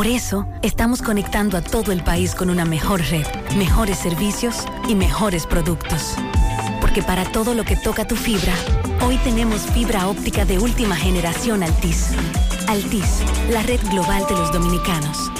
Por eso, estamos conectando a todo el país con una mejor red, mejores servicios y mejores productos. Porque para todo lo que toca tu fibra, hoy tenemos fibra óptica de última generación Altis. Altis, la red global de los dominicanos.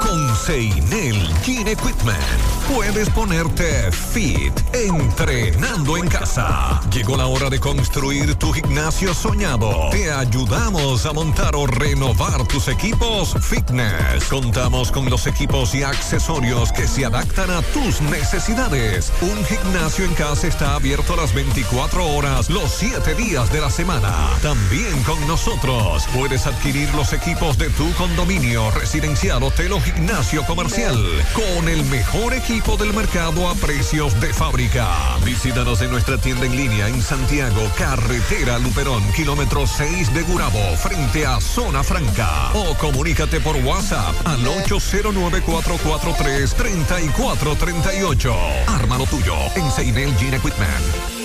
Con Seinel Gene Equipment puedes ponerte fit entrenando en casa. Llegó la hora de construir tu gimnasio soñado. Te ayudamos a montar o renovar tus equipos fitness. Contamos con los equipos y accesorios que se adaptan a tus necesidades. Un gimnasio en casa está abierto las 24 horas, los 7 días de la semana. También con nosotros puedes adquirir los equipos de tu condominio, residencial, hotel o gimnasio comercial con el mejor equipo del mercado a precios de fábrica. Visítanos en nuestra tienda en línea en Santiago, carretera Luperón, kilómetro 6 de Gurabo, frente a Zona Franca. O comunícate por WhatsApp al 809-443-3438. Ármalo tuyo en Seinel Gene Equipment.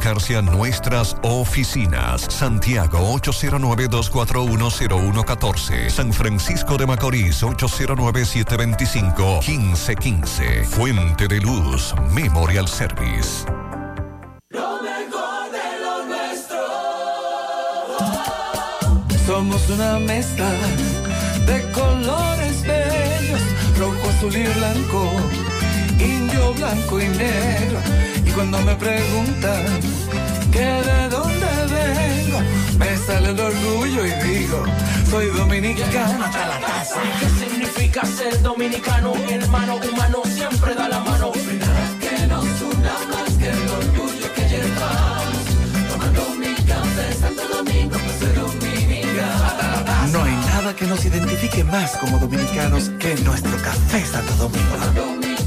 comunicarse a nuestras oficinas. Santiago 809-241-0114. San Francisco de Macorís 809-725-1515. Fuente de Luz Memorial Service. Lo mejor de lo nuestro. Somos una mezcla de colores bellos, rojo, azul y blanco, indio, blanco y negro. Y cuando me preguntan que de dónde vengo, me sale el orgullo y digo, soy dominicano hasta la casa. ¿Qué significa ser dominicano? Hermano humano siempre da la mano. Que nos una más que el orgullo que llevamos. Tomando mi café Santo Domingo, pues soy dominicano. No hay nada que nos identifique más como dominicanos que nuestro café Santo Domingo.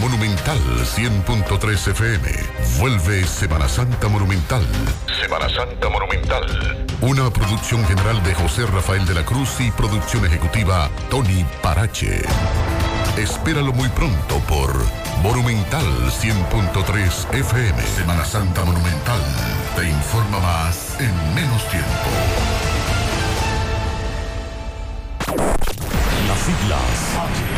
Monumental 100.3 FM. Vuelve Semana Santa Monumental. Semana Santa Monumental. Una producción general de José Rafael de la Cruz y producción ejecutiva Tony Parache. Espéralo muy pronto por Monumental 100.3 FM. Semana Santa Monumental. Te informa más en menos tiempo. Las siglas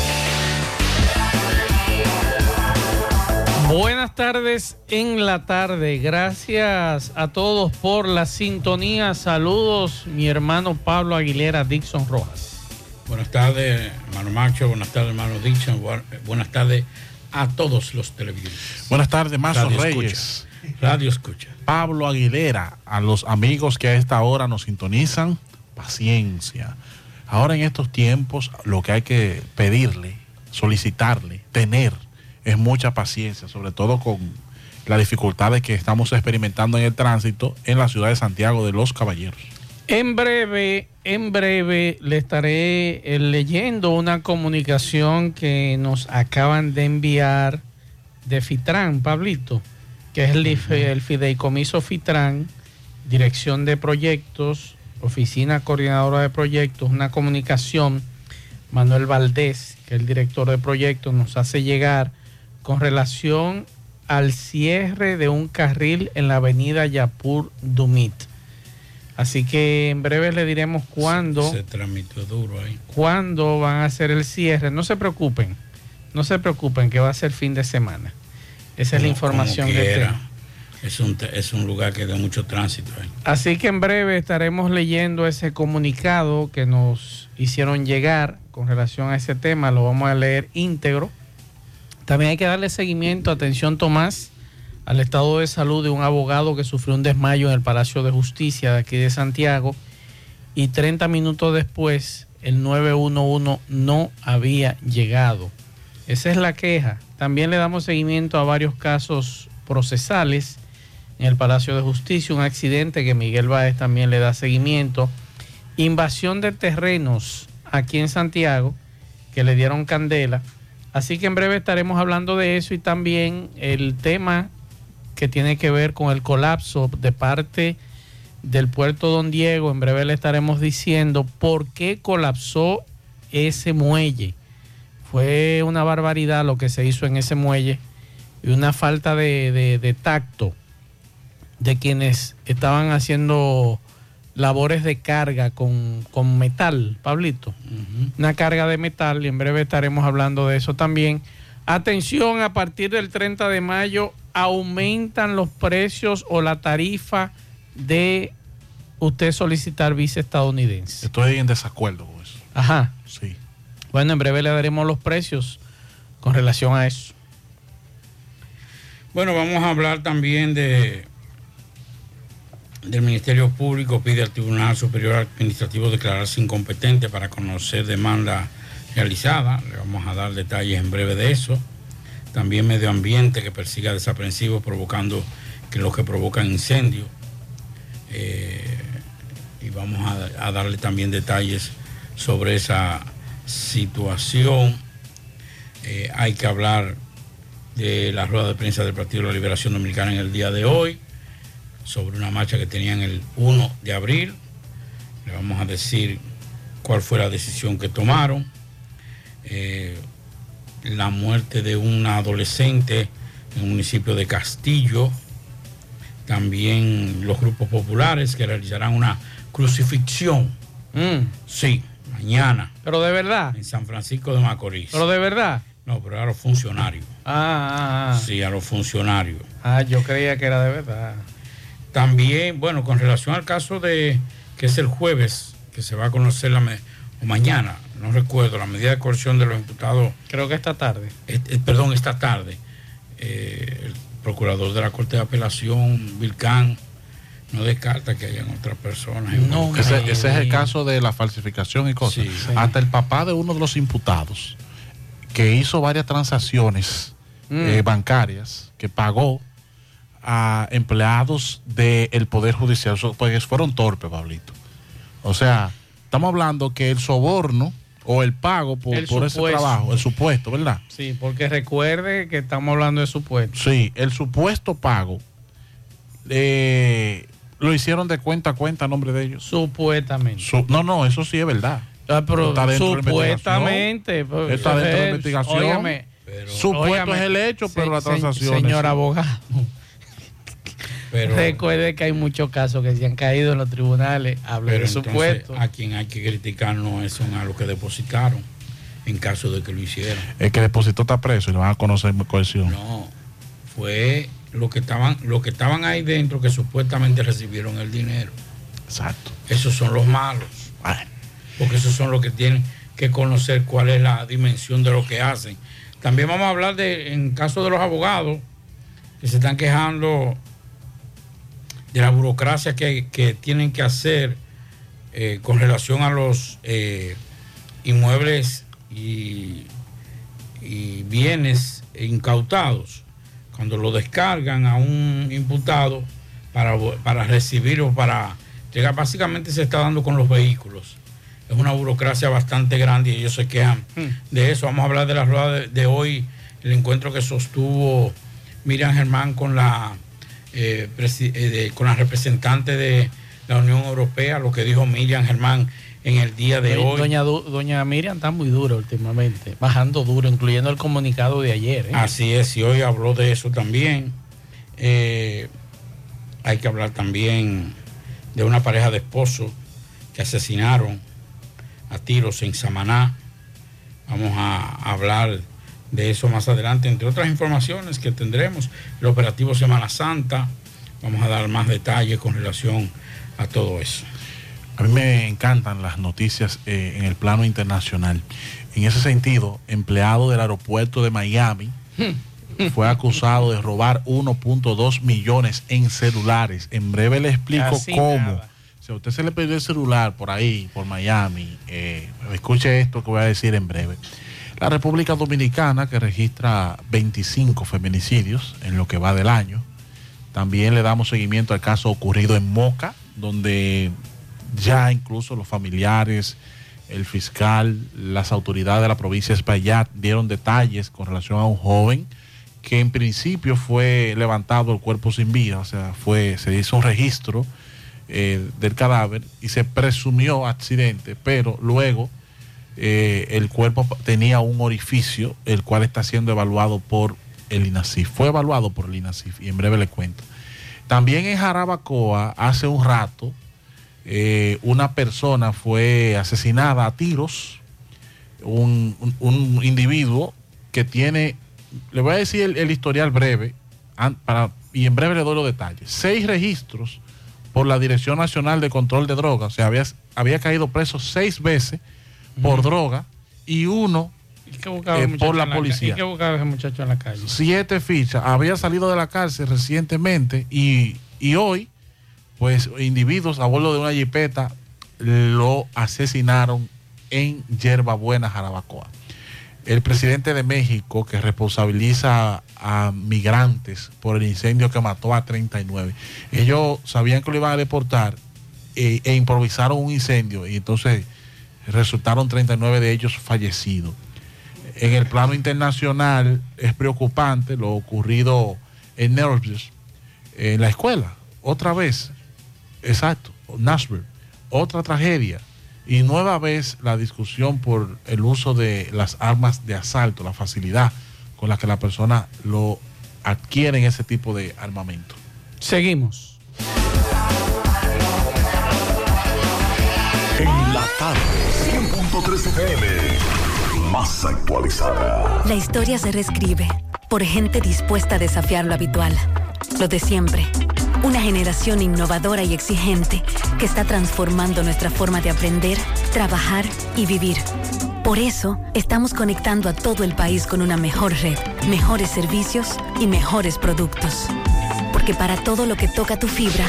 Tardes en la tarde. Gracias a todos por la sintonía. Saludos, mi hermano Pablo Aguilera, Dixon Rojas. Buenas tardes, hermano Macho. Buenas tardes, hermano Dixon. Buenas tardes a todos los televidentes. Buenas tardes, Mazo Radio Reyes. Escucha. Radio Escucha. Pablo Aguilera, a los amigos que a esta hora nos sintonizan, paciencia. Ahora en estos tiempos lo que hay que pedirle, solicitarle, tener es mucha paciencia, sobre todo con las dificultades que estamos experimentando en el tránsito en la ciudad de Santiago de los Caballeros. En breve, en breve le estaré eh, leyendo una comunicación que nos acaban de enviar de Fitran, Pablito, que es el, el fideicomiso Fitran, Dirección de Proyectos, Oficina Coordinadora de Proyectos, una comunicación Manuel Valdés, que es el director de proyecto, nos hace llegar con relación al cierre de un carril en la avenida Yapur Dumit. Así que en breve le diremos cuándo, Se tramitó duro ahí. cuándo van a hacer el cierre. No se preocupen, no se preocupen que va a ser fin de semana. Esa es la información que tengo. Es un, es un lugar que da mucho tránsito ahí. Así que en breve estaremos leyendo ese comunicado que nos hicieron llegar con relación a ese tema. Lo vamos a leer íntegro. También hay que darle seguimiento, atención Tomás, al estado de salud de un abogado que sufrió un desmayo en el Palacio de Justicia de aquí de Santiago y 30 minutos después el 911 no había llegado. Esa es la queja. También le damos seguimiento a varios casos procesales en el Palacio de Justicia, un accidente que Miguel Báez también le da seguimiento, invasión de terrenos aquí en Santiago, que le dieron candela. Así que en breve estaremos hablando de eso y también el tema que tiene que ver con el colapso de parte del puerto Don Diego. En breve le estaremos diciendo por qué colapsó ese muelle. Fue una barbaridad lo que se hizo en ese muelle y una falta de, de- tacto de quienes estaban haciendo labores de carga con, con metal, Pablito. Una carga de metal y en breve estaremos hablando de eso también. Atención, a partir del 30 de mayo aumentan los precios o la tarifa de usted solicitar visa estadounidense. Estoy en desacuerdo con eso. Ajá. Sí. Bueno, en breve le daremos los precios con relación a eso. Bueno, vamos a hablar también de del Ministerio Público pide al Tribunal Superior Administrativo declararse incompetente para conocer demanda realizada. Le vamos a dar detalles en breve de eso. También medio ambiente que persiga desaprensivos provocando que lo que provocan incendios. Eh, y vamos a, a darle también detalles sobre esa situación. Eh, hay que hablar de la rueda de prensa del Partido de la Liberación Dominicana en el día de hoy, sobre una marcha que tenían el 1 de abril. Le vamos a decir cuál fue la decisión que tomaron. Eh, la muerte de una adolescente en el municipio de Castillo. También los grupos populares que realizarán una crucifixión. Sí, mañana. Pero de verdad. En San Francisco de Macorís. Pero de verdad. No, pero a los funcionarios. Ah, ah, ah. Sí, a los funcionarios. Ah, yo creía que era de verdad. También, bueno, con relación al caso de que es el jueves, que se va a conocer la me- o mañana, no recuerdo, la medida de coerción de los imputados. Creo que esta tarde. Este, perdón, esta tarde. eh, el procurador de la Corte de Apelación, Vilcán, no descarta que hayan otras personas. No, ese, ese es el caso de la falsificación y cosas. Sí. Hasta el papá de uno de los imputados, que hizo varias transacciones Mm. eh, bancarias, que pagó a empleados del Poder Judicial, pues fueron torpes, Pablito. O sea, estamos hablando que el soborno o el pago por, El por ese trabajo, el supuesto, ¿verdad? Sí, porque recuerde que estamos hablando de supuesto. Sí, el supuesto pago eh, lo hicieron de cuenta a cuenta a nombre de ellos. Supuestamente. Su- no, no, eso sí es verdad. Ah, pero Está dentro de supuestamente. pues, investigación. Está dentro de la investigación. óigame, Supuesto óigame, es el hecho, pero se- la transacción. Señor abogado. Pero- Recuerde que hay muchos casos que se han caído en los tribunales. Hablo Pero de supuesto. a quien hay que criticar no es son a los que depositaron, en caso de que lo hicieran. El que depositó está preso y le van a conocer cohesión. No, fue lo que estaban, lo que estaban ahí dentro que supuestamente recibieron el dinero. Exacto. Esos son los malos. Porque esos son los que tienen que conocer cuál es la dimensión de lo que hacen. También vamos a hablar de, en caso de los abogados, que se están quejando de la burocracia que, que tienen que hacer eh, con relación a los eh, inmuebles y, y bienes incautados. Cuando lo descargan a un imputado para, para recibir o para llegar, básicamente se está dando con los vehículos. Es una burocracia bastante grande y ellos se quejan de eso. Vamos a hablar de la rueda de, de hoy, el encuentro que sostuvo Miriam Germán con la, eh, eh, de- con la representante de la Unión Europea, lo que dijo Miriam Germán en el día de Doña- hoy. Doña, Doña Miriam está muy dura últimamente, bajando duro, incluyendo el comunicado de ayer. ¿eh? Así es, y hoy habló de eso también. Eh, hay que hablar también de una pareja de esposos que asesinaron a tiros en Samaná. Vamos a hablar de eso más adelante, entre otras informaciones que tendremos. El operativo Semana Santa. Vamos a dar más detalles con relación a todo eso. A mí me encantan las noticias eh, en el plano internacional. En ese sentido, empleado del aeropuerto de Miami fue acusado de robar 1.2 millones en celulares. En breve le explico Casi cómo. nada. Si a usted se le perdió el celular por ahí, por Miami, eh, escuche esto que voy a decir en breve. La República Dominicana, que registra 25 feminicidios en lo que va del año, también le damos seguimiento al caso ocurrido en Moca, donde ya incluso los familiares, el fiscal, las autoridades de la provincia de Espaillat dieron detalles con relación a un joven que en principio fue levantado el cuerpo sin vida, o sea, fue, se hizo un registro eh, del cadáver y se presumió accidente, pero luego eh, el cuerpo tenía un orificio, el cual está siendo evaluado por el INACIF. Fue evaluado por el INACIF y en breve le cuento. También en Jarabacoa, hace un rato, eh, una persona fue asesinada a tiros, un, individuo que tiene, le voy a decir el, el historial breve, para, y en breve le doy los detalles. Seis registros por la Dirección Nacional de Control de Drogas, o sea, había, había caído preso seis veces por droga y uno ¿Y qué buscaba eh, por la policía. ¿Y qué buscaba ese muchacho en la calle? siete fichas. Había salido de la cárcel recientemente y, y hoy, pues individuos a bordo de una jipeta lo asesinaron en Yerbabuena, Jarabacoa. El presidente de México, que responsabiliza a migrantes por el incendio que mató a 39, ellos sabían que lo iban a deportar eh, e improvisaron un incendio y entonces resultaron 39 de ellos fallecidos. En el plano internacional es preocupante lo ocurrido en Nervios, en la escuela, otra vez, exacto, Nashville, otra tragedia. Y nueva vez la discusión por el uso de las armas de asalto, la facilidad con la que la persona lo adquieren ese tipo de armamento. Seguimos. En la tarde, 100.3 FM. Más actualizada. La historia se reescribe por gente dispuesta a desafiar lo habitual, lo de siempre. Una generación innovadora y exigente que está transformando nuestra forma de aprender, trabajar y vivir. Por eso, estamos conectando a todo el país con una mejor red, mejores servicios y mejores productos. Porque para todo lo que toca tu fibra,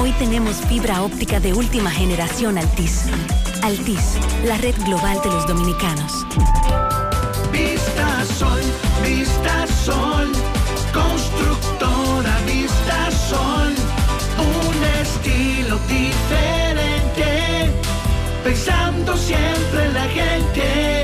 hoy tenemos fibra óptica de última generación Altis. Altis, la red global de los dominicanos. Vista Sol, Vista Sol, constructora Vista Sol, un estilo diferente, pensando siempre en la gente,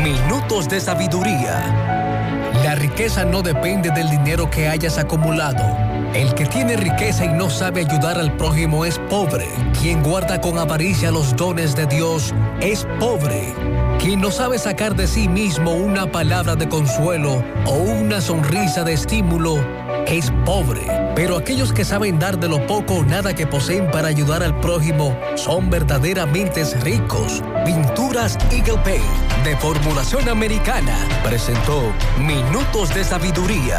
Minutos de Sabiduría. La riqueza no depende del dinero que hayas acumulado. El que tiene riqueza y no sabe ayudar al prójimo es pobre. Quien guarda con avaricia los dones de Dios es pobre. Quien no sabe sacar de sí mismo una palabra de consuelo o una sonrisa de estímulo es pobre. Pero aquellos que saben dar de lo poco o nada que poseen para ayudar al prójimo son verdaderamente ricos. Pinturas Eagle Paint de formulación americana presentó Minutos de Sabiduría.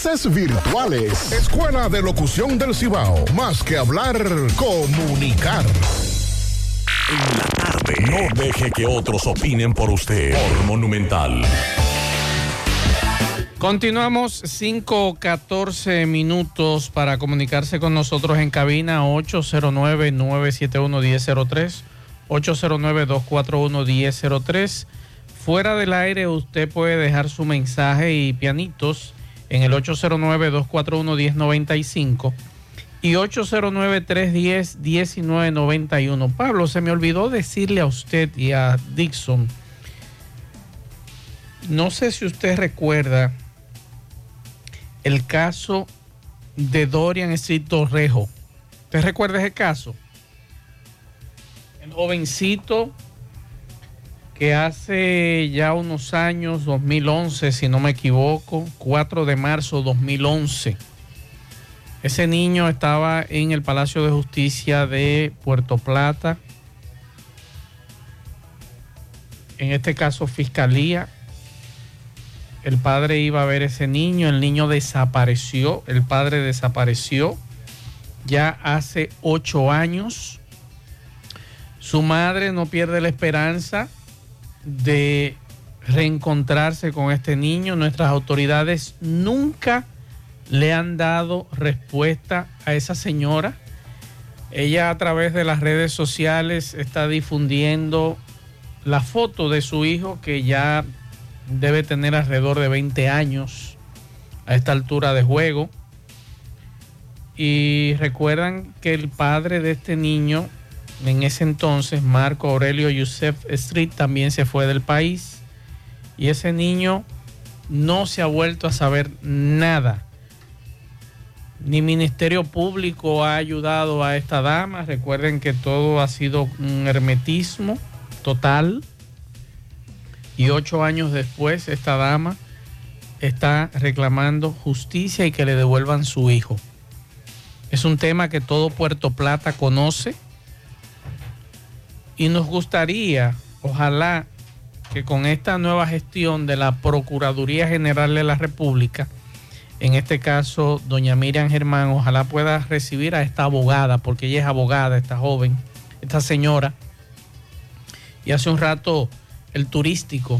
virtuales. Escuela de Locución del Cibao. Más que hablar, comunicar. En la tarde. No deje que otros opinen por usted. Por Monumental. Continuamos 5-14 minutos para comunicarse con nosotros en cabina 809-971-1003, 809-241-1003. Fuera del aire usted puede dejar su mensaje y pianitos en el 809-241-1095 y 809-310-1991. Pablo, se me olvidó decirle a usted y a Dixon, no sé si usted recuerda el caso de Dorian Street Torrejo. ¿Usted recuerda ese caso? El jovencito que hace ya unos años, 2011, si no me equivoco, 4 de marzo 2011, ese niño estaba en el Palacio de Justicia de Puerto Plata, en este caso Fiscalía. El padre iba a ver ese niño, el niño desapareció, el padre desapareció ya hace ocho años. Su madre no pierde la esperanza de reencontrarse con este niño. Nuestras autoridades nunca le han dado respuesta a esa señora. Ella a través de las redes sociales está difundiendo la foto de su hijo que ya debe tener alrededor de 20 años a esta altura de juego. Y recuerdan que el padre de este niño en ese entonces, Marco Aurelio Yusef Street también se fue del país y ese niño no se ha vuelto a saber nada. Ni Ministerio Público ha ayudado a esta dama. Recuerden que todo ha sido un hermetismo total. Y ocho años después, esta dama está reclamando justicia y que le devuelvan su hijo. Es un tema que todo Puerto Plata conoce y nos gustaría, ojalá, que con esta nueva gestión de la Procuraduría General de la República, en este caso, doña Miriam Germán, ojalá pueda recibir a esta abogada, porque ella es abogada, esta joven, esta señora. Y hace un rato el turístico,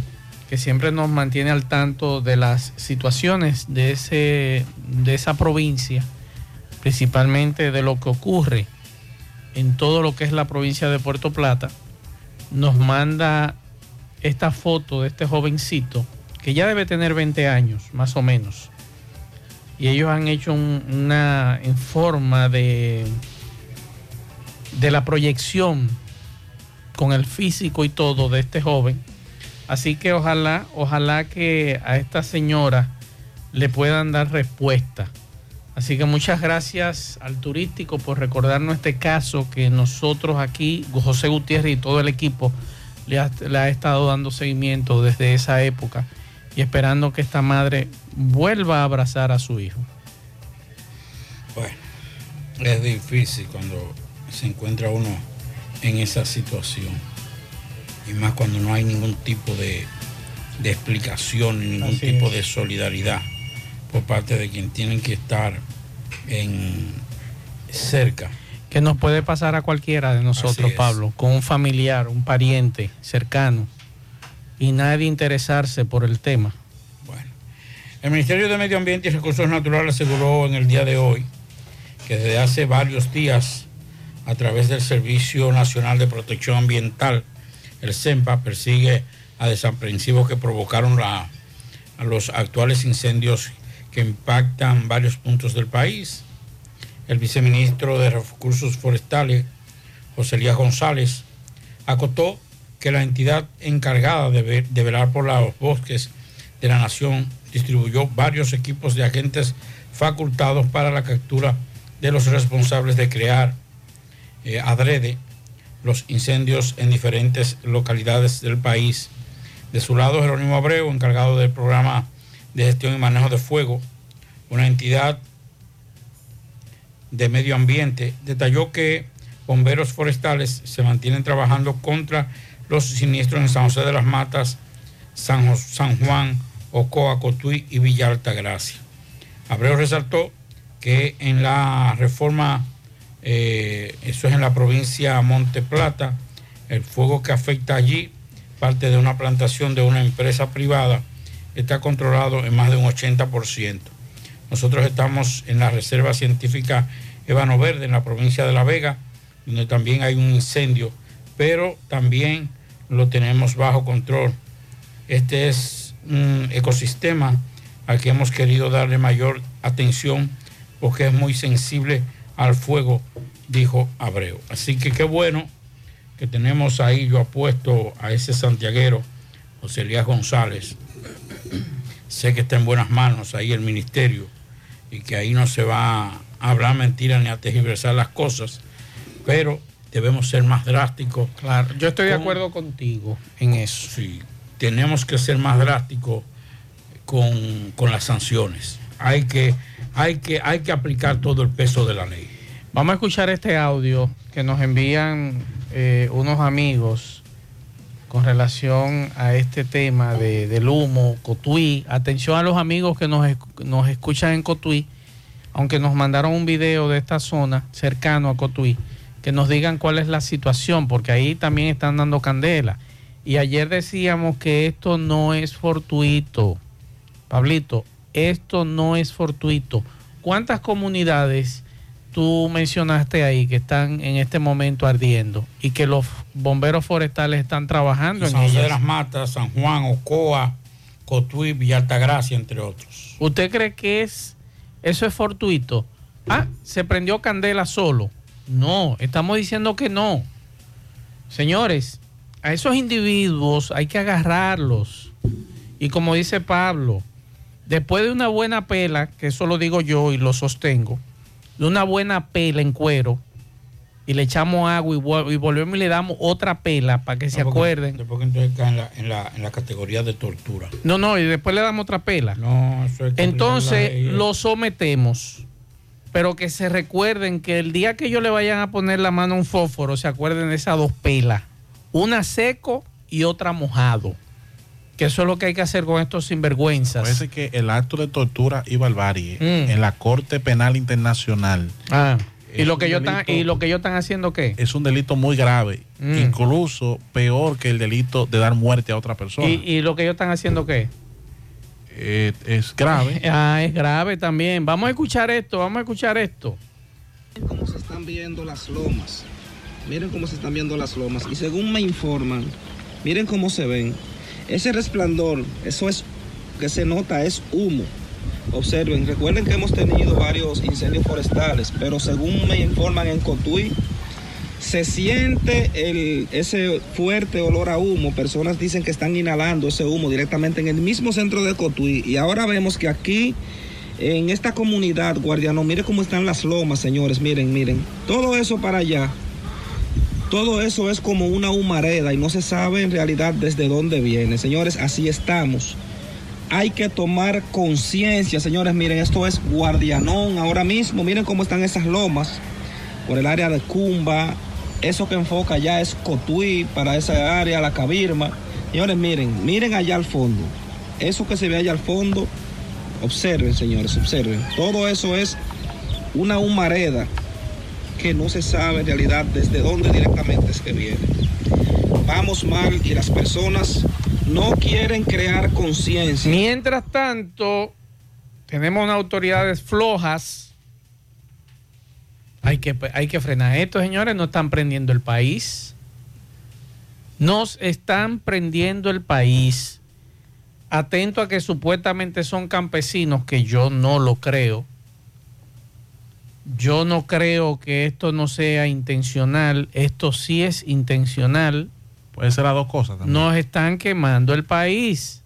que siempre nos mantiene al tanto de las situaciones de, ese, de esa provincia, principalmente de lo que ocurre en todo lo que es la provincia de Puerto Plata, nos manda esta foto de este jovencito que ya debe tener 20 años, más o menos. Y ellos han hecho un- una en forma de, de la proyección con el físico y todo de este joven. Así que ojalá, ojalá que a esta señora le puedan dar respuesta. Así que muchas gracias al turístico por recordarnos este caso que nosotros aquí, José Gutiérrez y todo el equipo, le ha, le ha estado dando seguimiento desde esa época y esperando que esta madre vuelva a abrazar a su hijo. Bueno, es difícil cuando se encuentra uno en esa situación. Y más cuando no hay ningún tipo de, de explicación ni ningún Así tipo es. de solidaridad por parte de quien tienen que estar en cerca. Que nos puede pasar a cualquiera de nosotros. Pablo, con un familiar, un pariente cercano y nadie interesarse por el tema. El Ministerio de Medio Ambiente y Recursos Naturales aseguró en el día de hoy que desde hace varios días, a través del Servicio Nacional de Protección Ambiental, el CEMPA persigue a desaprensivos que provocaron la- a los actuales incendios que impactan varios puntos del país. El viceministro de Recursos Forestales, José Elías González, acotó que la entidad encargada de, ve- de velar por los bosques de la nación distribuyó varios equipos de agentes facultados para la captura de los responsables de crear eh, adrede los incendios en diferentes localidades del país. De su lado, Jerónimo Abreu, encargado del programa de gestión y manejo de fuego, una entidad de medio ambiente, detalló que bomberos forestales se mantienen trabajando contra los siniestros en San José de las Matas, San, Juan, Ocoa, Cotuí y Villa Altagracia. Abreu resaltó que en la reforma, eh, eso es en la provincia Monte Plata, el fuego que afecta allí, parte de una plantación de una empresa privada, está controlado en más de un 80%. Nosotros estamos en la Reserva Científica Ébano Verde, en la provincia de La Vega, donde también hay un incendio, pero también lo tenemos bajo control. Este es un ecosistema al que hemos querido darle mayor atención porque es muy sensible al fuego, dijo Abreu. Así que qué bueno que tenemos ahí, yo apuesto a ese santiaguero, José Elías González. Sé que está en buenas manos ahí el ministerio y que ahí no se va a hablar mentiras ni a tergiversar las cosas, pero debemos ser más drásticos. Claro, yo estoy de acuerdo contigo en eso. Sí, tenemos que ser más drásticos con, con las sanciones. Hay que, hay, que, hay que aplicar todo el peso de la ley. Vamos a escuchar este audio que nos envían eh, unos amigos con relación a este tema de, del humo, Cotuí. Atención a los amigos que nos, nos escuchan en Cotuí, aunque nos mandaron un video de esta zona cercano a Cotuí, que nos digan cuál es la situación, porque ahí también están dando candela. Y ayer decíamos que esto no es fortuito. Pablito, esto no es fortuito. ¿Cuántas comunidades tú mencionaste ahí que están en este momento ardiendo y que los bomberos forestales están trabajando en San José de las Matas, San Juan, Ocoa, Cotuí, Villa Altagracia, entre otros. ¿Usted cree que es eso es fortuito? Ah, se prendió candela solo. No, estamos diciendo que no. Señores, a esos individuos hay que agarrarlos. Y como dice Pablo, después de una buena pela, que eso lo digo yo y lo sostengo, de una buena pela en cuero, y le echamos agua y, vol- y volvemos y le damos otra pela para que se porque- acuerden. Después que entonces cae en la, en, la, en la categoría de tortura. No, no, y después le damos otra pela. No, eso que Entonces lo sometemos, pero que se recuerden que el día que ellos le vayan a poner la mano a un fósforo, se acuerden de esas dos pelas, una seco y otra mojado. Que eso es lo que hay que hacer con estos sinvergüenzas. Parece que el acto de tortura y barbarie Mm. en la Corte Penal Internacional Ah, y lo que ellos están y lo que ellos están haciendo qué? es un delito muy grave, Mm. incluso peor que el delito de dar muerte a otra persona. Y, y lo que ellos están haciendo qué? Eh, es grave. Ah, es grave también. Vamos a escuchar esto, vamos a escuchar esto. cómo se están viendo las lomas. Miren cómo se están viendo las lomas. Y según me informan, miren cómo se ven. Ese resplandor, eso es que se nota, es humo. Observen, recuerden que hemos tenido varios incendios forestales, pero según me informan en Cotuí, se siente ese fuerte olor a humo. Personas dicen que están inhalando ese humo directamente en el mismo centro de Cotuí. Y ahora vemos que aquí, en esta comunidad, Guardiano, mire cómo están las lomas, señores. Miren, miren. Todo eso para allá. Todo eso es como una humareda y no se sabe en realidad desde dónde viene. Señores, así estamos. Hay que tomar conciencia, señores. Miren, esto es Guardianón ahora mismo. Miren cómo están esas lomas por el área de Cumba, eso que enfoca ya es Cotuí, para esa área, la Cabirma. Señores, miren, miren allá al fondo. Eso que se ve allá al fondo, observen, señores, observen. Todo eso es una humareda que no se sabe en realidad desde dónde directamente es que viene. Vamos mal y las personas no quieren crear conciencia. Mientras tanto, tenemos autoridades flojas hay que, hay que frenar esto, señores. No están prendiendo el país. Nos están prendiendo el país. Atento a que supuestamente son campesinos, que yo no lo creo. Yo no creo que esto no sea intencional. Esto sí es intencional. Puede ser las dos cosas también. Nos están quemando el país.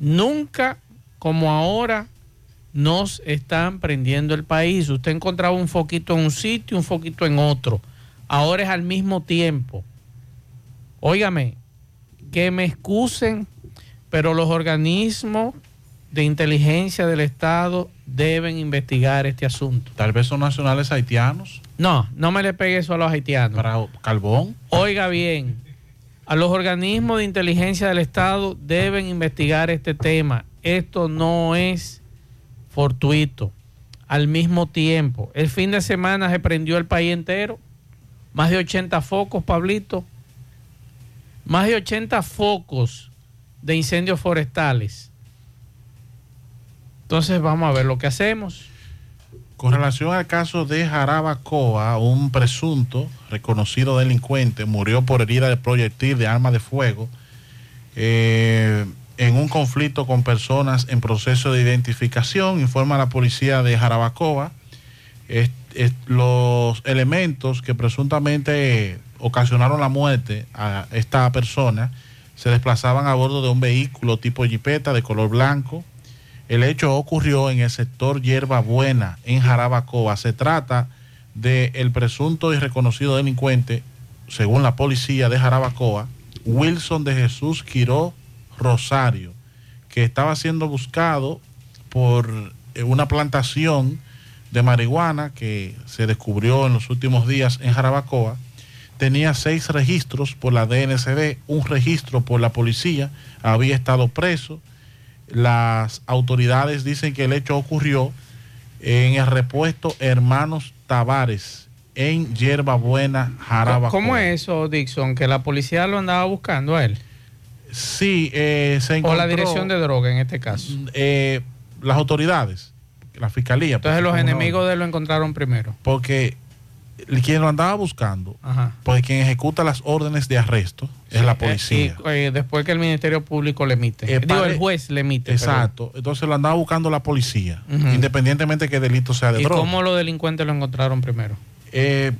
Nunca como ahora nos están prendiendo el país. Usted encontraba un foquito en un sitio, un foquito en otro. Ahora es al mismo tiempo. Óigame, que me excusen, pero los organismos de inteligencia del Estado deben investigar este asunto. Tal vez son nacionales haitianos. No, no me le pegue eso a los haitianos. Para carbón. Oiga bien, a los organismos de inteligencia del Estado deben investigar este tema. Esto no es fortuito. Al mismo tiempo, el fin de semana se prendió el país entero. Más de 80 focos, Pablito. Más de 80 focos de incendios forestales. Entonces vamos a ver lo que hacemos. Con relación al caso de Jarabacoa, un presunto reconocido delincuente murió por herida de proyectil de arma de fuego. Eh, en un conflicto con personas en proceso de identificación, informa la policía de Jarabacoa. los elementos que presuntamente ocasionaron la muerte a esta persona se desplazaban a bordo de un vehículo tipo jipeta de color blanco. El hecho ocurrió en el sector Hierba Buena, en Jarabacoa. Se trata del el presunto y reconocido delincuente, según la policía de Jarabacoa, Wilson de Jesús Quiró Rosario, que estaba siendo buscado por eh, una plantación de marihuana que se descubrió en los últimos días en Jarabacoa. Tenía seis registros por la DNCD, un registro por la policía, había estado preso. Las autoridades dicen que el hecho ocurrió en el repuesto Hermanos Tavares, en Yerba Buena, Jarabacoa. ¿Cómo es eso, Dixon? Que la policía lo andaba buscando a él. Sí, eh, se encontró... O la dirección de droga en este caso. Eh, las autoridades, la fiscalía. Entonces los enemigos de él lo encontraron primero. Porque quien lo andaba buscando, porque quien ejecuta las órdenes de arresto es la policía. y, después que el Ministerio Público le emite. Eh, Digo, el juez le emite. Exacto. Entonces lo andaba buscando la policía, independientemente que delito sea de ¿Y droga. ¿Y cómo los delincuentes lo encontraron primero? Eh,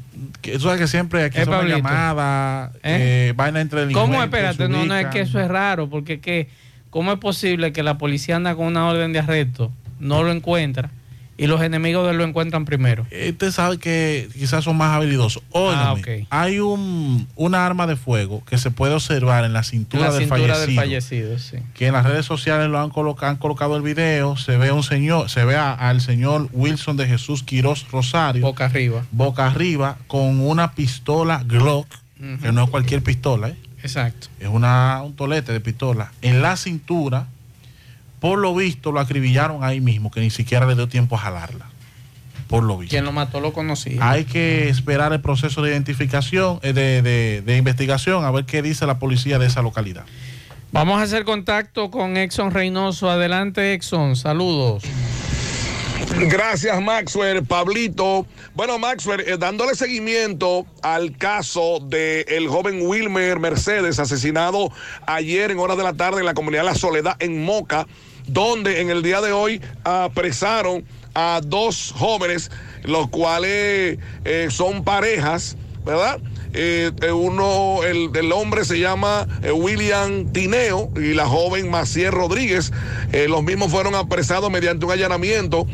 eso es que siempre aquí son llamadas, ¿Eh? eh, vaina entre delincuentes. ¿Cómo? Espérate, no, no es que eso es raro, porque que, ¿cómo es posible que la policía anda con una orden de arresto, no lo encuentra y los enemigos de él lo encuentran primero. Usted sabe que quizás son más habilidosos. ah, hay un, una arma de fuego que se puede observar en la cintura, del, fallecido, Que en las redes sociales lo han, colocado, han colocado el video. Se ve un señor, se ve al señor Wilson de Jesús Quirós Rosario. Boca arriba. Boca arriba con una pistola Glock, que no es cualquier pistola, ¿eh? Exacto. Es una, un tolete de pistola. En la cintura por lo visto lo acribillaron ahí mismo, que ni siquiera le dio tiempo a jalarla. Por lo visto. Quien lo mató lo conocía. Hay que esperar el proceso de identificación, eh, de, investigación, a ver qué dice la policía de esa localidad. Vamos a hacer contacto con Exxon Reynoso. Adelante, Exxon. Saludos. Gracias, Maxwell. Pablito. Bueno, Maxwell, eh, dándole seguimiento al caso del el joven Wilmer Mercedes, asesinado ayer en horas de la tarde en la comunidad La Soledad, en Moca, donde en el día de hoy apresaron a dos jóvenes, los cuales eh, son parejas, ¿verdad? Eh, eh, uno, el, el hombre se llama William Tineo y la joven Maciel Rodríguez. Los mismos fueron apresados mediante un allanamiento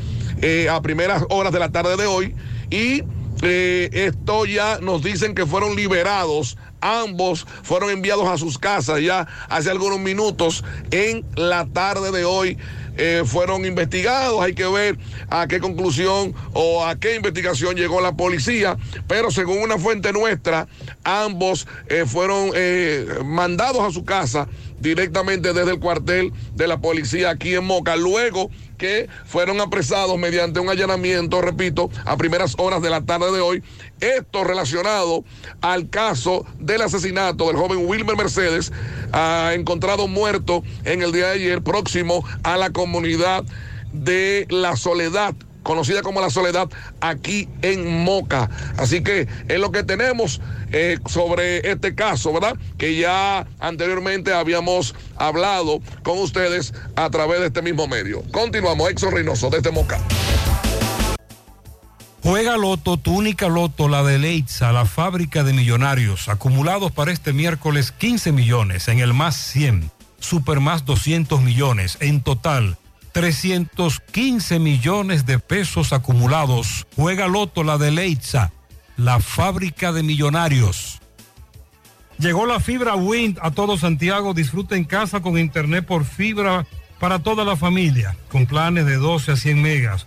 a primeras horas de la tarde de hoy y esto ya nos dicen que fueron liberados. Ambos fueron enviados a sus casas ya hace algunos minutos en la tarde de hoy. eh, fueron investigados, hay que ver a qué conclusión o a qué investigación llegó la policía, pero según una fuente nuestra, ambos eh, fueron eh, mandados a su casa directamente desde el cuartel de la policía aquí en Moca, luego que fueron apresados mediante un allanamiento, repito, a primeras horas de la tarde de hoy. Esto relacionado al caso del asesinato del joven Wilmer Mercedes, ah, encontrado muerto en el día de ayer, próximo a la comunidad de La Soledad conocida como La Soledad, aquí en Moca. Así que es lo que tenemos eh, sobre este caso, ¿verdad? Que ya anteriormente habíamos hablado con ustedes a través de este mismo medio. Continuamos, Exo Reynoso, desde Moca. Juega Loto, tu única Loto, la de Leitza, la fábrica de millonarios, acumulados para este miércoles 15 millones, en el más 100, super más 200 millones, en total 315 millones de pesos acumulados. Juega Loto, la de Leitza, la fábrica de millonarios. Llegó la fibra Wind a todo Santiago. Disfruta en casa con internet por fibra para toda la familia, con planes de 12 a 100 megas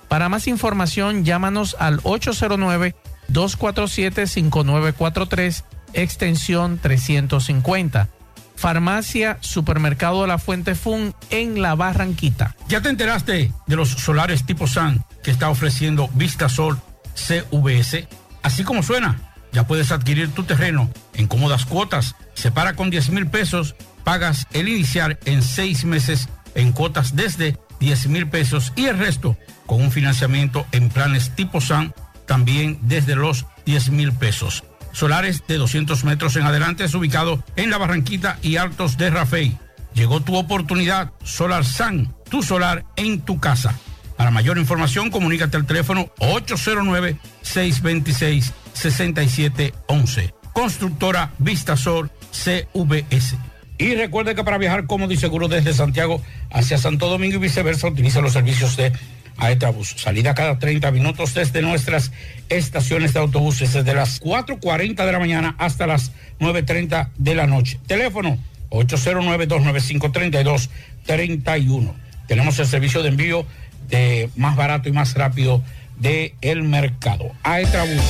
Para más información, llámanos al 809-247-5943, extensión 350. Farmacia Supermercado La Fuente Fun en La Barranquita. ¿Ya te enteraste de los solares tipo SAN que está ofreciendo Vistasol CVS? Así como suena, ya puedes adquirir tu terreno en cómodas cuotas. Separa con 10 mil pesos, pagas el iniciar en seis meses en cuotas desde 10 mil pesos y el resto con un financiamiento en planes tipo SAN también desde los 10 mil pesos. Solares de 200 metros en adelante es ubicado en la Barranquita y Altos de Rafey. Llegó tu oportunidad, Solar San, tu solar en tu casa. Para mayor información, comunícate al teléfono 809-626-6711. Constructora Vistasol CVS. Y recuerde que para viajar cómodo y seguro desde Santiago hacia Santo Domingo y viceversa, utiliza los servicios de Aetrabús. Salida cada 30 minutos desde nuestras estaciones de autobuses, desde las 4.40 de la mañana hasta las 9.30 de la noche. Teléfono 809-295-3231. Tenemos el servicio de envío de más barato y más rápido del el mercado. Aetrabús.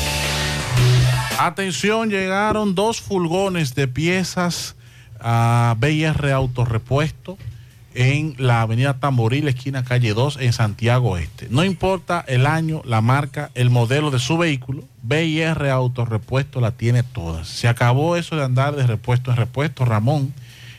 Atención, llegaron dos furgones de piezas a BR Autorepuesto en la avenida Tamboril, esquina calle 2, en Santiago Este. No importa el año, la marca, el modelo de su vehículo, BR Autorepuesto la tiene todas. Se acabó eso de andar de repuesto en repuesto, Ramón,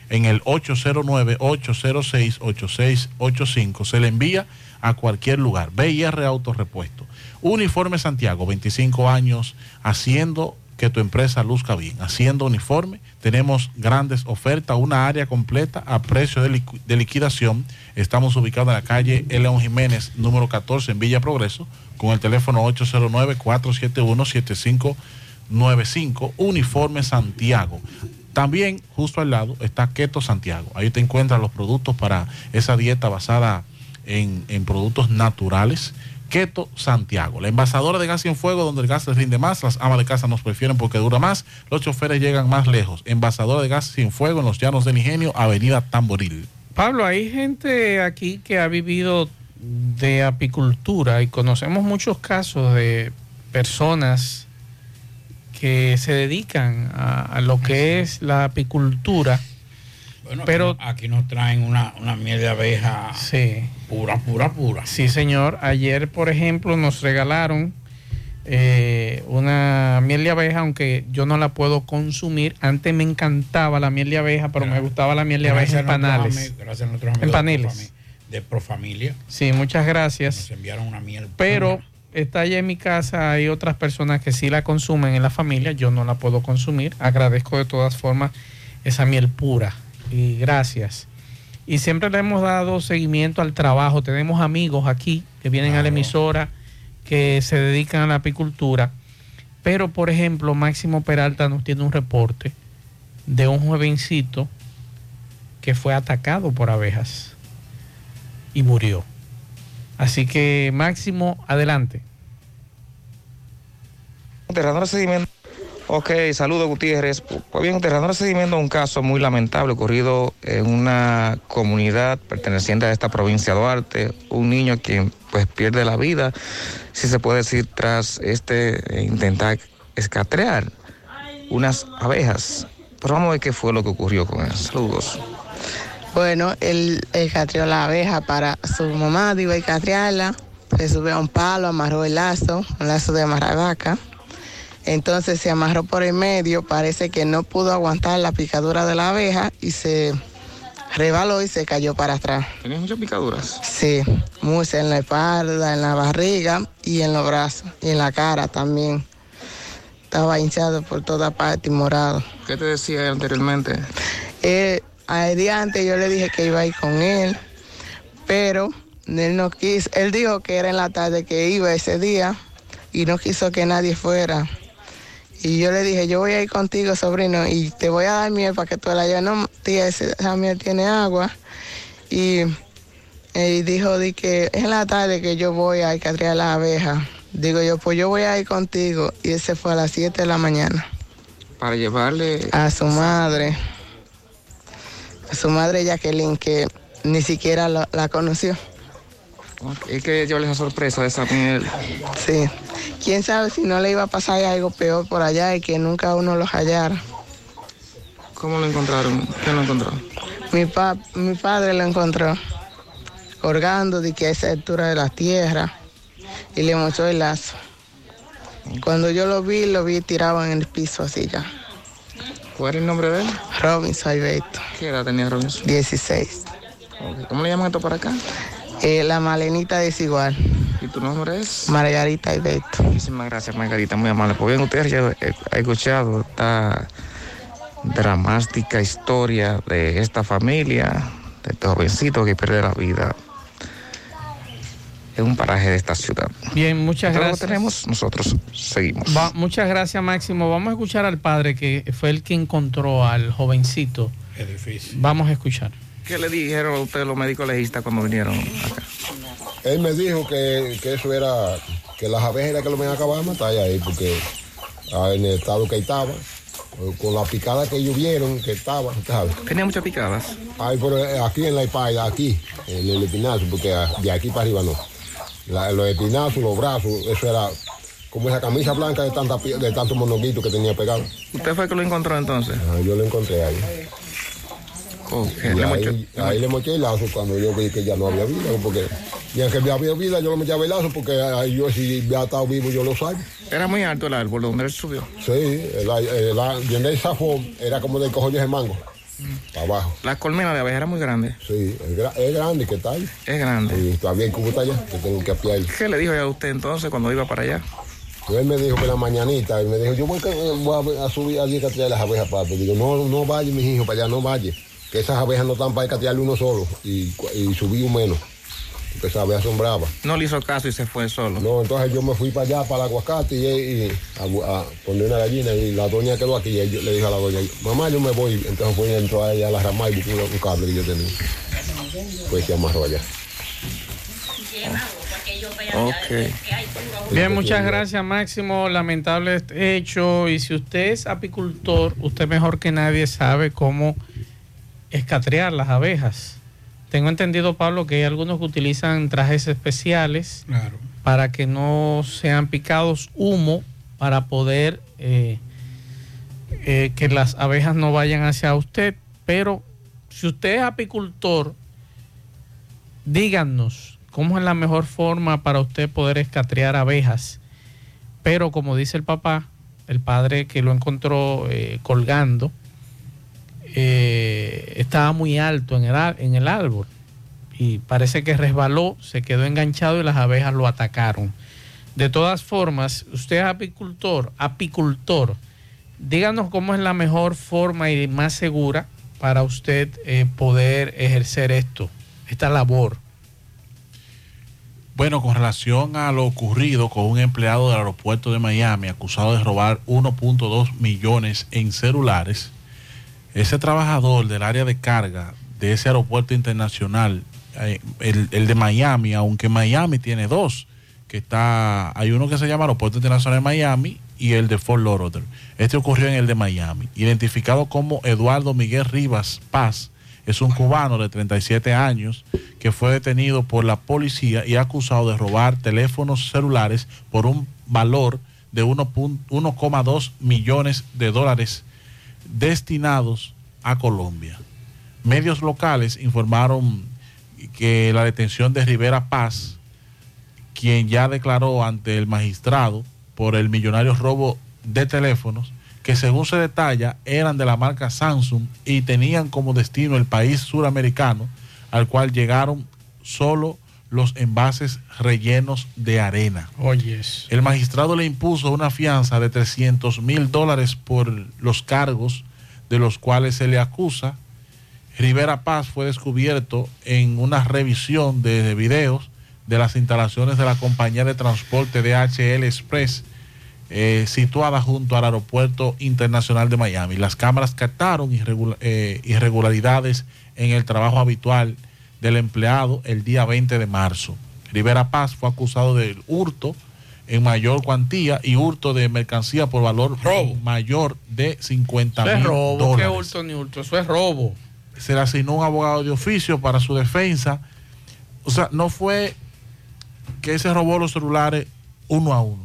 en el 809-806-8685. Se le envía a cualquier lugar. BR Autorepuesto. Uniforme Santiago, 25 años haciendo que tu empresa luzca bien. Haciendo uniforme, tenemos grandes ofertas, una área completa a precio de, de liquidación. Estamos ubicados en la calle León Jiménez, número 14, en Villa Progreso, con el teléfono 95, Uniforme Santiago. También justo al lado está Keto Santiago. Ahí te encuentras los productos para esa dieta basada en, en productos naturales. Keto Santiago, la envasadora de gas sin fuego donde el gas les rinde más, las amas de casa nos prefieren porque dura más, los choferes llegan más lejos. Envasadora de gas sin fuego en los llanos del Ingenio, Avenida Tamboril. Pablo, hay gente aquí que ha vivido de apicultura y conocemos muchos casos de personas que se dedican a, a lo que es la apicultura. Bueno, pero aquí nos traen una, una miel de abeja sí. pura, pura, pura. Sí, señor. Ayer, por ejemplo, nos regalaron eh, una miel de abeja, aunque yo no la puedo consumir. Antes me encantaba la miel de abeja, pero me gustaba la miel de abeja en panales. amigos- Gracias a nuestros amigos En paneles. De Profamilia. Sí, muchas gracias. Nos enviaron una miel. Pero está allá en mi casa, hay otras personas que sí la consumen en la familia, yo no la puedo consumir. Agradezco de todas formas esa miel pura y gracias. Y siempre le hemos dado seguimiento al trabajo. Tenemos amigos aquí que vienen a la emisora que se dedican a la apicultura. Pero, por ejemplo, Máximo Peralta nos tiene un reporte de un jovencito que fue atacado por abejas y murió. Así que Máximo, adelante. Terreno seguimiento. Ok, saludos Gutiérrez. Pues bien, terreno seguimiento a un caso muy lamentable ocurrido en una comunidad perteneciente a esta provincia de Duarte. Un niño quien pues pierde la vida, si se puede decir, tras este intentar escatrear unas abejas. Pero vamos a ver qué fue lo que ocurrió con él. Saludos. Bueno, él, catrió la abeja para su mamá, digo, y catriarla. Se subió a un palo, amarró el lazo, un lazo de amarravaca. Entonces se amarró por el medio, parece que no pudo aguantar la picadura de la abeja y se rebaló y se cayó para atrás. ¿Tenías muchas picaduras? Sí, muchas en la espalda, en la barriga y en los brazos y en la cara también. Estaba hinchado por toda parte y morado. ¿Qué te decía él anteriormente? Eh, al día antes yo le dije que iba a ir con él, pero él no quiso. Él dijo que era en la tarde que iba ese día y no quiso que nadie fuera. Y yo le dije, yo voy a ir contigo, sobrino, y te voy a dar miel para que tú la lleves. No, tía, esa miel tiene agua. Y, y dijo, di que es en la tarde que yo voy a ir a traer las abejas. Digo yo, pues yo voy a ir contigo. Y ese fue a las 7 de la mañana. Para llevarle A su madre. A su madre Jacqueline, que ni siquiera la, la conoció. Es que llevarle esa sorpresa esa miel. Sí. Quién sabe si no le iba a pasar algo peor por allá y que nunca uno lo hallara. ¿Cómo lo encontraron? ¿Quién lo encontró? Mi, pa- mi padre lo encontró colgando de que a esa altura de la tierra y le mostró el lazo. Cuando yo lo vi, lo vi tirado en el piso así ya. ¿Cuál era el nombre de él? Robinson Alberto. ¿Qué edad tenía Robinson? 16. Ok, ¿Cómo le llaman esto para acá? Eh, la malenita desigual. ¿Y tu nombre es? Margarita Alberto. Muchísimas gracias, Margarita, muy amable. Pues bien, ustedes ya eh, han escuchado esta dramática historia de esta familia, de este jovencito que pierde la vida en un paraje de esta ciudad. Bien, muchas lo gracias. tenemos, nosotros seguimos. Va- muchas gracias, Máximo. Vamos a escuchar al padre que fue el que encontró al jovencito. Es difícil. Vamos a escuchar. ¿Qué le dijeron a ustedes los médicos legistas cuando vinieron acá? Él me dijo que, que eso era, que las abejas era que lo me acababan de matar ahí, porque ah, en el estado que estaba, con la picada que ellos vieron que estaba, ¿sabes? Tenía muchas picadas. Ay, pero eh, aquí en la espalda, aquí, en el espinazo, porque ah, de aquí para arriba no. La- los espinazos, los brazos, eso era como esa camisa blanca de, tanta, de tantos monoguitos que tenía pegado. ¿Usted fue el que lo encontró entonces? Ah, yo lo encontré ahí. Ok, Y le ahí, le moché el lazo cuando yo vi que ya no había vida, porque y aunque había vida, yo le mochaba el lazo, porque ahí yo si había estado vivo, yo lo sabía. Era muy alto el árbol donde él subió. Sí, el, el, el, donde él zafó era como del cojollo de mango, para abajo. La colmena de abeja era muy grande. Sí, es, es grande que está ahí. Es grande. Y todavía el cubo está allá, que tengo que apiar. ¿Qué le dijo a usted entonces cuando iba para allá? Él me dijo que la mañanita, él me dijo, yo voy, que- voy a, a subir allí a traer las abejas para Digo, no, no vaya, mis hijos, para allá no vaya. Que esas abejas no están para catearle uno solo y, y subí un menos. porque esa abeja son bravas. No le hizo caso y se fue solo. No, entonces yo me fui para allá, para el aguacate, y, y a, a poner una gallina, y la doña quedó aquí, y yo le dije a la doña, mamá, yo me voy. Entonces fue y entró a ella a la rama y buscó un cable que yo tenía. Pues se amarró allá. Bien, muchas gracias Máximo. Lamentable este hecho. Y si usted es apicultor, usted mejor que nadie sabe cómo escatrear las abejas. Tengo entendido, Pablo, que hay algunos que utilizan trajes especiales Claro. para que no sean picados humo para poder eh, eh, que las abejas no vayan hacia usted. Pero si usted es apicultor, díganos cómo es la mejor forma para usted poder escatrear abejas. Pero como dice el papá, el padre que lo encontró eh, colgando, eh, estaba muy alto en el, árbol y parece que resbaló, se quedó enganchado y las abejas lo atacaron. De todas formas, usted es apicultor, apicultor, díganos cómo es la mejor forma y más segura para usted eh, poder ejercer esto, esta labor. Bueno, con relación a lo ocurrido con un empleado del aeropuerto de Miami acusado de robar 1.2 millones en celulares, ese trabajador del área de carga de ese aeropuerto internacional, eh, el, el de Miami, aunque Miami tiene dos, que está, hay uno que se llama Aeropuerto Internacional de Miami y el de Fort Lauderdale. Este ocurrió en el de Miami, identificado como Eduardo Miguel Rivas Paz, es un cubano de 37 años que fue detenido por la policía y acusado de robar teléfonos celulares por un valor de 1.2 millones de dólares destinados a Colombia. Medios locales informaron que la detención de Rivera Paz, quien ya declaró ante el magistrado por el millonario robo de teléfonos, que según se detalla eran de la marca Samsung y tenían como destino el país suramericano, al cual llegaron solo los envases rellenos de arena. Oyes. El magistrado le impuso una fianza de 300 mil dólares por los cargos de los cuales se le acusa. Rivera Paz fue descubierto en una revisión de videos de las instalaciones de la compañía de transporte DHL Express eh, situada junto al aeropuerto internacional de Miami. Las cámaras captaron eh, irregularidades en el trabajo habitual del empleado el día 20 de marzo. Rivera Paz fue acusado de hurto en mayor cuantía y hurto de mercancía por valor mayor de 50 Eso es mil robo, ¿qué dólares. hurto ni hurto? Eso es robo. Se le asignó un abogado de oficio para su defensa. O sea, no fue que se robó los celulares uno a uno,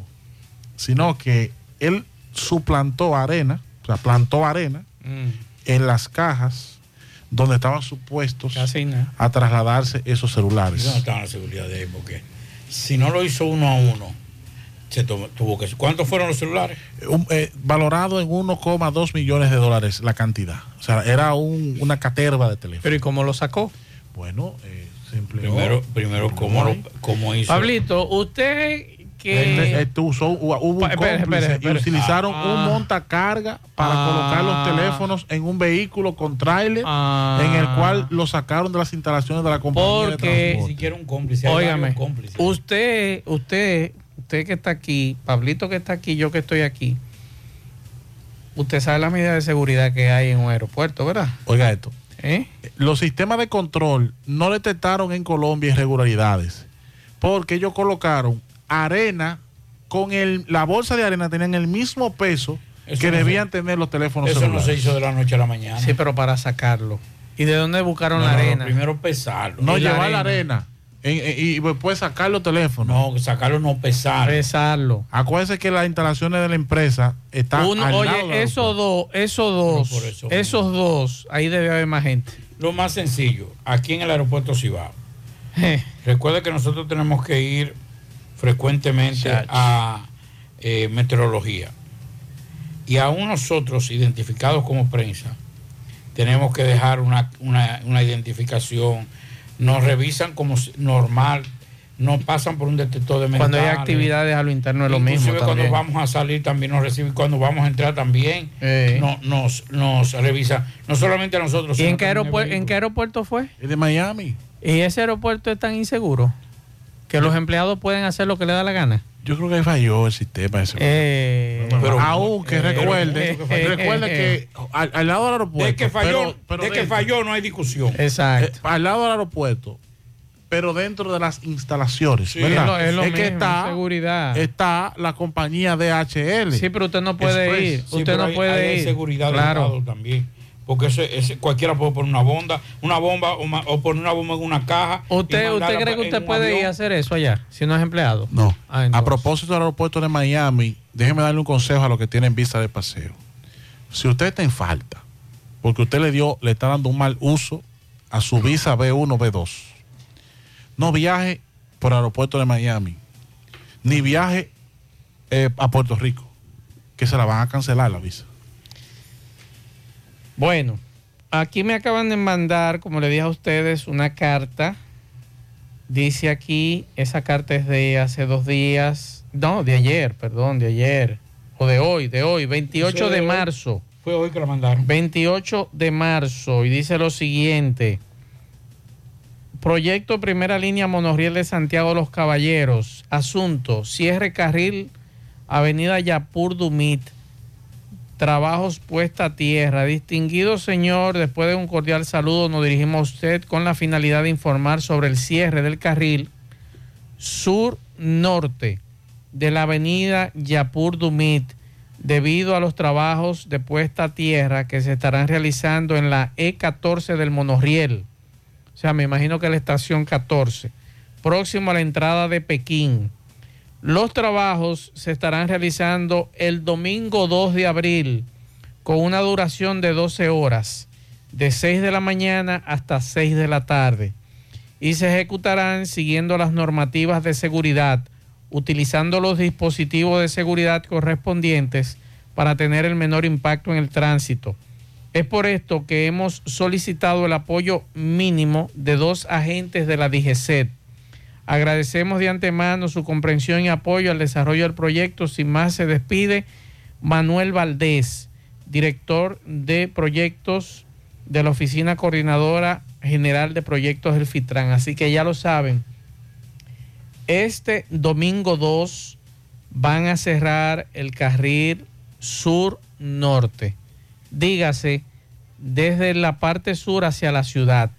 sino que él suplantó arena, o sea, plantó arena Mm. en las cajas donde estaban supuestos a trasladarse esos celulares. ¿Dónde estaba la seguridad de él? Porque si no lo hizo uno a uno, se tomó- tuvo que. ¿Cuántos fueron los celulares? Un- eh, valorado en 1,2 millones de dólares la cantidad. O sea, era un- una caterva de teléfono. Pero ¿y cómo lo sacó? Bueno, eh, se empleó. Primero, primero ¿cómo, lo, cómo hizo? Pablito, usted que... Este, este usó, hubo un espere, cómplice espere, espere. y utilizaron Ah. un montacarga para Ah. colocar los teléfonos en un vehículo con tráiler en el cual lo sacaron de las instalaciones de la compañía de Porque, transporte. siquiera un cómplice. óigame, usted, usted, usted que está aquí, Pablito que está aquí, yo que estoy aquí, usted sabe la medida de seguridad que hay en un aeropuerto, ¿verdad? Oiga esto. ¿Eh? Los sistemas de control no detectaron en Colombia irregularidades porque ellos colocaron arena con el, la bolsa de arena tenían el mismo peso Eso que no debían tener los teléfonos Eso no se hizo de la noche a la mañana. Sí, pero para sacarlo. ¿Y de dónde buscaron No, la no, arena? primero pesarlo. No llevar la arena. arena en- en- y después sacar los teléfonos. No, sacarlo no pesarlo. Pesarlo. Acuérdense que las instalaciones de la empresa están Uno- al lado del oye, esos dos, esos dos, eso esos dos, ahí debe haber más gente. Lo más sencillo, aquí en el aeropuerto Cibao. Eh. Recuerda que nosotros tenemos que ir frecuentemente a eh, meteorología. Y aún nosotros, identificados como prensa, tenemos que dejar una, una- una identificación. Nos revisan como normal, no pasan por un detector de Cuando hay metales. actividades a lo interno es lo mismo Inclusive cuando también. vamos a salir también nos reciben, cuando vamos a entrar también Eh. no- nos, nos revisa, no solamente a nosotros. ¿Y en qué, en qué aeropuerto fue? Es de Miami. ¿Y ese aeropuerto es tan inseguro que los empleados pueden hacer lo que les da la gana? Yo creo que ahí falló el sistema ese. Eh, pero aunque eh, recuerde, eh, recuerde que al, al lado del aeropuerto. De que falló, pero- pero de que falló no hay discusión. Exacto. eh, al lado del aeropuerto, pero dentro de las instalaciones. Sí, ¿verdad? es lo- es lo que mismo, está, seguridad. está la compañía DHL. Sí, pero usted no puede Express. ir. Sí, usted pero no hay- puede hay ir. seguridad claro. también. Porque ese, ese- cualquiera puede poner una bomba, una bomba o, ma- o poner una bomba en una caja. ¿Usted, ¿Usted cree que usted puede avión. ir a hacer eso allá si no es empleado? No. Ah, a propósito del aeropuerto de Miami, déjeme darle un consejo a los que tienen visa de paseo. Si usted está en falta, porque usted le dio, le está dando un mal uso a su visa B1, B2, no viaje por el aeropuerto de Miami, ni viaje eh, a Puerto Rico, que se la van a cancelar la visa. Bueno, aquí me acaban de mandar, como le dije a ustedes, una carta. Dice aquí, esa carta es de hace dos días, no, de ayer, perdón, de ayer, o de hoy, de hoy, 28 Eso de de hoy. marzo. Fue hoy que la mandaron. 28 de marzo y dice lo siguiente. Proyecto Primera Línea Monorriel de Santiago de los Caballeros. Asunto, cierre carril Avenida Yapur Dumit. Trabajos puesta a tierra. Distinguido señor, después de un cordial saludo nos dirigimos a usted con la finalidad de informar sobre el cierre del carril sur-norte de la avenida Yapur Dumit debido a los trabajos de puesta a tierra que se estarán realizando en la E14 del Monorriel. O sea, me imagino que la estación 14, próximo a la entrada de Pekín. Los trabajos se estarán realizando el domingo 2 de abril con una duración de 12 horas, de 6 de la mañana hasta 6 de la tarde. Y se ejecutarán siguiendo las normativas de seguridad, utilizando los dispositivos de seguridad correspondientes para tener el menor impacto en el tránsito. Es por esto que hemos solicitado el apoyo mínimo de dos agentes de la DGCET. Agradecemos de antemano su comprensión y apoyo al desarrollo del proyecto. Sin más, se despide Manuel Valdés, director de proyectos de la Oficina Coordinadora General de Proyectos del FITRAN. Así que ya lo saben, este domingo 2 van a cerrar el carril sur-norte. Dígase, desde la parte sur hacia la ciudad.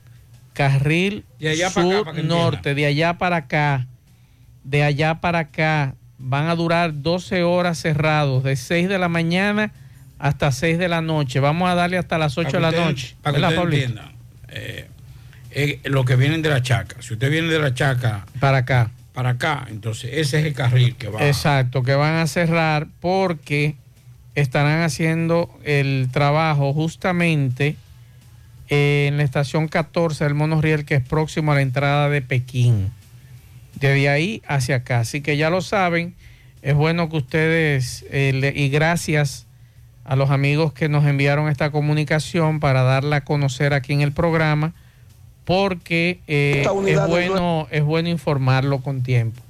Carril sur-norte, de allá para acá, de allá para acá. Van a durar 12 horas cerrados, de 6 de la mañana hasta 6 de la noche. Vamos a darle hasta las 8 de la usted- noche. Para que entienda. eh, eh, lo que vienen de la chaca. Si usted viene de la chaca. Para acá. Para acá. Entonces, ese es el carril que va. Exacto, que van a cerrar porque estarán haciendo el trabajo justamente en la estación 14 del monorriel que es próximo a la entrada de Pekín. Desde ahí hacia acá. Así que ya lo saben, es bueno que ustedes, eh, le- y gracias a los amigos que nos enviaron esta comunicación para darla a conocer aquí en el programa, porque eh, es, bueno, es bueno informarlo con tiempo.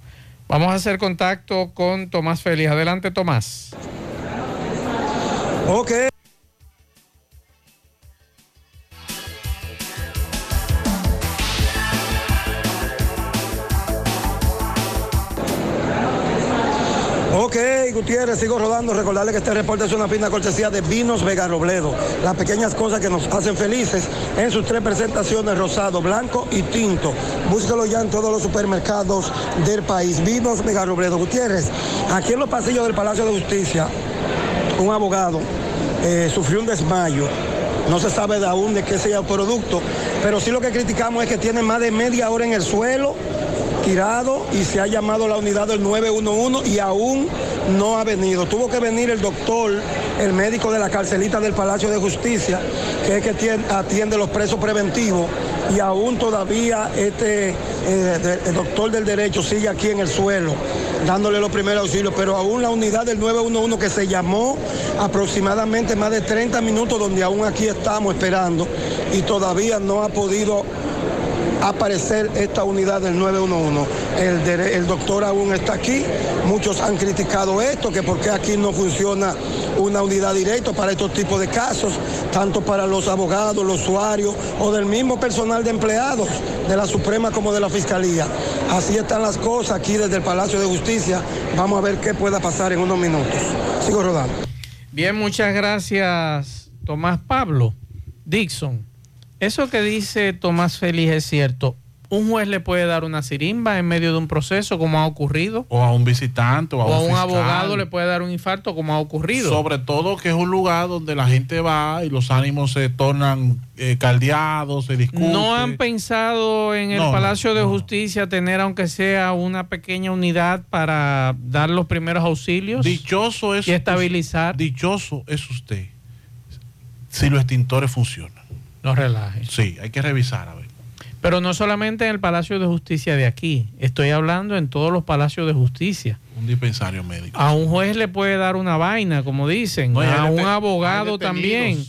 Vamos a hacer contacto con Tomás Félix. Adelante, Tomás. Ok. Ok, Gutiérrez, sigo rodando. Recordarle que este reporte es una fina cortesía de Vinos Vega Robledo. Las pequeñas cosas que nos hacen felices en sus tres presentaciones, rosado, blanco y tinto. Búsquelo ya en todos los supermercados del país. Vinos Vega Robledo. Gutiérrez, aquí en los pasillos del Palacio de Justicia, un abogado eh, sufrió un desmayo. No se sabe de aún de qué sea el producto, pero sí lo que criticamos es que tiene más de media hora en el suelo, y se ha llamado la unidad del 911 y aún no ha venido. Tuvo que venir el doctor, el médico de la carcelita del Palacio de Justicia, que es que tien- atiende los presos preventivos, y aún todavía este eh, el doctor del derecho sigue aquí en el suelo dándole los primeros auxilios, pero aún la unidad del 911 que se llamó aproximadamente más de 30 minutos donde aún aquí estamos esperando y todavía no ha podido aparecer esta unidad del 911. El, doctor aún está aquí, muchos han criticado esto, que por qué aquí no funciona una unidad directa para estos tipos de casos, tanto para los abogados, los usuarios o del mismo personal de empleados de la Suprema como de la Fiscalía. Así están las cosas aquí desde el Palacio de Justicia. Vamos a ver qué pueda pasar en unos minutos. Sigo rodando. Bien, muchas gracias, Tomás Pablo. Dixon, eso que dice Tomás Félix es cierto. ¿Un juez le puede dar una sirimba en medio de un proceso como ha ocurrido? O a un visitante o a, ¿O a un, fiscal. abogado le puede dar un infarto como ha ocurrido? Sobre todo que es un lugar donde la gente va y los ánimos se tornan eh, caldeados, se discuten. ¿No han pensado en el No, Palacio de Justicia tener, aunque sea una pequeña unidad para dar los primeros auxilios? Dichoso es y estabilizar. Dichoso es usted si los extintores funcionan. No relaje. Sí, hay que revisar a ver. Pero no solamente en el Palacio de Justicia de aquí, estoy hablando en todos los palacios de justicia. Un dispensario médico. A un juez le puede dar una vaina, como dicen, No, a un abogado también,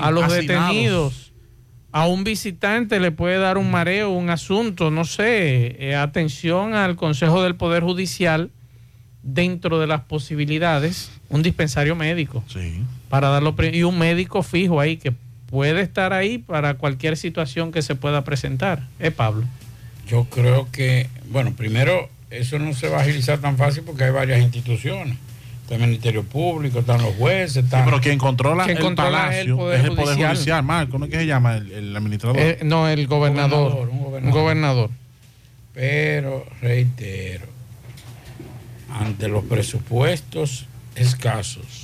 a los hacinados. detenidos, a un visitante le puede dar un mareo, un asunto, no sé, eh, atención al Consejo del Poder Judicial dentro de las posibilidades, un dispensario médico para darlo y un médico fijo ahí que puede estar ahí para cualquier situación que se pueda presentar. ¿Eh, Pablo? Yo creo que, bueno, primero, eso no se va a agilizar tan fácil porque hay varias instituciones. Está el Ministerio Público, están los jueces, están... pero quien controla Quien el controla palacio es el Poder es el Poder Judicial. Judicial, Marco. ¿No es que se llama el, el administrador? Eh, no, el gobernador. Gobernador, un Un gobernador. gobernador. Pero, reitero, ante los presupuestos escasos,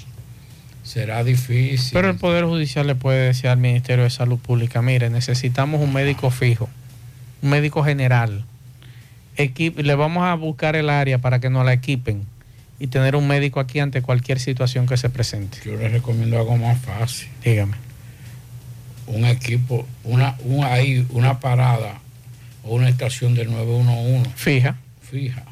será difícil. Pero el Poder Judicial le puede decir al Ministerio de Salud Pública, mire, necesitamos un médico fijo, un médico general. Equip- le vamos a buscar el área para que nos la equipen y tener un médico aquí ante cualquier situación que se presente. Yo les recomiendo algo más fácil. Dígame. Un equipo, una, un, ahí, una parada o una estación del 911. Fija. Fija.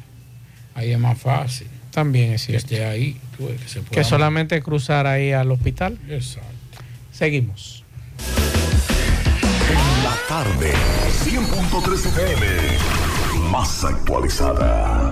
Ahí es más fácil. También es Que cierto. esté ahí. Que se Que pueda- solamente cruzar ahí al hospital. Exacto. Seguimos. La tarde, 100.3 FM, más actualizada.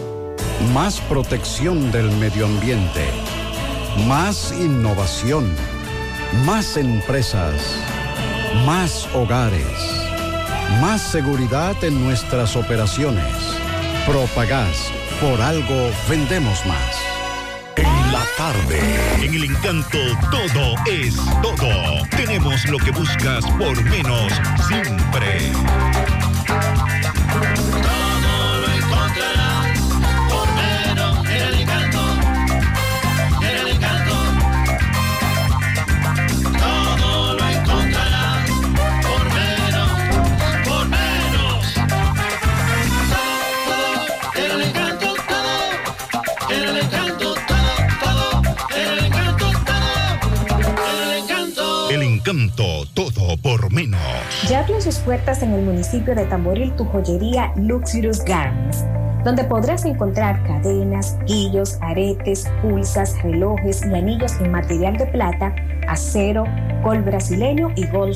Más protección del medio ambiente. Más innovación. Más empresas. Más hogares. Más seguridad en nuestras operaciones. Propagás. Por algo vendemos más. En la tarde, en el encanto todo es todo. Tenemos lo que buscas por menos siempre. Encanto. Todo por menos. Ya abrió sus puertas en el municipio de Tamboril tu joyería Luxurious Garments, donde podrás encontrar cadenas, guillos, aretes, pulsas, relojes y anillos en material de plata, acero, gol brasileño y gold.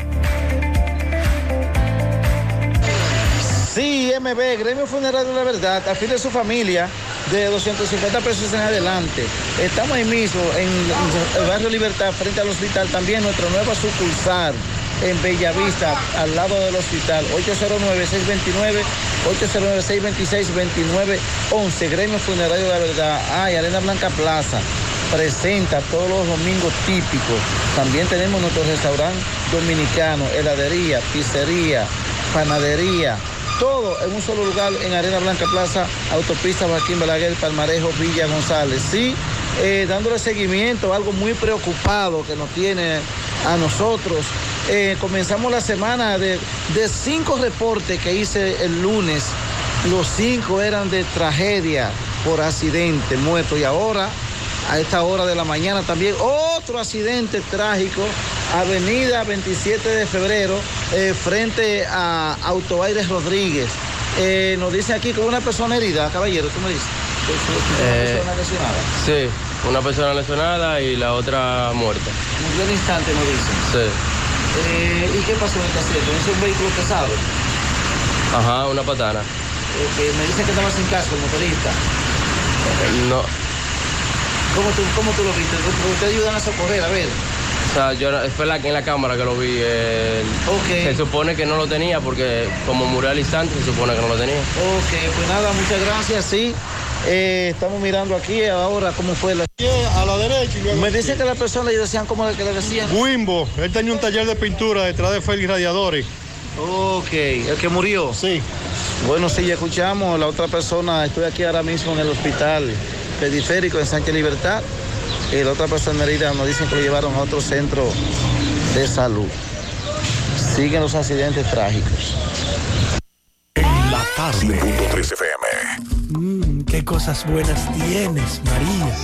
Sí, MB, Gremio Funerario de la Verdad, afile a su familia de 250 pesos en adelante. Estamos ahí mismo, en el barrio Libertad, frente al hospital, también nuestra nueva sucursal en Bellavista, al lado del hospital, 809-626-2911. Gremio Funerario de la Verdad. Ay, Arena Blanca Plaza presenta todos los domingos típicos. También tenemos nuestro restaurante dominicano, heladería, pizzería, panadería, todo en un solo lugar en Arena Blanca Plaza, autopista Joaquín Balaguer, Palmarejo, Villa González. Sí, eh, dándole seguimiento, algo muy preocupado que nos tiene a nosotros. Eh, comenzamos la semana de, de cinco reportes que hice el lunes. Los cinco eran de tragedia por accidente, muerto. Y ahora a esta hora de la mañana también otro accidente trágico, Avenida 27 de Febrero, eh, frente a Autoaires Rodríguez. Eh, nos dice aquí que una persona herida, caballero, tú me dices. Una Eh, persona lesionada. Sí, una persona lesionada y la otra muerta. En un instante nos dicen. Sí. ¿Y qué pasó en este accidente? ¿Es un vehículo pesado? Ajá, una patana. Me dicen que estaba sin casco, el motorista. No, ¿Cómo tú, cómo tú lo viste? Ustedes ayudan a socorrer, a ver. O sea, yo fue la, en la cámara que lo vi. eh, Se supone que no lo tenía porque como murió al instante se supone que no lo tenía. Ok, pues nada, muchas gracias, sí. Eh, estamos mirando aquí ahora cómo fue la... A la derecha y luego. Me dice que las personas le decían como que le decían. Wimbo, él tenía un taller de pintura detrás de Félix Radiadores. Ok, el que murió. Sí. Bueno, sí, ya escuchamos. La otra persona, estoy aquí ahora mismo en el hospital periférico en Sánchez Libertad. Y la otra persona herida nos dicen que lo llevaron a otro centro de salud. Siguen los accidentes trágicos. La tarde. 3 FM. Mmm, qué cosas buenas tienes, María.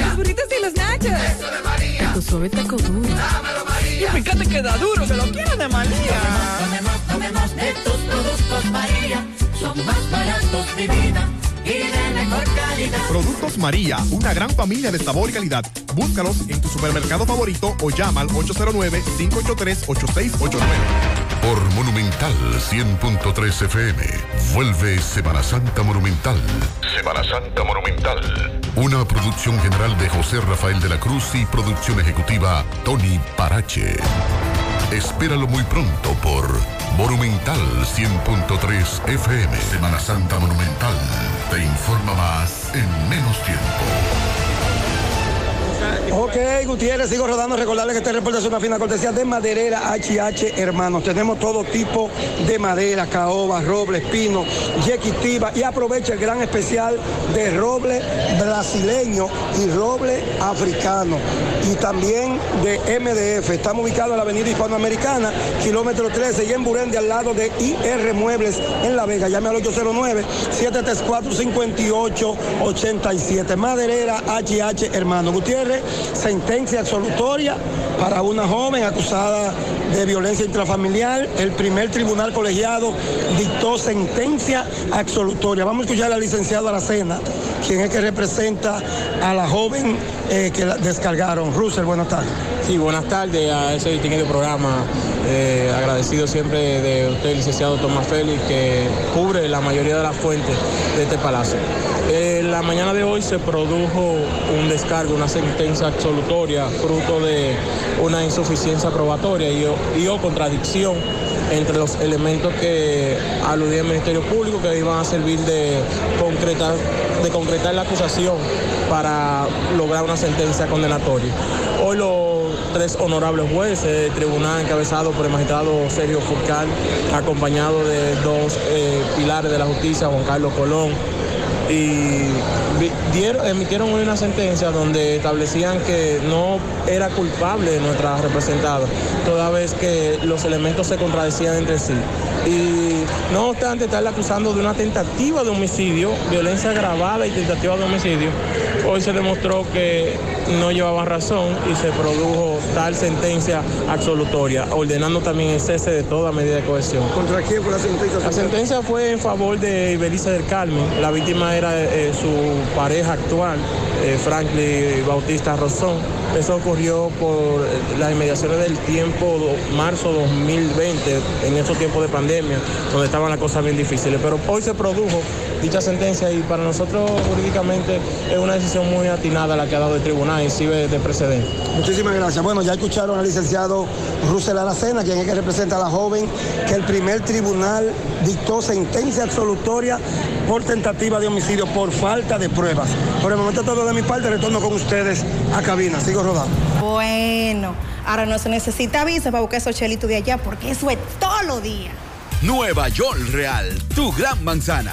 Los burritos y los nachos. Eso de María. Tu suave taco duro. Dámelo, María. Y fíjate que da duro, que lo quiero de María. Tomemos, tomemos de tus productos María. Son más baratos de vida y de mejor calidad. Productos María, una gran familia de sabor y calidad. Búscalos en tu supermercado favorito o llama al 809-583-8689. Por Monumental 100.3 FM. Vuelve Semana Santa Monumental. Semana Santa Monumental. Una producción general de José Rafael de la Cruz y producción ejecutiva Tony Parache. Espéralo muy pronto por Monumental 100.3 FM. Semana Santa Monumental. Te informa más en menos tiempo. Ok, Gutiérrez, sigo rodando. Recordarle que este reporte es una fina cortesía de Maderera HH Hermanos. Tenemos todo tipo de madera, caoba, roble, espino, yequitiva y aprovecha el gran especial de roble brasileño y roble africano. Y también de MDF. Estamos ubicados en la avenida Hispanoamericana, kilómetro 13 y en Burendi al lado de IR Muebles en La Vega. Llame al 809-734-5887. Maderera HH Hermanos. Gutiérrez, sentencia absolutoria para una joven acusada de violencia intrafamiliar. El primer tribunal colegiado dictó sentencia absolutoria. Vamos a escuchar al licenciado Aracena, quien es que representa a la joven eh, que la descargaron. Russell, buenas tardes. Sí, buenas tardes a ese distinguido programa. Eh, agradecido siempre de usted, licenciado Tomás Félix, que cubre la mayoría de las fuentes de este palacio. Eh, la mañana de hoy se produjo un descargo, una sentencia absolutoria, fruto de una insuficiencia probatoria y o, y o contradicción entre los elementos que aludía el Ministerio Público que iban a servir de concretar, de concretar la acusación para lograr una sentencia condenatoria. Hoy los tres honorables jueces del tribunal encabezado por el magistrado Sergio Furcal, acompañado de dos eh, pilares de la justicia, Juan Carlos Colón, y dieron- emitieron una sentencia donde establecían que no era culpable nuestra representada, toda vez que los elementos se contradecían entre sí. Y no obstante estarla acusando de una tentativa de homicidio, violencia agravada y tentativa de homicidio, hoy se demostró que no llevaban razón y se produjo tal sentencia absolutoria, ordenando también el cese de toda medida de cohesión. ¿Contra quién fue la sentencia? La sentencia fue en favor de Ibelice del Carmen. La víctima era eh, su pareja actual, eh, Franklin Bautista Rosón. Eso ocurrió por eh, las inmediaciones del tiempo do- marzo 2020, en esos tiempos de pandemia, donde estaban las cosas bien difíciles. Pero hoy se produjo dicha sentencia y para nosotros jurídicamente es una decisión muy atinada la que ha dado el tribunal y sirve de precedente. Muchísimas gracias. Bueno, ya escucharon al licenciado Russell Aracena, quien es que representa a la joven, que el primer tribunal dictó sentencia absolutoria por tentativa de homicidio por falta de pruebas. Por el momento todo de mi parte, retorno con ustedes a cabina. Sigo rodando. Bueno, ahora no se necesita visa para buscar esos chelitos de allá porque eso es todo lo día. Nueva York Real, tu gran manzana.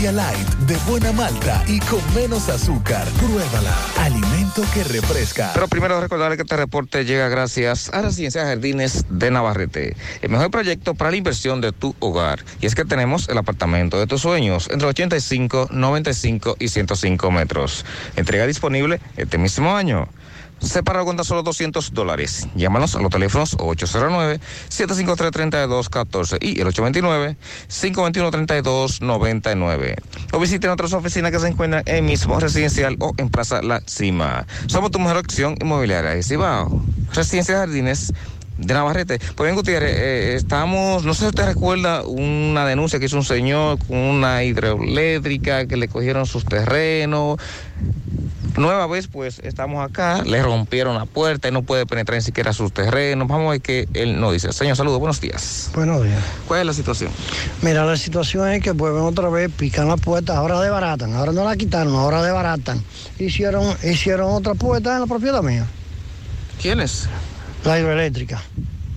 Light de buena malta y con menos azúcar. Pruébala. Alimento que refresca. Pero primero recordarle que este reporte llega gracias a Residencia Jardines de Navarrete, el mejor proyecto para la inversión de tu hogar. Y es que tenemos el apartamento de tus sueños entre 85, 95 y 105 metros. Entrega disponible este mismo año. Separa con tan solo 200 dólares. Llámanos a los teléfonos 809-753-3214 y el 829-521-3299. O visiten otras oficinas que se encuentran en mismo residencial o en Plaza La Cima. Somos tu mejor opción inmobiliaria de Cibao. Residencia Jardines de Navarrete. Pues bien, Gutiérrez, eh, estamos, no sé si usted recuerda una denuncia que hizo un señor con una hidroeléctrica que le cogieron sus terrenos. Nueva vez, pues estamos acá, le rompieron la puerta y no puede penetrar ni siquiera sus terrenos. Vamos a ver qué él nos dice. Señor, saludos, buenos días. Buenos días. ¿Cuál es la situación? Mira, la situación es que vuelven otra vez, pican la puerta, ahora desbaratan, ahora no la quitaron, ahora desbaratan. Hicieron, hicieron otra puerta en la propiedad mía. ¿Quiénes? La hidroeléctrica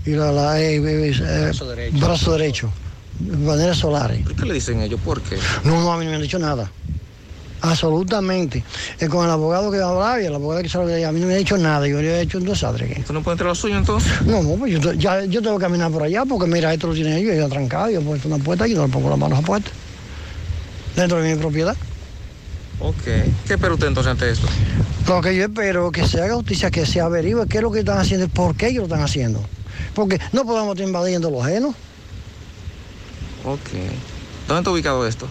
y la, la eh, eh, eh, Brazo derecho. brazo derecho, solares. ¿Por qué le dicen ellos? ¿Por qué? No, no, a mí no me han dicho nada. Absolutamente. Eh, con el abogado que hablaba y el abogado que sabe, a mí no me ha dicho nada. Yo le he hecho un desastre. ¿Usted no puede entrar lo suyo entonces? No, no, pues yo, ya, yo tengo que caminar por allá porque mira, esto lo tienen ellos, yo trancado, yo he puesto una puerta y no le pongo las manos a puerta. Dentro de mi propiedad. Ok. ¿Qué espera usted entonces ante esto? Lo que yo espero es que se haga justicia, que se averigüe qué es lo que están haciendo y por qué ellos lo están haciendo. Porque no podemos estar invadiendo los ajenos. Ok. ¿Dónde está ubicado esto?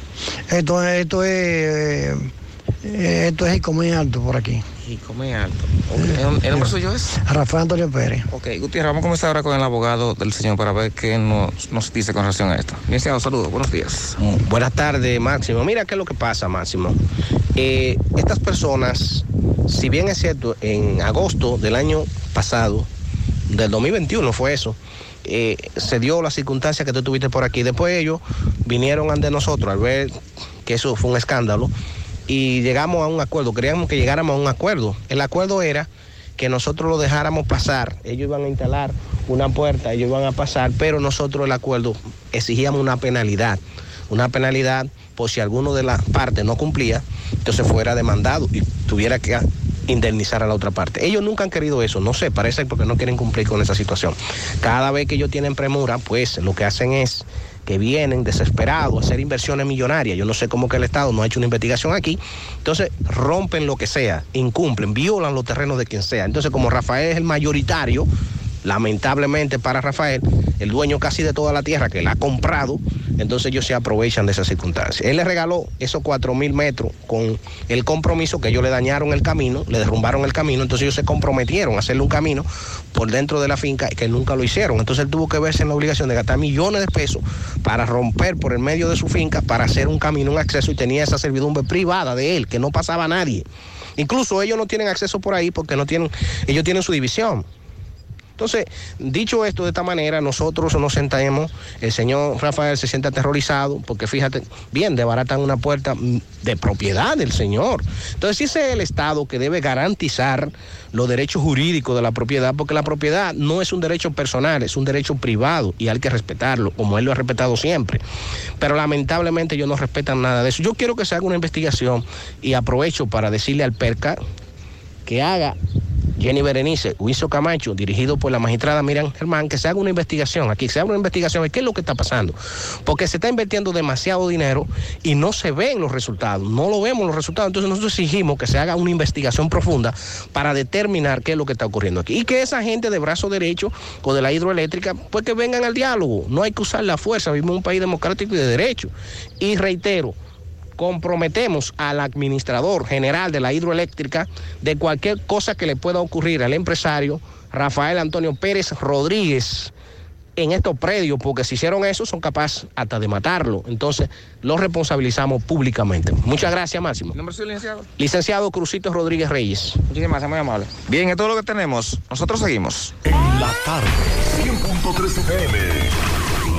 Esto, es- esto es eh, esto es Jicomí Alto por aquí. Y come alto. Ok. ¿El nombre suyo es? Rafael Antonio Pérez. Ok, Gutiérrez, vamos a comenzar ahora con el abogado del señor para ver qué nos, nos dice con relación a esto. Licenciado, saludos, buenos días. Buenas tardes, Máximo. Mira qué es lo que pasa, Máximo. Eh, estas personas, si bien es cierto, en agosto del año pasado, del 2021 fue eso, eh, se dio la circunstancia que tú tuviste por aquí. Después ellos vinieron ante nosotros al ver que eso fue un escándalo y llegamos a un acuerdo. Queríamos que llegáramos a un acuerdo. El acuerdo era que nosotros lo dejáramos pasar. Ellos iban a instalar una puerta, ellos iban a pasar, pero nosotros el acuerdo exigíamos una penalidad. Una penalidad por si alguno de las partes no cumplía, entonces fuera demandado y tuviera que indemnizar a la otra parte. Ellos nunca han querido eso, no sé, parece porque no quieren cumplir con esa situación. Cada vez que ellos tienen premura, pues lo que hacen es que vienen desesperados a hacer inversiones millonarias. Yo no sé cómo que el Estado no ha hecho una investigación aquí. Entonces rompen lo que sea, incumplen, violan los terrenos de quien sea. Entonces como Rafael es el mayoritario, lamentablemente para Rafael, el dueño casi de toda la tierra que la ha comprado, entonces ellos se aprovechan de esa circunstancia. Él le regaló esos cuatro mil metros con el compromiso que ellos le dañaron el camino, le derrumbaron el camino, entonces ellos se comprometieron a hacerle un camino por dentro de la finca que nunca lo hicieron. Entonces él tuvo que verse en la obligación de gastar millones de pesos para romper por el medio de su finca, para hacer un camino, un acceso y tenía esa servidumbre privada de él, que no pasaba a nadie. Incluso ellos no tienen acceso por ahí porque no tienen, ellos tienen su división. Entonces, dicho esto de esta manera, nosotros nos sentamos, el señor Rafael se siente aterrorizado, porque fíjate, bien, debaratan una puerta de propiedad del señor. Entonces, ese es el Estado que debe garantizar los derechos jurídicos de la propiedad, porque la propiedad no es un derecho personal, es un derecho privado y hay que respetarlo, como él lo ha respetado siempre. Pero lamentablemente ellos no respetan nada de eso. Yo quiero que se haga una investigación y aprovecho para decirle al PERCA que haga Jenny Berenice, Huizo Camacho, dirigido por la magistrada Miriam Germán, que se haga una investigación aquí, se haga una investigación de qué es lo que está pasando. Porque se está invirtiendo demasiado dinero y no se ven los resultados, no lo vemos los resultados. Entonces nosotros exigimos que se haga una investigación profunda para determinar qué es lo que está ocurriendo aquí. Y que esa gente de brazo derecho o de la hidroeléctrica, pues que vengan al diálogo. No hay que usar la fuerza, vivimos en un país democrático y de derecho. Y reitero, comprometemos al administrador general de la hidroeléctrica de cualquier cosa que le pueda ocurrir al empresario Rafael Antonio Pérez Rodríguez en estos predios, porque si hicieron eso son capaces hasta de matarlo. Entonces, lo responsabilizamos públicamente. Muchas gracias, Máximo. ¿Nombre suyo, licenciado? Licenciado Crucito Rodríguez Reyes. Muchísimas gracias, muy amable. Bien, es todo lo que tenemos. Nosotros seguimos. En la tarde, 100.3 FM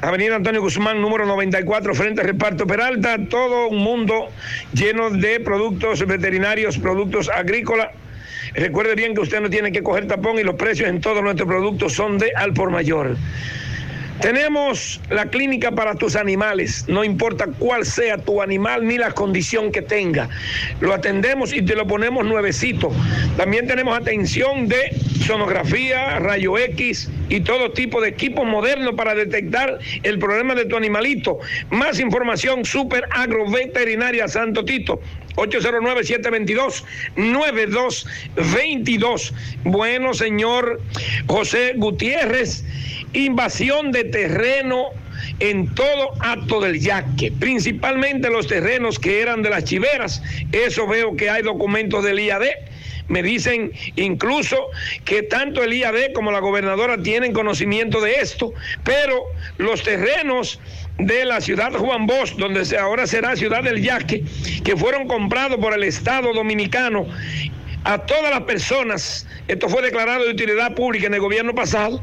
Avenida Antonio Guzmán, número 94, frente al reparto Peralta, todo un mundo lleno de productos veterinarios, productos agrícolas. Recuerde bien que usted no tiene que coger tapón y los precios en todos nuestros productos son de al por mayor. Tenemos la clínica para tus animales, no importa cuál sea tu animal ni la condición que tenga. Lo atendemos y te lo ponemos nuevecito. También tenemos atención de sonografía, rayo X y todo tipo de equipos modernos para detectar el problema de tu animalito. Más información, Super Agroveterinaria Santo Tito. 809-722-9222. Bueno, señor José Gutiérrez, invasión de terreno en todo acto del yaque, principalmente los terrenos que eran de las chiveras. Eso veo que hay documentos del IAD. Me dicen incluso que tanto el IAD como la gobernadora tienen conocimiento de esto, pero los terrenos de la ciudad Juan Bosch, donde ahora será ciudad del Yaque, que fueron comprados por el Estado dominicano a todas las personas, esto fue declarado de utilidad pública en el gobierno pasado,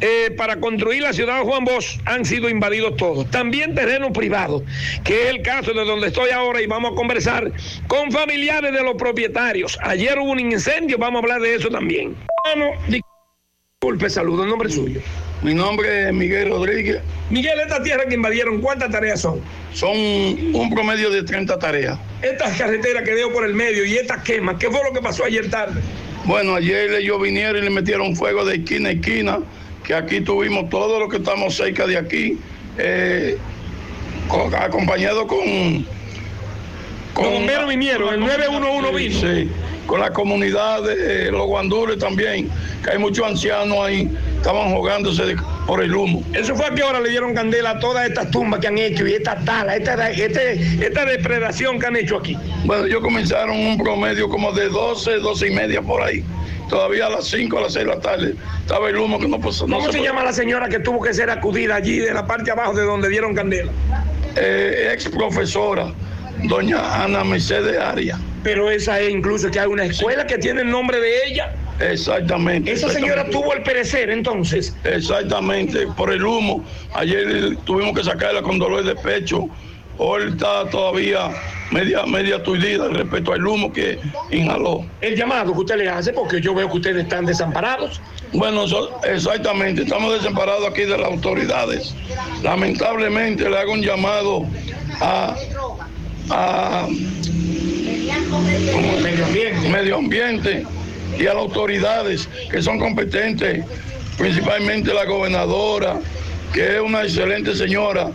eh, para construir la ciudad de Juan Bosch han sido invadidos todos. También terreno privado, que es el caso de donde estoy ahora y vamos a conversar con familiares de los propietarios. Ayer hubo un incendio, vamos a hablar de eso también. Disculpe, saludo, nombre suyo. Mi nombre es Miguel Rodríguez. Miguel, esta tierra que invadieron, ¿cuántas tareas son? Son un promedio de 30 tareas. Estas carreteras que veo por el medio y estas quemas, ¿qué fue lo que pasó ayer tarde? Bueno, ayer ellos vinieron y le metieron fuego de esquina a esquina, que aquí tuvimos todo lo que estamos cerca de aquí, eh, con- acompañado con... Los bomberos vinieron, el 911 vino. Sí, con la comunidad de eh, los guandules también, que hay muchos ancianos ahí, estaban jugándose de- por el humo. ¿Eso fue a qué hora le dieron candela a todas estas tumbas que han hecho y esta tala, esta, este- esta depredación que han hecho aquí? Bueno, ellos comenzaron un promedio como de 12, 12 y media por ahí. todavía a las 5 a las 6 de la tarde estaba el humo que no pasó. ¿Cómo se llama la señora que tuvo que ser acudida allí de la parte abajo de donde dieron candela? Eh, ex profesora, doña Ana Mercedes Arias. Pero esa es incluso que hay una escuela que tiene el nombre de ella. Exactamente. Esa señora exactamente. tuvo el perecer entonces. Exactamente, por el humo. Ayer tuvimos que sacarla con dolor de pecho. Hoy está todavía media, media aturdida respecto al humo que inhaló. El llamado que usted le hace, porque yo veo que ustedes están desamparados. Bueno, so- exactamente, estamos desamparados aquí de las autoridades. Lamentablemente le hago un llamado a, a medio ambiente. medio ambiente y a las autoridades que son competentes, principalmente la gobernadora, que es una excelente señora,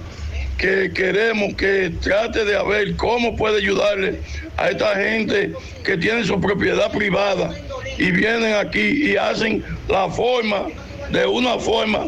que queremos que trate de ver cómo puede ayudarle a esta gente que tiene su propiedad privada y vienen aquí y hacen la forma, de una forma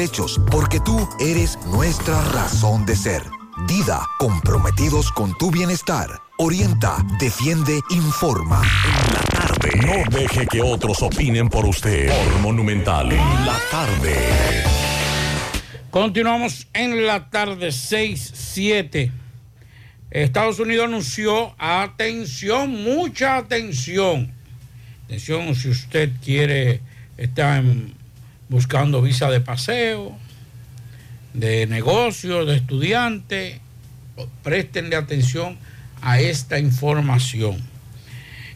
porque tú eres nuestra razón de ser. Dida, comprometidos con tu bienestar. Orienta, defiende, informa. No deje que otros opinen por usted. Por Monumental. En la tarde. Continuamos en la tarde 6-7. Estados Unidos anunció, atención, mucha atención. Atención si usted quiere, está en- buscando visa de paseo, de negocio, de estudiante, prestenle atención a esta información.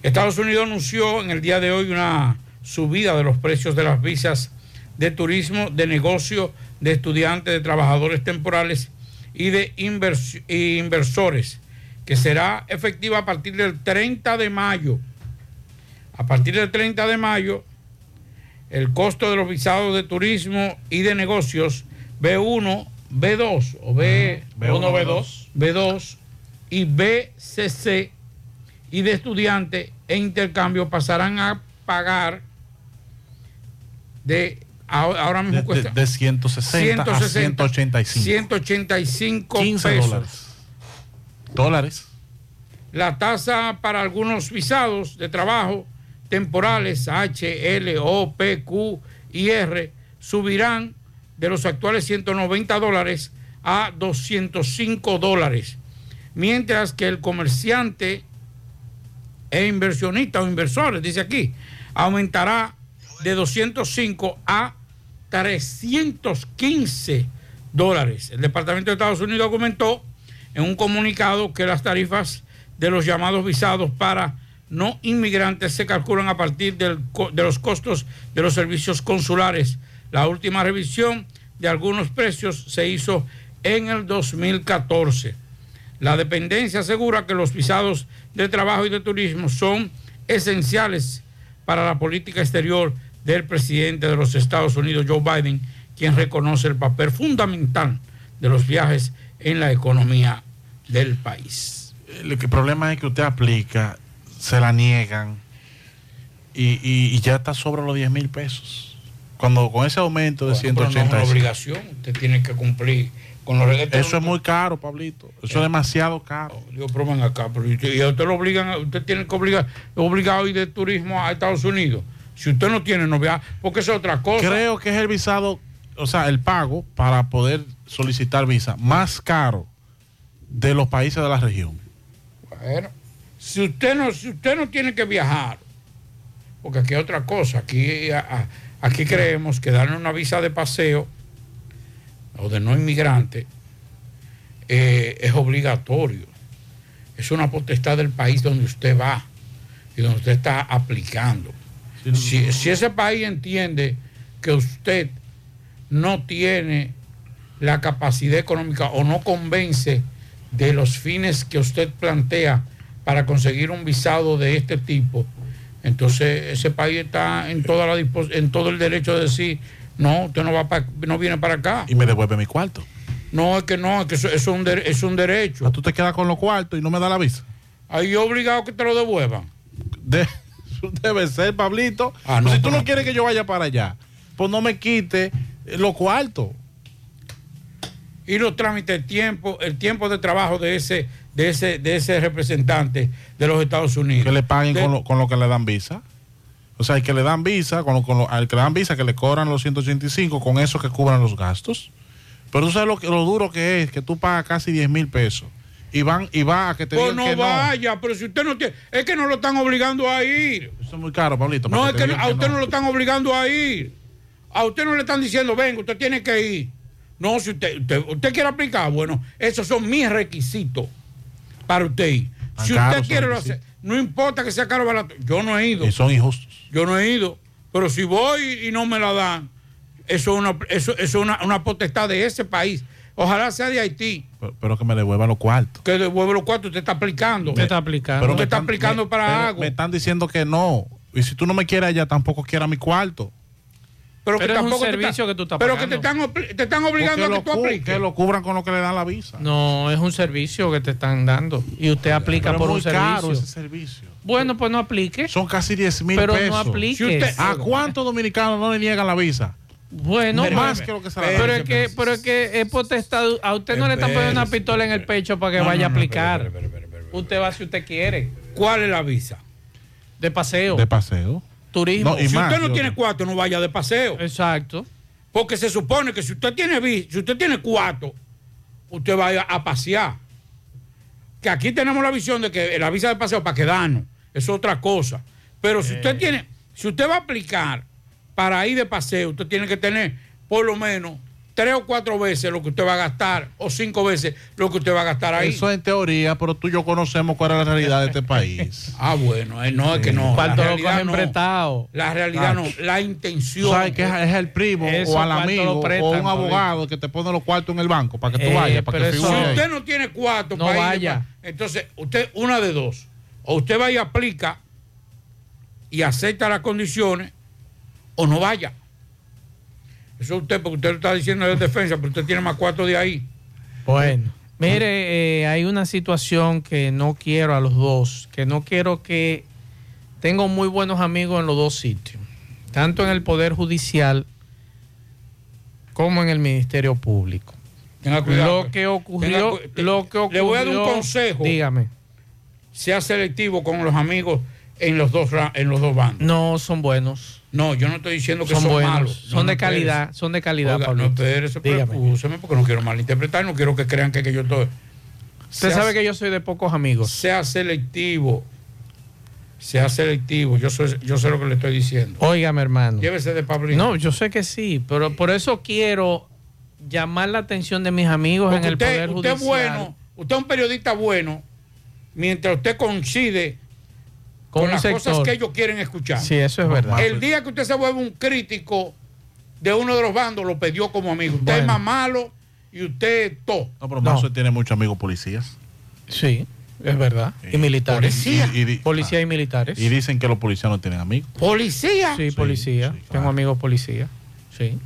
Estados Unidos anunció en el día de hoy una subida de los precios de las visas de turismo, de negocio, de estudiantes, de trabajadores temporales y de inversores, que será efectiva a partir del 30 de mayo. A partir del 30 de mayo, el costo de los visados de turismo y de negocios B1, B2 o B, B1, B2. B2 y BCC y de estudiante e intercambio pasarán a pagar de ahora mismo De, de- cuesta de 160, a 185. 185 15 pesos. dólares. Dólares. La tasa para algunos visados de trabajo temporales H, L, O, P, Q y R subirán de los actuales 190 dólares a 205 dólares, mientras que el comerciante e inversionista o inversores, dice aquí, aumentará de 205 a 315 dólares. El Departamento de Estados Unidos comentó en un comunicado que las tarifas de los llamados visados para no inmigrantes se calculan a partir del de los costos de los servicios consulares. La última revisión de algunos precios se hizo en el 2014. La dependencia asegura que los visados de trabajo y de turismo son esenciales para la política exterior del presidente de los Estados Unidos, Joe Biden, quien reconoce el papel fundamental de los viajes en la economía del país. El problema es que usted aplica, se la niegan y, y- y ya está sobre los 10 mil pesos. Cuando con ese aumento de Bueno, pero no es 180. una obligación, usted tiene que cumplir con los. Eso es muy caro, Pablito. Eso es demasiado caro. Digo, pero ven acá, pero usted, y a usted lo obligan, usted tiene que obligar, obligado a ir de turismo a Estados Unidos. Si usted no tiene, no viaja, porque eso es otra cosa. Creo que es el visado, o sea, el pago para poder solicitar visa más caro de los países de la región. Bueno, si usted no, si usted no tiene que viajar, porque aquí hay otra cosa, aquí, a- aquí creemos que darle una visa de paseo o de no inmigrante eh, es obligatorio. Es una potestad del país donde usted va y donde usted está aplicando. Si, si ese país entiende que usted no tiene la capacidad económica o no convence de los fines que usted plantea para conseguir un visado de este tipo, Entonces ese país está en toda la en todo el derecho de decir, no, usted no va pa- no viene para acá. Y me devuelve mi cuarto. No, es que no, es que eso, eso es, un es un derecho. Tú te quedas con los cuartos y no me da la visa. Ahí obligado que te lo devuelvan. De- debe ser, Pablito. Ah, no, Pues si tú no quieres que yo vaya para allá, pues no me quite los cuartos. y los trámites, el tiempo, el tiempo de trabajo de ese, de ese, de ese representante de los Estados Unidos. Que le paguen De- con, lo, con lo que le dan visa. O sea, el que le dan visa, con lo- con lo- al que le dan visa, que le cobran los 185, con eso que cubran los gastos. Pero tú sabes lo, que- lo duro que es, que tú pagas casi 10 mil pesos. Y van y va a que te Pues digan no que vaya, pero si usted no tiene, es que no lo están obligando a ir. no. Eso es muy caro, Pablito. No, es que digan a usted no. lo están obligando a ir. A usted no le están diciendo, venga, usted tiene que ir. No, si usted, usted, usted quiere aplicar, bueno, esos son mis requisitos para usted ir. Tan Si caros usted quiere lo requisitos. hace, no importa que sea caro o barato. Yo no he ido. Y son injustos. Yo no he ido. Pero si voy y no me la dan, eso es una, eso, eso es una, una potestad de ese país. Ojalá sea de Haití, Pero, pero que me devuelvan los cuartos. que devuelve los cuartos. Usted está aplicando. Usted está aplicando. Pero Usted me está están- aplicando me- para algo. Me están diciendo que no. Y si tú no me quieres allá, tampoco quieras mi cuarto. Pero, Pero es un servicio que tú estás Pero que te están, te están obligando a que tú apliques. que lo cubran con lo que le dan la visa. No, es un servicio que te están dando y usted aplica Pero por es un muy caro servicio. ese servicio. Bueno, pues no aplique. Son casi 10 mil Pero pesos. no aplique. Si ¿A cuántos dominicanos no le niegan la visa? Bueno, Pero- más que lo que se la pero es que, pero es que es potestad. A usted no le están poniendo una pistola en el pecho para que No, vaya no, a no, aplicar. Usted va si usted quiere. ¿Cuál es la visa? De paseo. De paseo. Turismo. No, si más, usted no yo- tiene cuarto, no vaya de paseo. Exacto. Porque se supone que si usted tiene si usted tiene cuarto, usted vaya a pasear. Que aquí tenemos la visión de que la visa de paseo para quedarnos, es otra cosa. Pero si Eh. usted tiene, si usted va a aplicar para ir de paseo, usted tiene que tener por lo menos tres o cuatro veces lo que usted va a gastar, o cinco veces lo que usted va a gastar ahí. Eso en teoría, pero tú y yo conocemos cuál es la realidad de este país. Ah, bueno, eh, no es que no. La ¿Cuánto lo realidad cogen no. prestado? La realidad no, la intención. sabes que es, es el primo Eso, o al ¿cuánto amigo prestan, o un abogado que te pone los cuartos en el banco para que tú Eh, vayas, para pero que eso- Si usted no tiene cuarto No para ir, vaya. entonces usted, una de dos, o usted va y aplica y acepta las condiciones, o no vaya. Eso usted, porque usted lo está diciendo de defensa, pero usted tiene más cuarto de ahí. Bueno, mire, eh, hay una situación que no quiero a los dos, que no quiero que tengo muy buenos amigos en los dos sitios, tanto en el Poder Judicial como en el Ministerio Público. Tenga cuidado. Lo que ocurrió, Tenga lo que ocurrió, Le voy a dar un consejo. Dígame. Sea selectivo con los amigos en los dos, en los dos bandos. No son buenos. No, yo no estoy diciendo que Son son, buenos, malos. son de no, calidad, son de calidad, Oiga, no, Dígame. excúseme porque no quiero malinterpretar, no quiero que crean que, que yo estoy. Usted Sea- sabe que yo soy de pocos amigos. Sea selectivo. Sea selectivo. Yo, soy, yo sé lo que le estoy diciendo. Óigame, hermano. Llévese de Pablito. No, yo sé que sí, pero por eso quiero llamar la atención de mis amigos Porque en el usted, Poder usted es Judicial. bueno, usted es un periodista bueno, mientras usted coincide Con las sector. cosas que ellos quieren escuchar. Sí, eso es verdad. El día que usted se vuelve un crítico de uno de los bandos, lo perdió como amigo. Usted Bueno. es más malo y usted es todo. No, pero No. Mazo tiene muchos amigos policías. Sí, es verdad. Y militares. Policía. Y, y- Policía y militares. y dicen que los policías no tienen amigos. Policía. Sí, policía. sí, claro. Tengo amigos policía. Sí.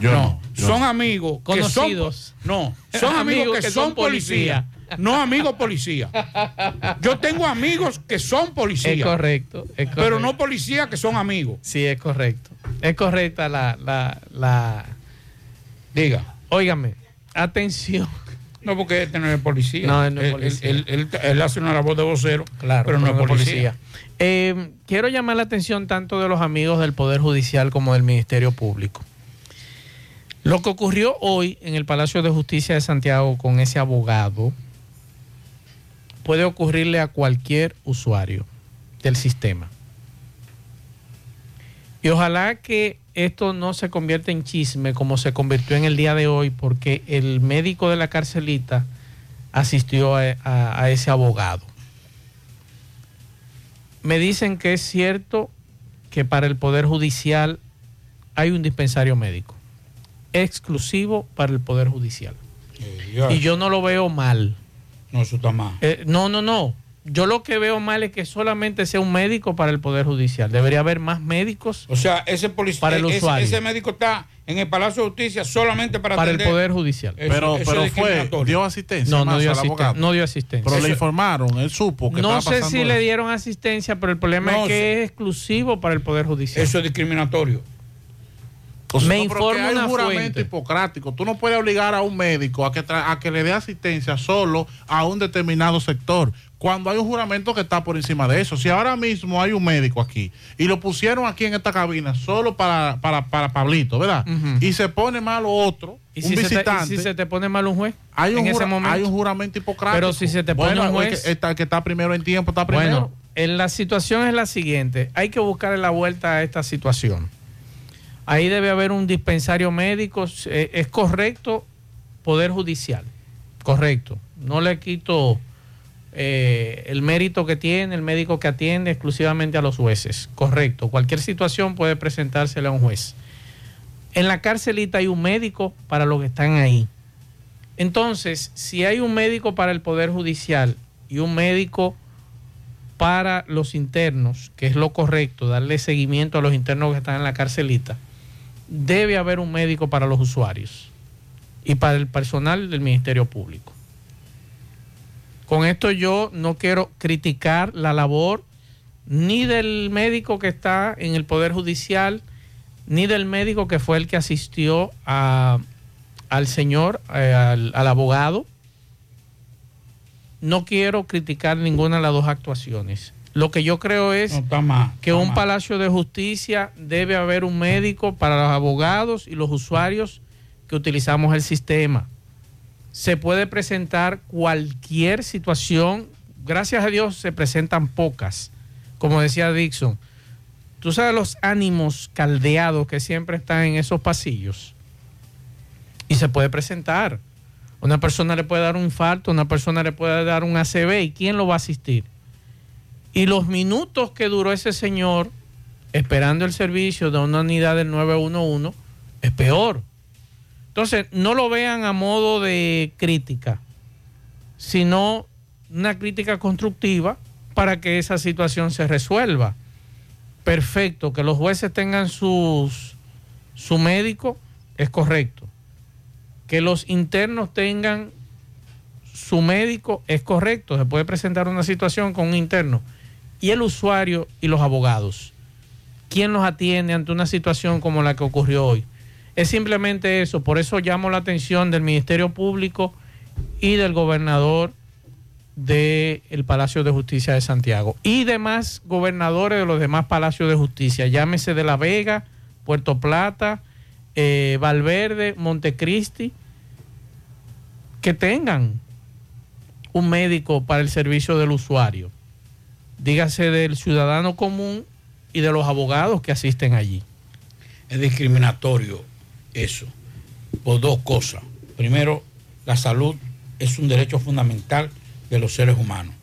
Yo no. no, yo son no. amigos que Conocidos. son no, son amigos que, son policías, no amigos policías. Yo tengo amigos que son policías, Es correcto, es correcto. pero no policías que son amigos. Sí, es correcto. Es correcta la, la, la... Diga. Óigame, atención. No, porque este no es policía. No, él no es policía. Él, él- él hace una labor de vocero, Claro, pero no es policía. Eh, quiero llamar la atención tanto de los amigos del Poder Judicial como del Ministerio Público. Lo que ocurrió hoy en el Palacio de Justicia de Santiago con ese abogado puede ocurrirle a cualquier usuario del sistema. Y ojalá que esto no se convierta en chisme como se convirtió en el día de hoy, porque el médico de la carcelita asistió a, a- a ese abogado. Me dicen que es cierto que para el Poder Judicial hay un dispensario médico, exclusivo para el Poder Judicial. Y yo no lo veo mal. No, eso está mal. Eh, no, no, no. Yo lo que veo mal es que solamente sea un médico para el Poder Judicial. Debería haber más médicos O sea, ese policía, Para el ese, usuario. ese médico está en el Palacio de Justicia solamente para, para el Poder Judicial. Eso- pero eso pero fue, dio asistencia. No, no dio, al asisten- abogado. no dio asistencia. Pero le informaron, él supo que no estaba sé si le dieron asistencia, pero el problema No, es que es exclusivo para el Poder Judicial. Eso es discriminatorio. O sea, Me no, informa un juramento fuente. hipocrático. Tú no puedes obligar a un médico a que, a que le dé asistencia solo a un determinado sector. Cuando hay un juramento que está por encima de eso. Si ahora mismo hay un médico aquí y lo pusieron aquí en esta cabina solo para, para, para Pablito, ¿verdad? Y se pone malo otro, ¿Y un si, se te, y visitante. si se te pone mal un juez? hay, un en ese jura- momento. hay un juramento hipocrático. Pero si se te pone Bueno, un el juez- que, está, el que está primero en tiempo está primero. Bueno, en la situación es la siguiente. Hay que buscarle la vuelta a esta situación. Ahí debe haber un dispensario médico. eh, es correcto poder judicial. Correcto. No le quito eh, el mérito que tiene el médico que atiende exclusivamente a los jueces. Correcto. Cualquier situación puede presentársela a un juez. En la carcelita hay un médico para los que están ahí. Entonces, si hay un médico para el Poder Judicial y un médico para los internos, que es lo correcto, darle seguimiento a los internos que están en la carcelita, debe haber un médico para los usuarios y para el personal del Ministerio Público. Con esto yo no quiero criticar la labor ni del médico que está en el Poder Judicial, ni del médico que fue el que asistió al señor, eh, al abogado. No quiero criticar ninguna de las dos actuaciones. Lo que yo creo es No, está mal, que un mal. palacio de justicia debe haber un médico para los abogados y los usuarios que utilizamos el sistema. Se puede presentar cualquier situación, gracias a Dios se presentan pocas, como decía Dixon. Tú sabes los ánimos caldeados que siempre están en esos pasillos. Y se puede presentar. Una persona le puede dar un infarto, una persona le puede dar un ACV y ¿quién lo va a asistir? Y los minutos que duró ese señor esperando el servicio de una unidad del 911 es peor. Entonces, no lo vean a modo de crítica, sino una crítica constructiva para que esa situación se resuelva. Perfecto, que los jueces tengan sus, su médico es correcto. Que los internos tengan su médico es correcto. Se puede presentar una situación con un interno. Y el usuario y los abogados. ¿Quién los atiende ante una situación como la que ocurrió hoy? Es simplemente eso. Por eso llamo la atención del Ministerio Público y del gobernador del Palacio de Justicia de Santiago y demás gobernadores de los demás palacios de justicia, llámese de La Vega, Puerto Plata, eh, Valverde, Montecristi, que tengan un médico para el servicio del usuario, dígase del ciudadano común y de los abogados que asisten allí. Es discriminatorio eso, por dos cosas. Primero, la salud es un derecho fundamental de los seres humanos.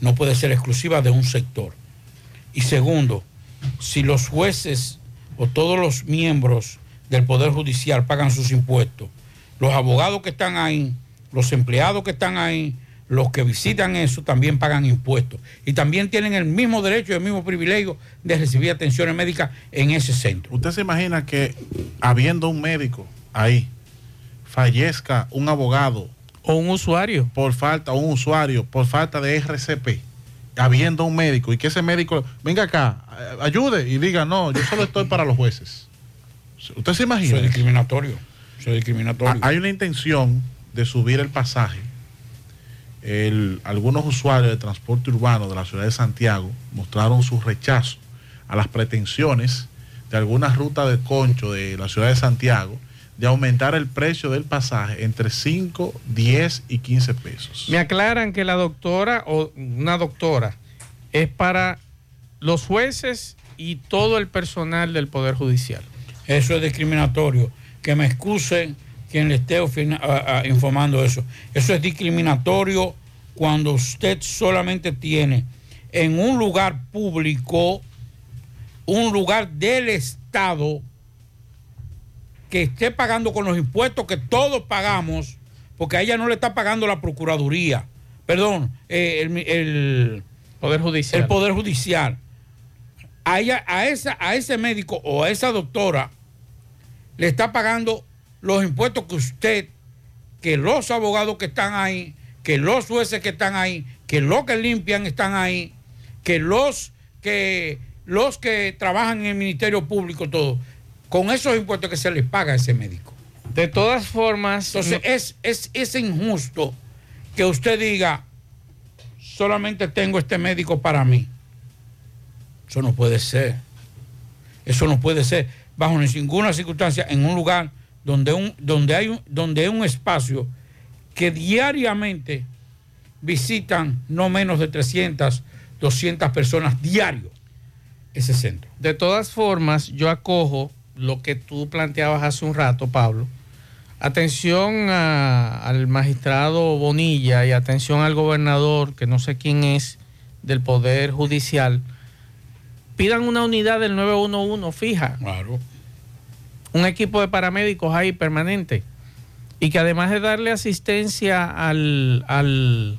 No puede ser exclusiva de un sector. Y segundo, si los jueces o todos los miembros del Poder Judicial pagan sus impuestos, los abogados que están ahí, los empleados que están ahí, los que visitan eso también pagan impuestos. Y también tienen el mismo derecho y el mismo privilegio de recibir atenciones médicas en ese centro. ¿Usted se imagina que habiendo un médico ahí, fallezca un abogado o un usuario por falta, o un usuario por falta de RCP, habiendo un médico y que ese médico venga acá, ayude y diga, no, yo solo estoy para los jueces? ¿Usted se imagina? Eso es discriminatorio. Eso es discriminatorio. Ha- Hay una intención de subir el pasaje. El- algunos usuarios de transporte urbano de la ciudad de Santiago mostraron su rechazo a las pretensiones de algunas rutas de concho de la ciudad de Santiago de aumentar el precio del pasaje entre 5, 10 y 15 pesos. Me aclaran que la doctora o una doctora es para los jueces y todo el personal del Poder Judicial. Eso es discriminatorio. Que me excuse quien le esté informando eso. Eso es discriminatorio cuando usted solamente tiene en un lugar público, un lugar del Estado, que esté pagando con los impuestos que todos pagamos, porque a ella no le está pagando la Procuraduría, perdón, eh, el, el Poder Judicial. el Poder Judicial, a, ella, a, esa, a ese médico o a esa doctora le está pagando los impuestos que usted, que los abogados que están ahí, que los jueces que están ahí, que los que limpian están ahí, que los que los que trabajan en el Ministerio Público, todo, con esos impuestos que se les paga a ese médico. De todas formas. Entonces, es, es, es injusto que usted diga, solamente tengo este médico para mí. Eso no puede ser. Eso no puede ser bajo ninguna circunstancia en un lugar donde, un, donde, hay, un, donde un espacio que diariamente visitan no menos de 300, 200 personas diario ese centro. De todas formas, yo acojo lo que tú planteabas hace un rato, Pablo. Atención a- al magistrado Bonilla y atención al gobernador, que no sé quién es, del Poder Judicial. Pidan una unidad del 911 fija. Claro. Un equipo de paramédicos ahí permanente. Y que además de darle asistencia al, al,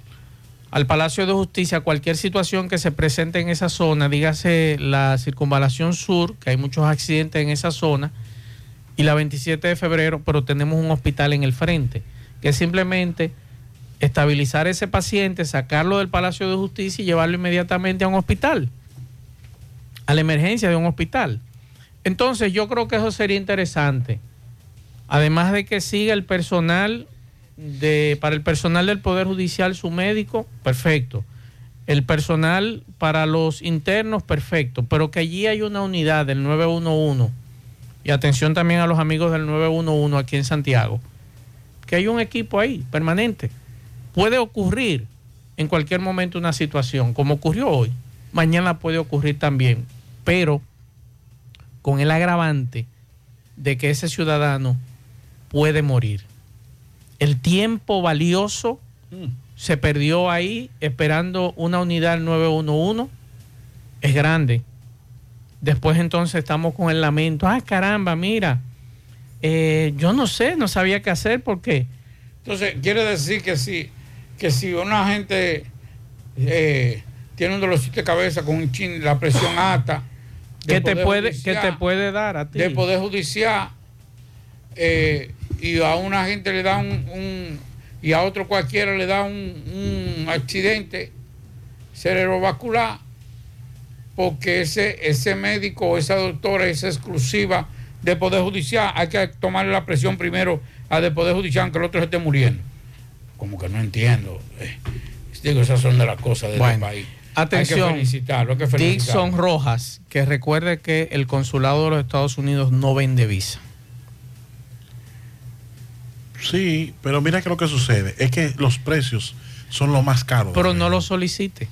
al Palacio de Justicia, cualquier situación que se presente en esa zona, dígase la circunvalación sur, que hay muchos accidentes en esa zona, y la 27 de febrero, pero tenemos un hospital en el frente, que es simplemente estabilizar ese paciente, sacarlo del Palacio de Justicia y llevarlo inmediatamente a un hospital, a la emergencia de un hospital. Entonces yo creo que eso sería interesante. Además de que siga el personal de, para el personal del Poder Judicial, su médico, perfecto. El personal para los internos, perfecto. Pero que allí hay una unidad del 911. Y atención también a los amigos del 911 aquí en Santiago. Que hay un equipo ahí, permanente. Puede ocurrir en cualquier momento una situación, como ocurrió hoy. Mañana puede ocurrir también. Pero con el agravante de que ese ciudadano puede morir. El tiempo valioso se perdió ahí esperando una unidad 911. Es grande. Después entonces estamos con el lamento. Ah, caramba, mira. eh, yo no sé, no sabía qué hacer porque... Entonces, quiere decir que si, que si una gente eh, tiene un dolorcito de cabeza con un chin, la presión alta, ¿Qué te, Poder puede, ¿Qué Judicial, te puede dar a ti? del Poder Judicial eh, y a una gente le da un, un- y a otro cualquiera le da un, un accidente cerebrovascular porque ese, ese médico o esa doctora es exclusiva del Poder Judicial. Hay que tomarle la presión primero a del Poder Judicial, aunque el otro se esté muriendo. Como que no entiendo. Eh, digo, esas son de las cosas del Bueno, país. Atención, Hay que felicitarlo, hay que felicitarlo. Dixon Rojas, que recuerde que el consulado de los Estados Unidos no vende visa. Sí, pero mira que lo que sucede es que los precios son lo más caros. Pero no lo solicite.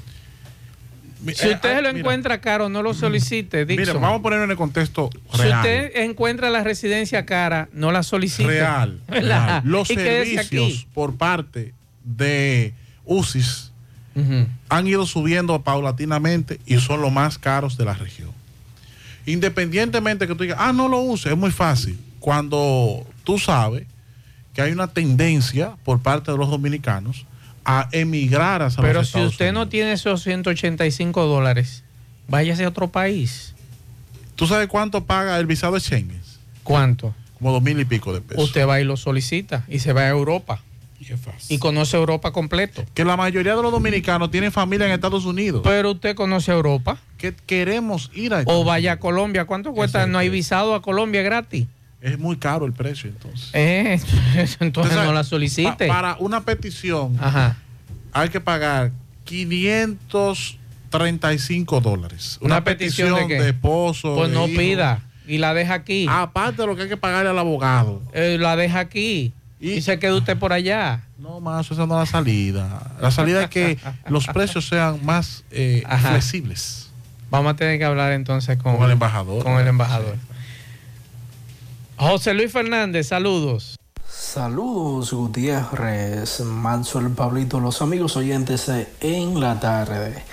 Si eh, usted ah, lo mira. encuentra caro, no lo solicite, Dixon. Mira, vamos a ponerlo en el contexto si real. usted encuentra la residencia cara, no la solicite. real. Los servicios por parte de UCIS han ido subiendo paulatinamente y son los más caros de la región. Independientemente que tú digas, ah, no lo use, es muy fácil. Cuando tú sabes que hay una tendencia por parte de los dominicanos a emigrar hacia Pero los si Estados usted no tiene esos 185 dólares, váyase a otro país. ¿Tú sabes cuánto paga el visado de Schengen? ¿Cuánto? Como dos mil y pico de pesos. Usted va y lo solicita y se va a Europa. Y conoce Europa completo. Que la mayoría de los dominicanos tienen familia en Estados Unidos. Pero usted conoce Europa. Que queremos ir a O vaya a Colombia. ¿Cuánto cuesta? No hay visado a Colombia gratis. Es muy caro el precio entonces. Eh, entonces no la solicite. pa- para una petición Ajá. hay que pagar 535 dólares. Una, ¿Una petición petición, de esposo. Pues de no hijo. pida y la deja aquí. Aparte de lo que hay que pagarle al abogado. Eh, la deja aquí y, se queda usted por allá. No más, esa no es la salida. La salida es que los precios sean más eh, flexibles. Vamos a tener que hablar entonces con, Con el embajador. Con el embajador. José Luis Fernández, saludos. Saludos Gutiérrez, Maxwell, Pablito, los amigos oyentes de En la Tarde.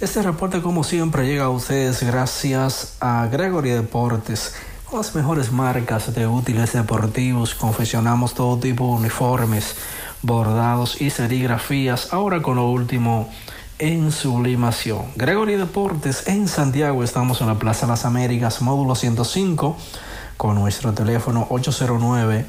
Este reporte como siempre llega a ustedes gracias a Gregory Deportes. Las mejores marcas de útiles deportivos confeccionamos todo tipo de uniformes bordados y serigrafías, ahora con lo último en sublimación. Gregory Deportes en Santiago, estamos en la Plaza Las Américas, módulo 105, con nuestro teléfono 809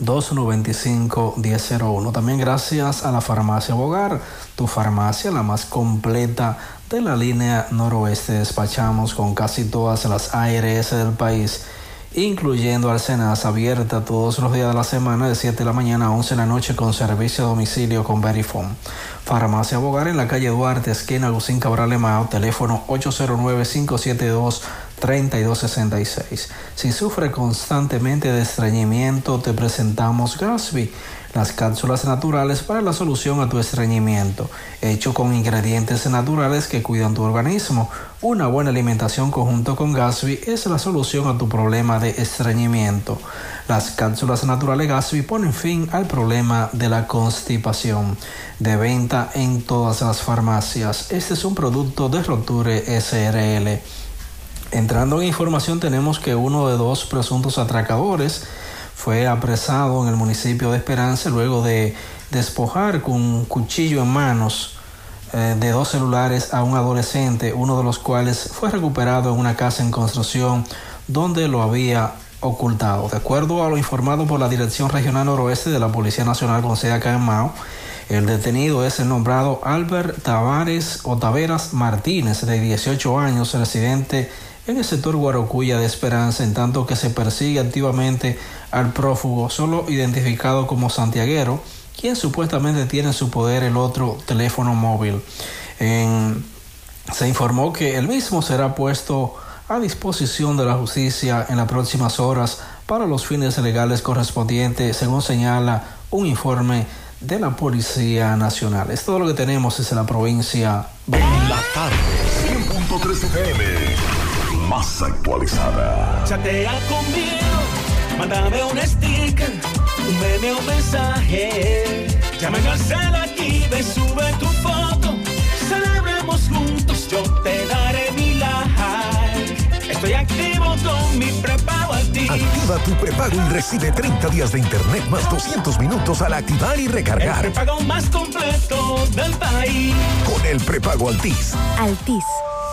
295-1001. También gracias a la farmacia Bogar, tu farmacia la más completa de la línea noroeste. Despachamos con casi todas las ARS del país, incluyendo Arsenas, abierta todos los días de la semana de 7 de la mañana a 11 de la noche con servicio a domicilio con Verifone. Farmacia Bogar en la calle Duarte, esquina Lucín Cabral Emao, teléfono 809-572-3266. Si sufre constantemente de estreñimiento, te presentamos Gasby, las cápsulas naturales para la solución a tu estreñimiento, hecho con ingredientes naturales que cuidan tu organismo. Una buena alimentación conjunto con Gasby es la solución a tu problema de estreñimiento. Las cápsulas naturales Gasby ponen fin al problema de la constipación. De venta en todas las farmacias. Este es un producto de Roture SRL. Entrando en información tenemos que uno de dos presuntos atracadores fue apresado en el municipio de Esperanza luego de despojar con un cuchillo en manos eh, de dos celulares a un adolescente, uno de los cuales fue recuperado en una casa en construcción donde lo había ocultado. De acuerdo a lo informado por la Dirección Regional Noroeste de la Policía Nacional con sede acá en Mao, el detenido es el nombrado Albert Tavares o Taveras Martínez, de 18 años, residente en el sector Guarocuya de Esperanza, en tanto que se persigue activamente al prófugo, solo identificado como Santiaguero, quien supuestamente tiene en su poder el otro teléfono móvil. Se informó que el mismo será puesto a disposición de la justicia en las próximas horas para los fines legales correspondientes, según señala un informe de la Policía Nacional. Es todo lo que tenemos desde la provincia. La tarde, 100.3 FM, más actualizada. Chatea conmigo, mándame un sticker, un meme o un mensaje. Llamen al cel aquí, ve, sube tu foto. Celebremos juntos, yo te daré mi like. Estoy activo con mi prepago Altis. Activa tu prepago y recibe 30 días de internet más 200 minutos al activar y El recargar. prepago más completo del país. Con el prepago Altis. Altis,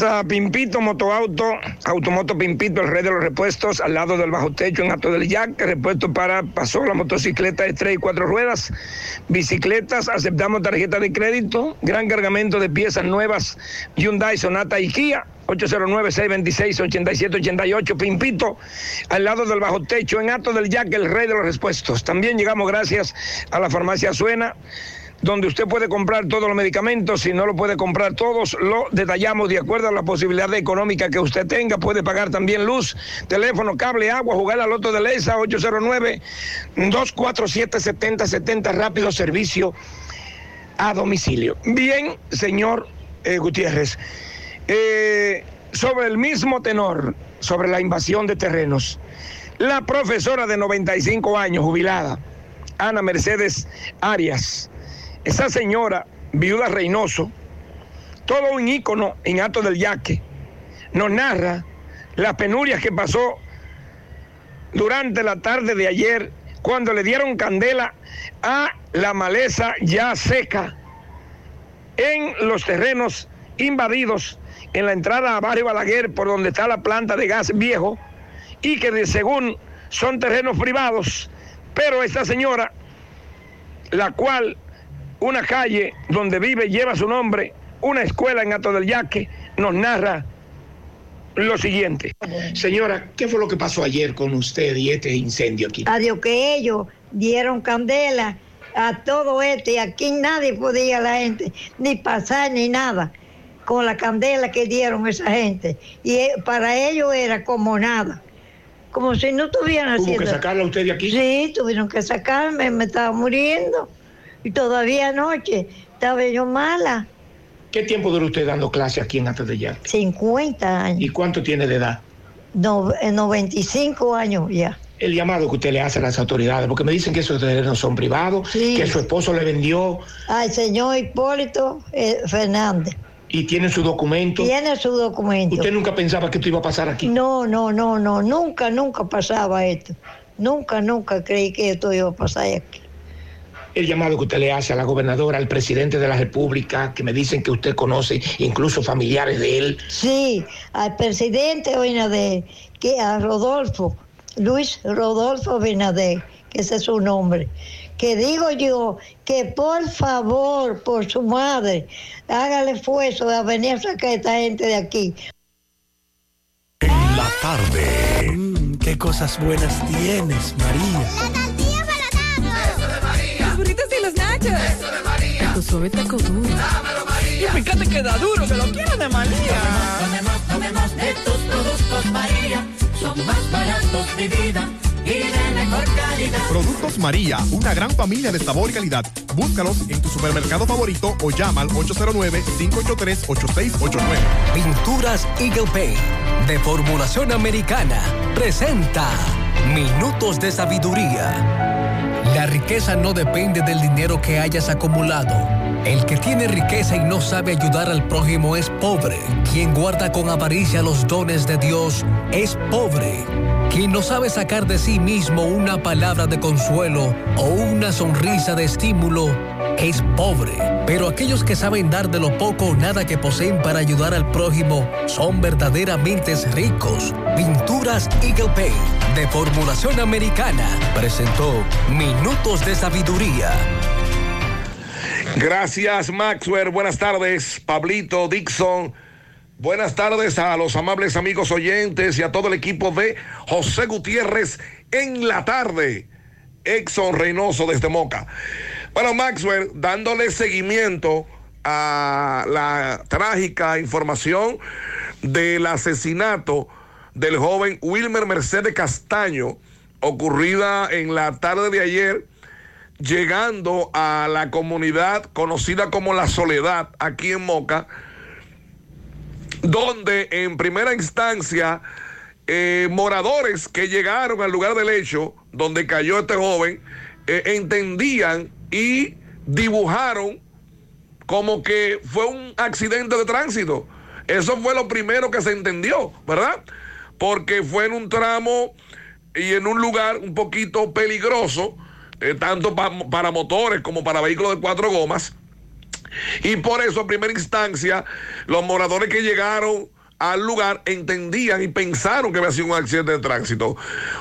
A Pimpito Motoauto, Automoto Pimpito, el rey de los repuestos, al lado del bajo techo en Alto del Yaque, repuesto para pasola, motocicleta de tres y cuatro ruedas, bicicletas, aceptamos tarjeta de crédito, gran cargamento de piezas nuevas, Hyundai, Sonata y Kia, 809-626-8788, Pimpito, al lado del bajo techo en Alto del Yaque, el rey de los repuestos. También llegamos gracias a la farmacia Suena donde usted puede comprar todos los medicamentos, si no lo puede comprar todos, lo detallamos de acuerdo a la posibilidad económica que usted tenga, puede pagar también luz, teléfono, cable, agua, jugar al loto de Lesa, 809-247-7070, rápido servicio a domicilio. Bien, señor eh, Gutiérrez, eh, sobre el mismo tenor, sobre la invasión de terrenos, la profesora de 95 años, jubilada, Ana Mercedes Arias, esa señora, viuda Reynoso, todo un ícono en Alto del Yaque, nos narra las penurias que pasó durante la tarde de ayer cuando le dieron candela a la maleza ya seca en los terrenos invadidos en la entrada a Barrio Balaguer por donde está la planta de gas viejo y que según son terrenos privados, pero esta señora, la cual una calle donde vive lleva su nombre, una escuela en Ato del Yaque, nos narra lo siguiente. Señora, ¿qué fue lo que pasó ayer con usted y este incendio aquí? Adiós que ellos dieron candela a todo esto y aquí nadie podía la gente ni pasar ni nada con la candela que dieron esa gente. Y eh, para ellos era como nada. Como si no estuvieran ¿Hubo haciendo. que sacarla usted de aquí? Sí, tuvieron que sacarme, me estaba muriendo. Y todavía anoche estaba yo mala, ¿Qué tiempo dura usted dando clase aquí en Atas de Yaque? 50 años, ¿Y cuánto tiene de edad? no, eh, 95 años ya. El llamado que usted le hace a las autoridades, porque me dicen que esos terrenos son privados, que su esposo le vendió Al señor Hipólito eh, Fernández. y tiene su documento. Tiene su documento. ¿Usted nunca pensaba que esto iba a pasar aquí? No, no, no, no, nunca, nunca pasaba esto. Nunca, nunca creí que esto iba a pasar aquí. El llamado que usted le hace a la gobernadora, al presidente de la República, que me dicen que usted conoce, incluso familiares de él. Sí, al presidente Abinader, que a Rodolfo, Luis Rodolfo Abinader, que ese es su nombre, que digo yo que por favor, por su madre, haga el esfuerzo de venir a sacar a esta gente de aquí. La tarde. Mm, qué cosas buenas tienes, María. Eso de María. Tu suave taco duro. Dámelo, María. Y fíjate que da duro, que lo quiero de María. Tomemos, tomemos de tus productos, María. Son más baratos de vida y de mejor calidad. Productos María, una gran familia de sabor y calidad. Búscalos en tu supermercado favorito o llama al 809-583-8689. Pinturas Eagle Paint de formulación americana presenta Minutos de Sabiduría. Riqueza no depende del dinero que hayas acumulado. El que tiene riqueza y no sabe ayudar al prójimo es pobre. Quien guarda con avaricia los dones de Dios es pobre. Quien no sabe sacar de sí mismo una palabra de consuelo o una sonrisa de estímulo es pobre. Pero aquellos que saben dar de lo poco o nada que poseen para ayudar al prójimo son verdaderamente ricos. Pinturas Eagle Paint de formulación americana presentó Minutos de Sabiduría. Gracias, Maxwell. Buenas tardes, Pablito, Dixon. Buenas tardes a los amables amigos oyentes y a todo el equipo de José Gutiérrez en la tarde. Exxon Reynoso desde Moca. Bueno, Maxwell, dándole seguimiento a la trágica información del asesinato del joven Wilmer Mercedes Castaño, ocurrida en la tarde de ayer, llegando a la comunidad conocida como La Soledad, aquí en Moca, donde en primera instancia eh, moradores que llegaron al lugar del hecho donde cayó este joven eh, entendían y dibujaron como que fue un accidente de tránsito. Eso fue lo primero que se entendió, ¿verdad? Porque fue en un tramo y en un lugar un poquito peligroso, eh, tanto pa- para motores como para vehículos de cuatro gomas. Y por eso, en primera instancia, los moradores que llegaron al lugar entendían y pensaron que había sido un accidente de tránsito.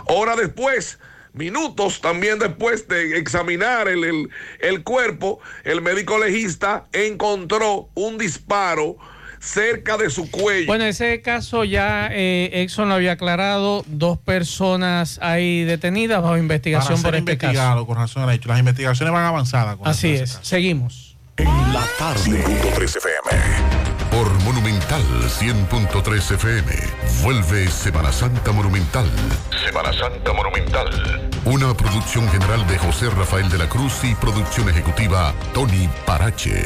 Hora después, minutos también después de examinar el, el- el cuerpo, el médico legista encontró un disparo cerca de su cuello. Bueno, ese caso ya eh, Exxon lo había aclarado. Dos personas ahí detenidas bajo investigación Para por este investigado caso. con razón al hecho. Las investigaciones van avanzadas. Con Así es. caso. Seguimos. La tarde. 5.3 FM. Por Monumental 100.3 FM. Vuelve Semana Santa Monumental. Semana Santa Monumental. Una producción general de José Rafael de la Cruz y producción ejecutiva Tony Parache.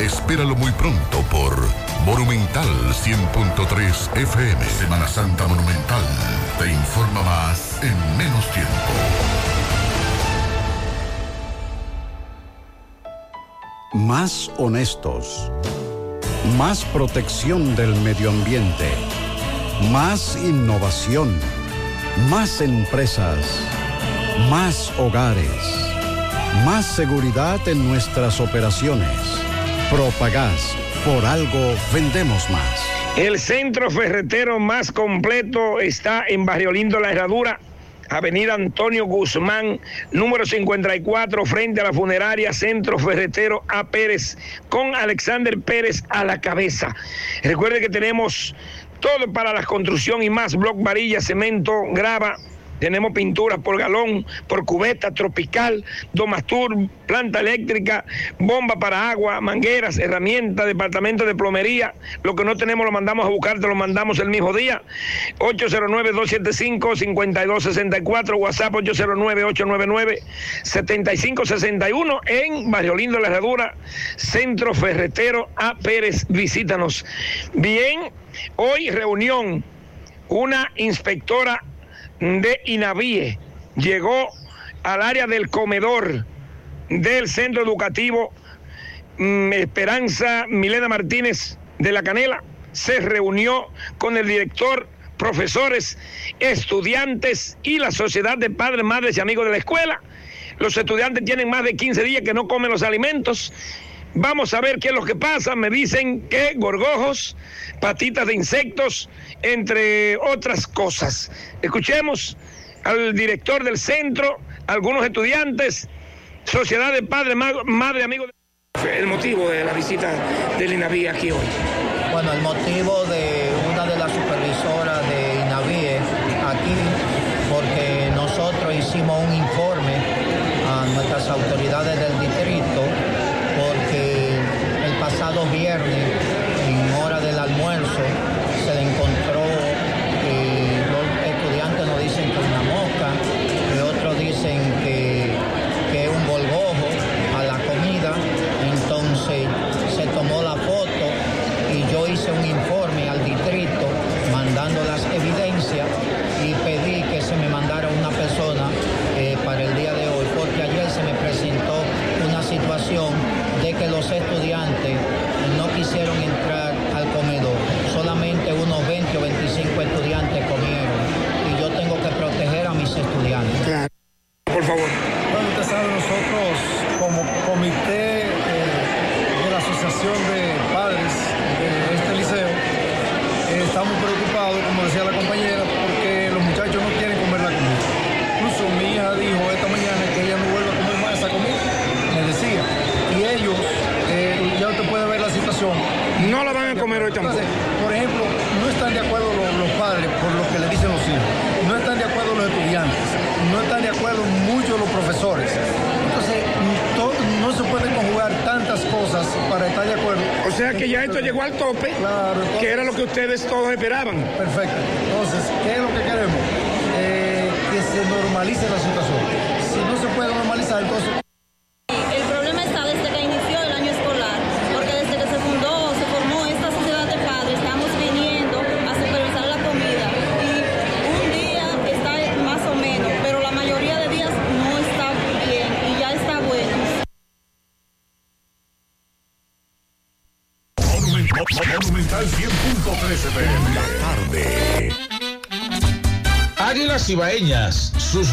Espéralo muy pronto por Monumental 100.3 FM. Semana Santa Monumental. Te informa más en menos tiempo. Más honestos. Más protección del medio ambiente. Más innovación. Más empresas. Más hogares. Más seguridad en nuestras operaciones. Propagás. Por algo vendemos más. El centro ferretero más completo está en Barrio Lindo La Herradura, Avenida Antonio Guzmán, número 54, frente a la funeraria Centro Ferretero A. Pérez, con Alexander Pérez a la cabeza. Recuerde que tenemos todo para la construcción y más, bloc, varilla, cemento, grava, Tenemos pinturas por galón, por cubeta, tropical, Domastur, planta eléctrica, bomba para agua, mangueras, herramientas, departamento de plomería. Lo que no tenemos lo mandamos a buscar, te lo mandamos el mismo día. 809-275-5264, WhatsApp 809-899-7561 en Barrio Lindo, La Herradura, Centro Ferretero A. Pérez. Visítanos. Bien, hoy reunión, una inspectora de INAVIE llegó al área del comedor del centro educativo mm, Esperanza Milena Martínez de la Canela. Se reunió con el director, profesores, estudiantes y la sociedad de padres, madres y amigos de la escuela. Los estudiantes tienen más de 15 días que no comen los alimentos. Vamos a ver qué es lo que pasa. Me dicen que gorgojos, patitas de insectos, entre otras cosas. Escuchemos al director del centro, algunos estudiantes, sociedad de padres, ma- madre, amigos. El motivo de la visita del INAVI aquí hoy. Bueno, el motivo de una de las supervisoras de INAVIE aquí, porque nosotros hicimos un viernes, en hora del almuerzo, se le encontró, eh, los estudiantes nos dicen que es una mosca, y otros dicen que, que es un bolgojo a la comida, entonces se tomó la foto y yo hice un informe al distrito mandando las evidencias y pedí que se me mandara una persona eh, para el día de hoy, porque ayer se me presentó una situación de que los estudiantes no quisieron entrar al comedor, solamente unos 20 o 25 estudiantes comieron y yo tengo que proteger a mis estudiantes. Por favor. Bueno, usted sabe, nosotros como comité eh, de la Asociación de Padres de este liceo, eh, estamos preocupados, como decía la compañera, porque los muchachos no quieren comer la comida. Incluso mi hija dijo esta mañana que ella no vuelve a comer más esa comida, me decía. Y ellos, eh, ya usted puede ver la situación. No la van a comer hoy tampoco. Entonces, por ejemplo, no están de acuerdo los, los padres por lo que le dicen los hijos, no están de acuerdo los estudiantes, no están de acuerdo muchos los profesores. Entonces, to- no se pueden conjugar tantas cosas para estar de acuerdo. O sea que ya esto llegó al tope, que era lo que ustedes todos esperaban. Perfecto. Entonces, ¿qué es lo que queremos? Eh, que se normalice la situación. Si no se puede normalizar, entonces...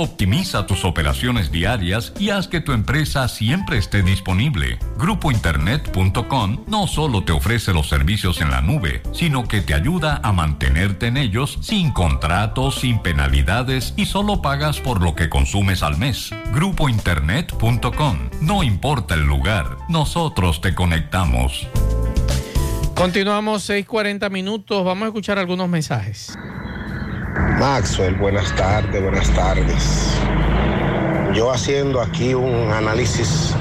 Optimiza tus operaciones diarias y haz que tu empresa siempre esté disponible. Grupointernet.com no solo te ofrece los servicios en la nube, sino que te ayuda a mantenerte en ellos sin contratos, sin penalidades y solo pagas por lo que consumes al mes. Grupointernet.com. No importa el lugar, nosotros te conectamos. Continuamos 6:40 minutos. Vamos a escuchar algunos mensajes. Maxwell, buenas tardes, buenas tardes. Yo haciendo aquí un análisis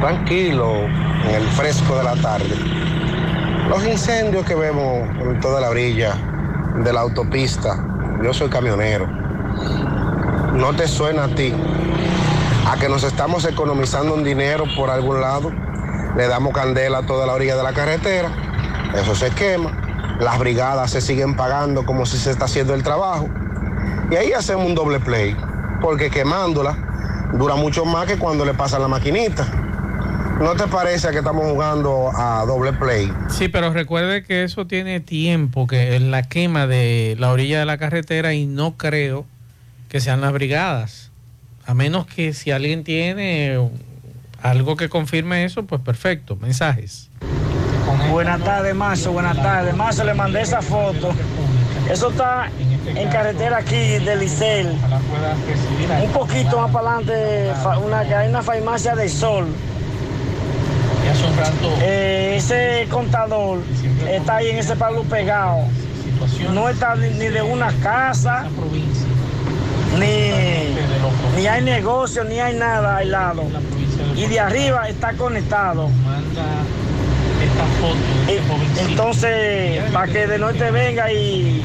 tranquilo en el fresco de la tarde. Los incendios que vemos en toda la orilla de la autopista, yo soy camionero, ¿no te suena a ti a que nos estamos economizando un dinero por algún lado? Le damos candela a toda la orilla de la carretera, eso se quema, las brigadas se siguen pagando como si se está haciendo el trabajo y ahí hacemos un doble play, porque quemándola dura mucho más que cuando le pasan la maquinita. ¿No te parece que estamos jugando a doble play? Sí, pero recuerde que eso tiene tiempo, que es la quema de la orilla de la carretera y no creo que sean las brigadas. A menos que si alguien tiene algo que confirme eso, pues perfecto. Mensajes. Buenas tardes, Mazo. Buenas tardes. Mazo, le mandé esa foto. Eso está en carretera aquí de Licel. Un poquito más para adelante, una, hay una farmacia del sol. Eh, ese contador está ahí en ese palo pegado. No está ni, ni de una casa, ni, ni hay negocio, ni hay nada al lado. Y de arriba está conectado. Eh, Entonces, para que de norte venga y,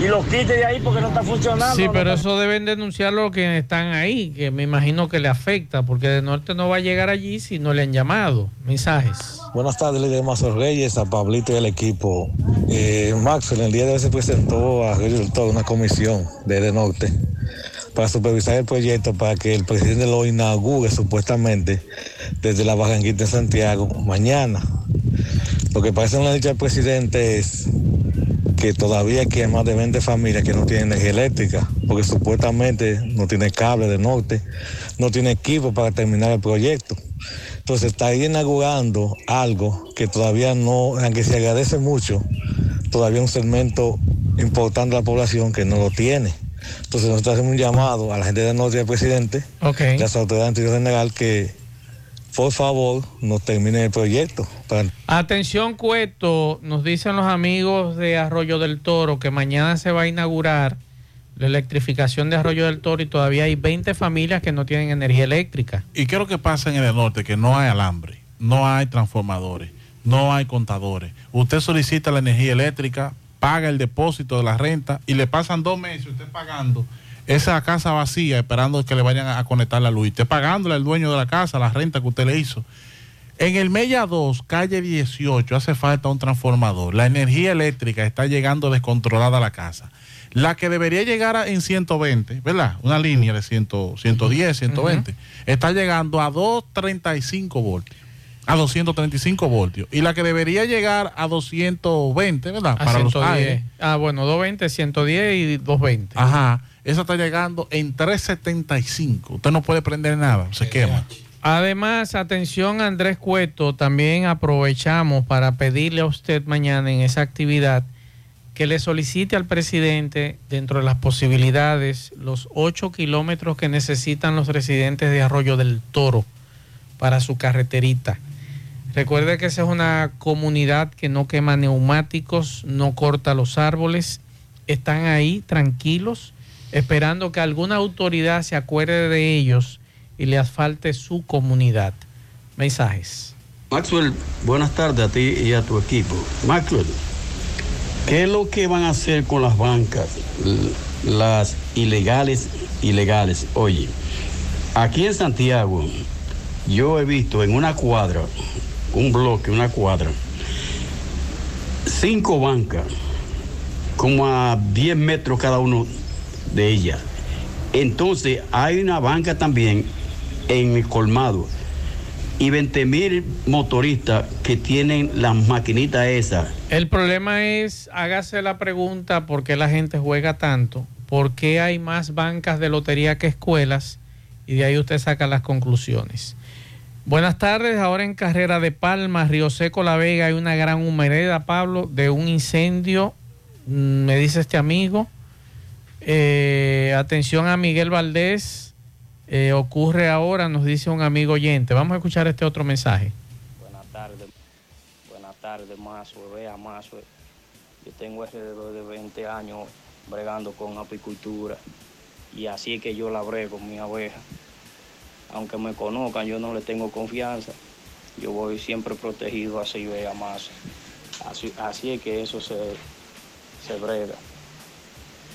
y lo quite de ahí porque no está funcionando. Sí, ¿no? pero eso deben denunciarlo quienes están ahí, que me imagino que le afecta, porque de norte no va a llegar allí si no le han llamado. Mensajes. Buenas tardes, líder Mazo Reyes, a Pablito y al equipo. Eh, Maxwell, el día de hoy se presentó a Toro una comisión de De Norte para supervisar el proyecto para que el presidente lo inaugure supuestamente desde la Barranquita en Santiago mañana. Lo que parece una dicha del presidente es que todavía hay más de 20 familias que no tienen energía eléctrica, porque supuestamente no tiene cable de norte, no tiene equipo para terminar el proyecto. Entonces está ahí inaugurando algo que todavía no, aunque se agradece mucho, todavía un segmento importante de la población que no lo tiene. Entonces nosotros hacemos un llamado a la gente del norte y al presidente, Ok. y a las autoridades general que por favor nos terminen el proyecto. Para Atención, Cueto, nos dicen los amigos de Arroyo del Toro que mañana se va a inaugurar la electrificación de Arroyo del Toro y todavía hay 20 familias que no tienen energía eléctrica. ¿Y qué es lo que pasa en el norte? Que no hay alambre, no hay transformadores, no hay contadores. Usted solicita la energía eléctrica, paga el depósito de la renta y le pasan dos meses usted pagando esa casa vacía esperando que le vayan a conectar la luz. Usted pagándole al dueño de la casa la renta que usted le hizo. En el Mella 2, calle 18, hace falta un transformador. La energía eléctrica está llegando descontrolada a la casa. La que debería llegar a- en 120, ¿verdad? Una línea de 100, 110, 120, está llegando a 235 voltios. A 235 voltios. Y la que debería llegar a 220, ¿verdad? A Para los 110. aires. Ah, bueno, 220, 110 y 220. Ajá. Esa está llegando en 375. Usted no puede prender nada, se quema. Además, atención Andrés Cueto, también aprovechamos para pedirle a usted mañana en esa actividad que le solicite al presidente, dentro de las posibilidades, los 8 kilómetros que necesitan los residentes de Arroyo del Toro para su carreterita. Recuerde que esa es una comunidad que no quema neumáticos, no corta los árboles, están ahí tranquilos, esperando que alguna autoridad se acuerde de ellos y le asfalte su comunidad. Mensajes. Maxwell, buenas tardes a ti y a tu equipo. Maxwell, ¿qué es lo que van a hacer con las bancas, las ilegales, ilegales? Oye, aquí en Santiago, yo he visto en una cuadra, un bloque, una cuadra, cinco bancas, como a 10 metros cada uno de ellas. Entonces, hay una banca también en el colmado y 20 mil motoristas que tienen las maquinitas esas. El problema es, hágase la pregunta por qué la gente juega tanto, por qué hay más bancas de lotería que escuelas y de ahí usted saca las conclusiones. Buenas tardes, ahora en Carrera de Palma, Río Seco, La Vega, hay una gran humareda, Pablo, de un incendio, mm, me dice este amigo. Eh, atención a Miguel Valdés, eh, ocurre ahora, nos dice un amigo oyente. Vamos a escuchar este otro mensaje. Buenas tardes, buenas tardes, Mazo, vea Mazo. Yo tengo alrededor de 20 años bregando con apicultura y así es que yo la brego mi abeja. Aunque me conozcan, yo no le tengo confianza. Yo voy siempre protegido así, vea Mazo. Así, es que eso se, se brega.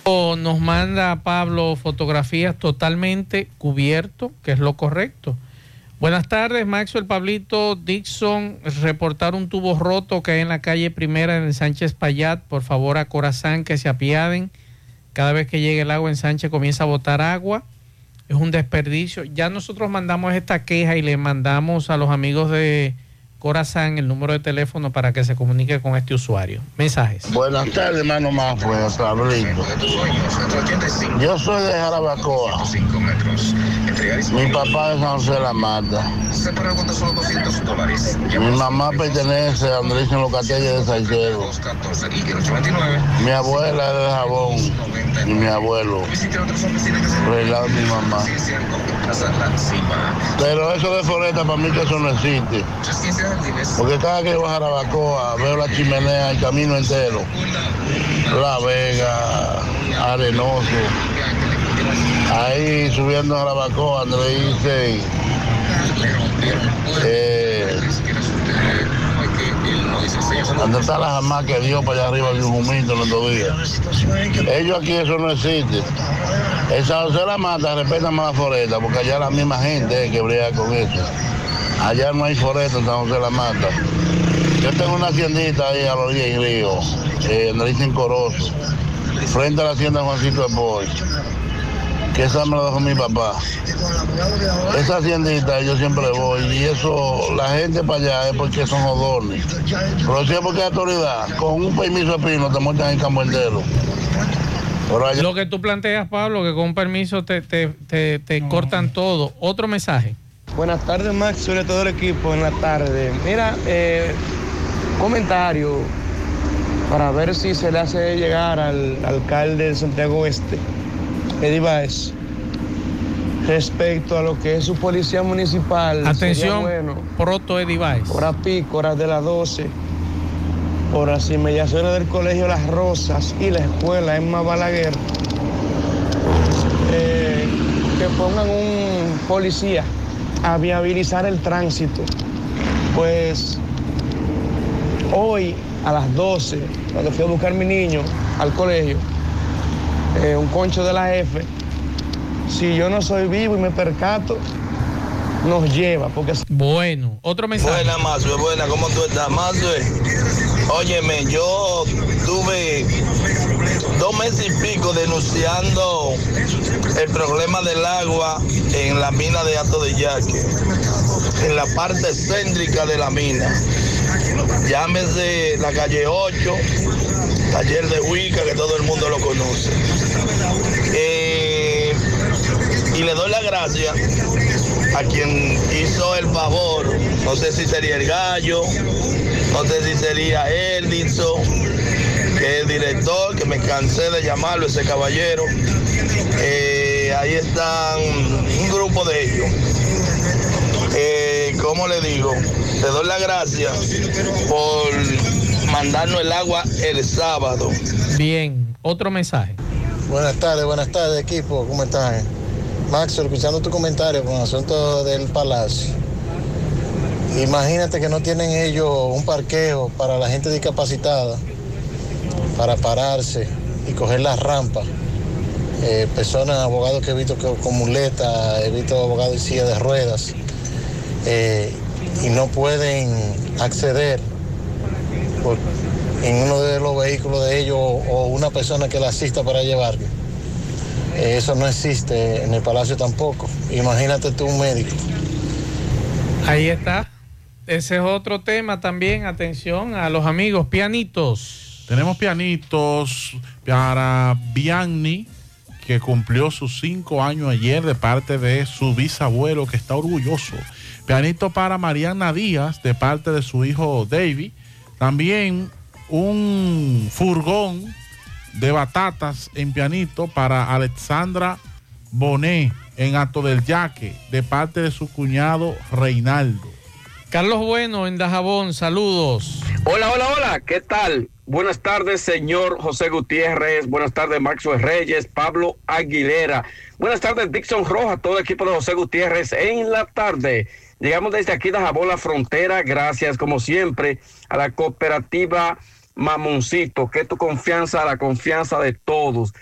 Nos manda Pablo fotografías totalmente cubierto, que es lo correcto. Buenas tardes, Maxwell Pablito Dixon. Reportar un tubo roto que hay en la calle primera en Sánchez Payat. Por favor, a Corazán que se apiaden. Cada vez que llegue el agua en Sánchez comienza a botar agua. Es un desperdicio. Ya nosotros mandamos esta queja y le mandamos a los amigos de Corazán el número de teléfono para que se comunique con este usuario. Mensajes. Buenas tardes, hermano buenas Pablito. Yo soy de Jarabacoa. Mi papá es San José de la Mata. Mi mamá pertenece a Andrés en los de Salcedo. Mi abuela es de Jabón y mi abuelo. Por el lado de mi mamá. Pero eso de Foreta para mí que eso no existe. Porque cada que voy a Jarabacoa veo la chimenea, el camino entero. La Vega, Arenoso. Ahí subiendo a Jarabacoa, le dice eh, donde está la jamás que dio para allá arriba de un humito los dos días. Ellos aquí eso no existe. El José de la Mata respeta más la foresta, porque allá la misma gente es que brilla con eso. Allá no hay foresta en San José de la Mata. Yo tengo una haciendita ahí a la orilla del río, eh, donde dicen Corozo, frente a la hacienda Juancito de Boy, que esa me la dejó mi papá. Esa haciendita yo siempre voy y eso, la gente para allá es porque son odornes. Pero si es porque hay autoridad, con un permiso de pino te montan en campo entero. Allá- Lo que tú planteas, Pablo, que con permiso te, te, te, te cortan todo. Otro mensaje. Buenas tardes, Max, sobre todo el equipo en la tarde. Mira, eh, comentario para ver si se le hace llegar al alcalde de Santiago Oeste, Eddie respecto a lo que es su policía municipal. Atención, bueno, Proto Eddie Baez. hora pico, horas de las 12, por las inmediaciones del Colegio Las Rosas y la escuela Emma Balaguer, eh, que pongan un policía a viabilizar el tránsito. Pues hoy a las 12, cuando fui a buscar a mi niño al colegio, eh, un concho de la F, si yo no soy vivo y me percato, nos lleva, porque... Bueno, otro mensaje. Buena, Mazue, buena, ¿cómo tú estás, Mazue? Óyeme, yo tuve dos meses y pico denunciando el problema del agua en la mina de Alto de Yaque, en la parte céntrica de la mina. Llámese la calle 8, taller de Huica, que todo el mundo lo conoce. Eh, y le doy la gracia a quien hizo el favor, no sé si sería el gallo, no sé si sería Edison, que es el director, que me cansé de llamarlo ese caballero. Eh, ahí están un grupo de ellos. Eh, ¿Cómo le digo? Le doy la gracia por mandarnos el agua el sábado. Bien, otro mensaje. Buenas tardes, buenas tardes equipo, ¿cómo están? Max, escuchando tu comentario con el asunto del palacio. Imagínate que no tienen ellos un parqueo para la gente discapacitada, para pararse y coger las rampas. Eh, personas, abogados que he visto con muletas, he visto abogados en silla de ruedas, eh, y no pueden acceder por- en uno de los vehículos de ellos o una persona que la asista para llevarlo. Eh, eso no existe en el palacio tampoco. Imagínate tú un médico. Ahí está. Ese es otro tema también. Atención a los amigos pianitos. Tenemos pianitos para Bianni, que cumplió sus cinco años ayer de parte de su bisabuelo, que está orgulloso. Pianito para Mariana Díaz, de parte de su hijo David. También un furgón de batatas en pianito para Alexandra Bonet en Acto del Yaque, de parte de su cuñado Reinaldo. Carlos Bueno en Dajabón, saludos. Hola, hola, hola, ¿qué tal? Buenas tardes, señor José Gutiérrez. Buenas tardes, Maxwell Reyes, Pablo Aguilera. Buenas tardes, Dixon Roja, todo el equipo de José Gutiérrez en la tarde. Llegamos desde aquí de Jabón la Frontera, gracias como siempre a la cooperativa Mamoncito, que tu confianza, la confianza de todos.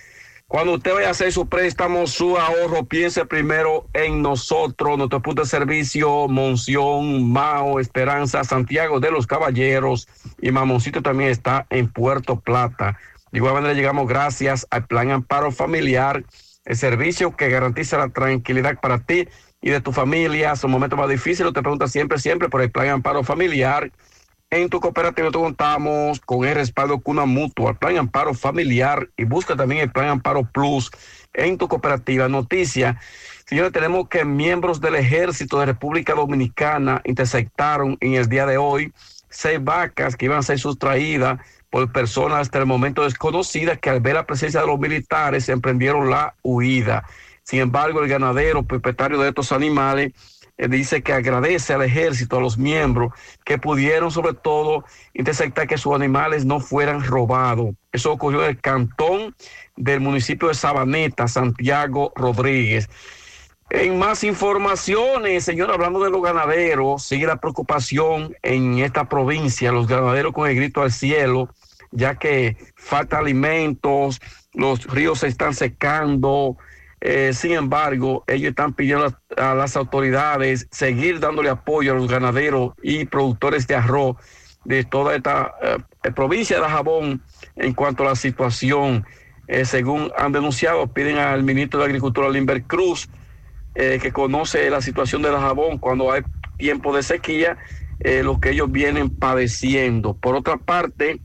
Cuando usted vaya a hacer su préstamo, su ahorro, piense primero en nosotros, nuestro punto de servicio, Monción, Mao, Esperanza, Santiago de los Caballeros y Mamoncito también está en Puerto Plata. De igual manera llegamos gracias al Plan Amparo Familiar, el servicio que garantiza la tranquilidad para ti y de tu familia. Son momentos más difíciles, te preguntas siempre, siempre por el Plan Amparo Familiar. En tu cooperativa te contamos con el respaldo Cuna Mutua, Plan Amparo Familiar y busca también el Plan Amparo Plus en tu cooperativa. Noticia, señores, tenemos que miembros del Ejército de República Dominicana interceptaron en el día de hoy seis vacas que iban a ser sustraídas por personas hasta el momento desconocidas que al ver la presencia de los militares emprendieron la huida. Sin embargo, el ganadero propietario de estos animales dice que agradece al ejército, a los miembros que pudieron sobre todo interceptar que sus animales no fueran robados. Eso ocurrió en el cantón del municipio de Sabaneta, Santiago Rodríguez. En más informaciones, señor, hablando de los ganaderos, sigue la preocupación en esta provincia, los ganaderos con el grito al cielo, ya que falta alimentos, los ríos se están secando, eh, sin embargo, ellos están pidiendo a, las autoridades seguir dándole apoyo a los ganaderos y productores de arroz de toda esta eh, provincia de Jabón en cuanto a la situación. Eh, según han denunciado, piden al ministro de Agricultura, Limber Cruz, que conoce la situación de Jabón cuando hay tiempo de sequía, lo que ellos vienen padeciendo. Por otra parte,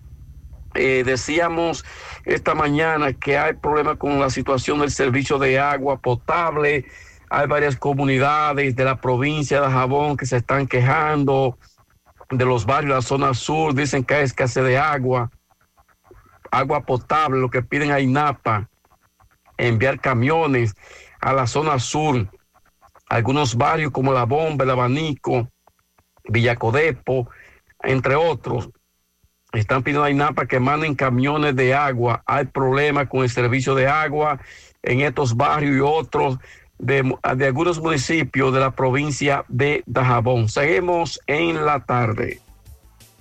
decíamos esta mañana que hay problemas con la situación del servicio de agua potable. Hay varias comunidades de la provincia de Jabón que se están quejando de los barrios de la zona sur. Dicen que hay escasez de agua, agua potable, lo que piden a INAPA, enviar camiones a la zona sur. Algunos barrios como La Bomba, El Abanico, Villacodepo, entre otros, están pidiendo a INAPA que manden camiones de agua. Hay problemas con el servicio de agua en estos barrios y otros de, de algunos municipios de la provincia de Dajabón. Seguimos en la tarde.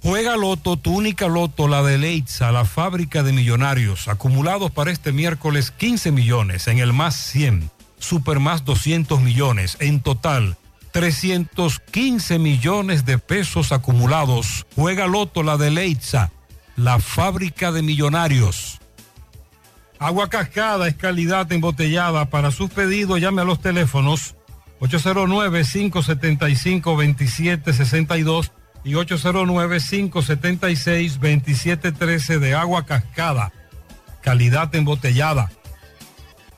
Juega Loto, tu única Loto, la de Leitza, la fábrica de millonarios, acumulados para este miércoles 15 millones, en el más 100, super más 200 millones, en total 315 millones de pesos acumulados. Juega Loto, la de Leitza, la fábrica de millonarios. Agua Cascada es calidad embotellada. Para sus pedidos llame a los teléfonos 809-575-2762 y 809-576-2713 de Agua Cascada. Calidad embotellada.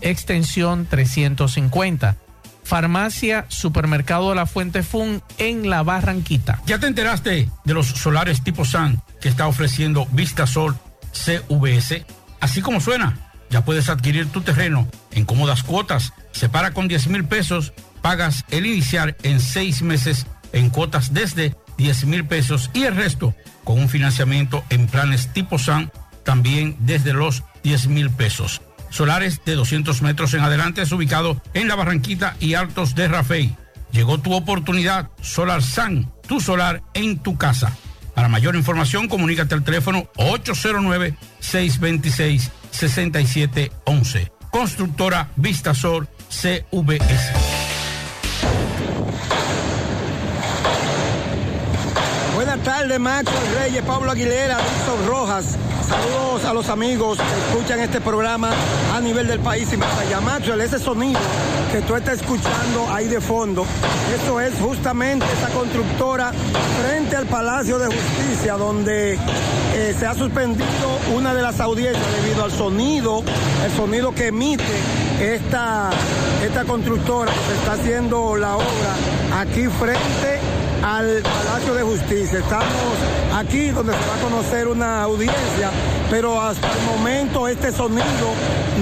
extensión 350. Farmacia Supermercado de la Fuente Fun en La Barranquita. ¿Ya te enteraste de los solares tipo SAN que está ofreciendo Vistasol CVS? Así como suena, ya puedes adquirir tu terreno en cómodas cuotas. Separa con 10 mil pesos, pagas el iniciar en seis meses en cuotas desde 10 mil pesos y el resto con un financiamiento en planes tipo SAN también desde los 10 mil pesos. Solares de 200 metros en adelante es ubicado en la Barranquita y Altos de Rafey. Llegó tu oportunidad, Solar San, tu solar en tu casa. Para mayor información, comunícate al teléfono 809-626-6711. Constructora Vistasol CVS. Buenas tardes, Max Reyes, Pablo Aguilera, Dixon Rojas. Saludos a los amigos que escuchan este programa a nivel del país y más allá. Maxwell, ese sonido que tú estás escuchando ahí de fondo, eso es justamente esa constructora frente al Palacio de Justicia, donde eh, se ha suspendido una de las audiencias debido al sonido, el sonido que emite esta, esta constructora que se está haciendo la obra aquí frente al Palacio de Justicia. Estamos aquí donde se va a conocer una audiencia, pero hasta el momento este sonido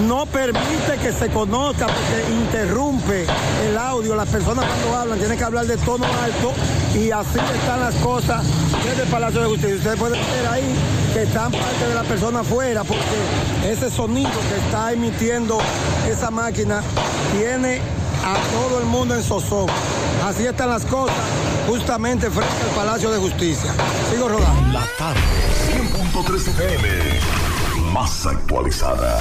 no permite que se conozca porque interrumpe el audio. Las personas cuando hablan tienen que hablar de tono alto y así están las cosas desde el Palacio de Justicia. Ustedes pueden ver ahí que están parte de la persona afuera porque ese sonido que está emitiendo esa máquina tiene a todo el mundo en zozobra. Así están las cosas justamente frente al Palacio de Justicia. Sigo rodando. La tarde, 100.3 FM, más actualizada.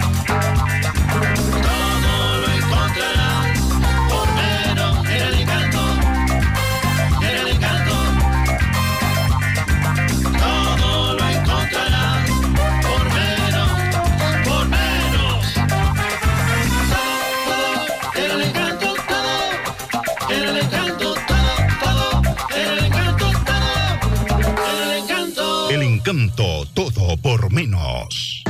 Menos.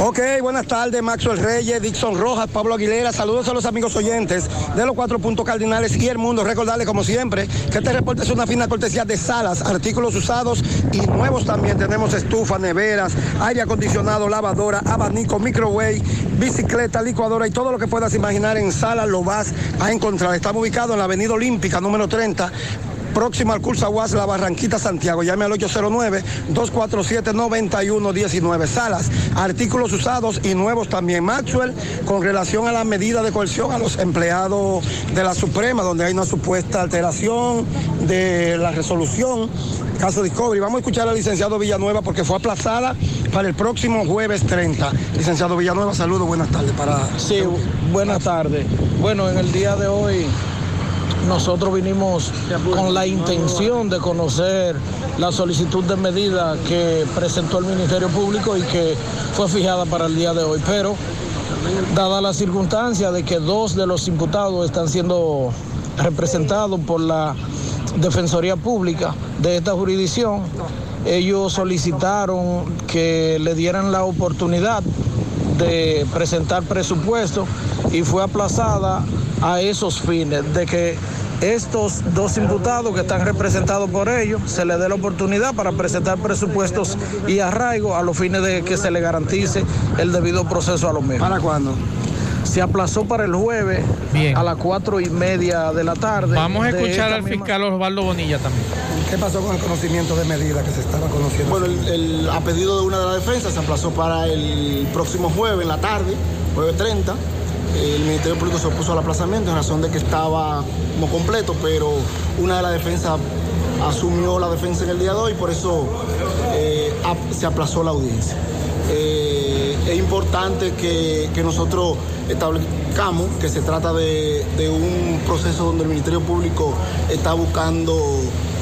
Ok, buenas tardes, Maxwell Reyes, Dixon Rojas, Pablo Aguilera. Saludos a los amigos oyentes de los cuatro puntos cardinales y el mundo. Recordarles, como siempre, que este reporte es una fina cortesía de salas, artículos usados y nuevos también. Tenemos estufas, neveras, aire acondicionado, lavadora, abanico, microwave, bicicleta, licuadora y todo lo que puedas imaginar en salas lo vas a encontrar. Estamos ubicados en la Avenida Olímpica, número 30 próximo al curso Aguas La Barranquita, Santiago. Llame al 809-247-9119. Salas, artículos usados y nuevos también. Maxwell, con relación a la medida de coerción a los empleados de la Suprema, donde hay una supuesta alteración de la resolución. Caso Discovery. Vamos a escuchar al licenciado Villanueva porque fue aplazada para el próximo jueves 30. Licenciado Villanueva, saludos, buenas tardes para. Sí, buenas tardes. Bueno, en el día de hoy nosotros vinimos con la intención de conocer la solicitud de medida que presentó el Ministerio Público y que fue fijada para el día de hoy. Pero, dada la circunstancia de que dos de los imputados están siendo representados por la Defensoría Pública de esta jurisdicción, ellos solicitaron que le dieran la oportunidad de presentar presupuesto y fue aplazada a esos fines, de que estos dos imputados que están representados por ellos se les dé la oportunidad para presentar presupuestos y arraigo a los fines de que se le garantice el debido proceso a los mismos. ¿Para cuándo? Se aplazó para el jueves a las cuatro y media de la tarde. Vamos a escuchar al misma- fiscal Osvaldo Bonilla también. ¿Qué pasó con el conocimiento de medida que se estaba conociendo? Bueno, el, el- a pedido de una de las defensas se aplazó para el próximo jueves en la tarde, jueves 30. El Ministerio Público se opuso al aplazamiento en razón de que estaba como completo, pero una de las defensas asumió la defensa en el día de hoy, por eso eh, se aplazó la audiencia. Eh, es importante que, que nosotros establezcamos que se trata de, de un proceso donde el Ministerio Público está buscando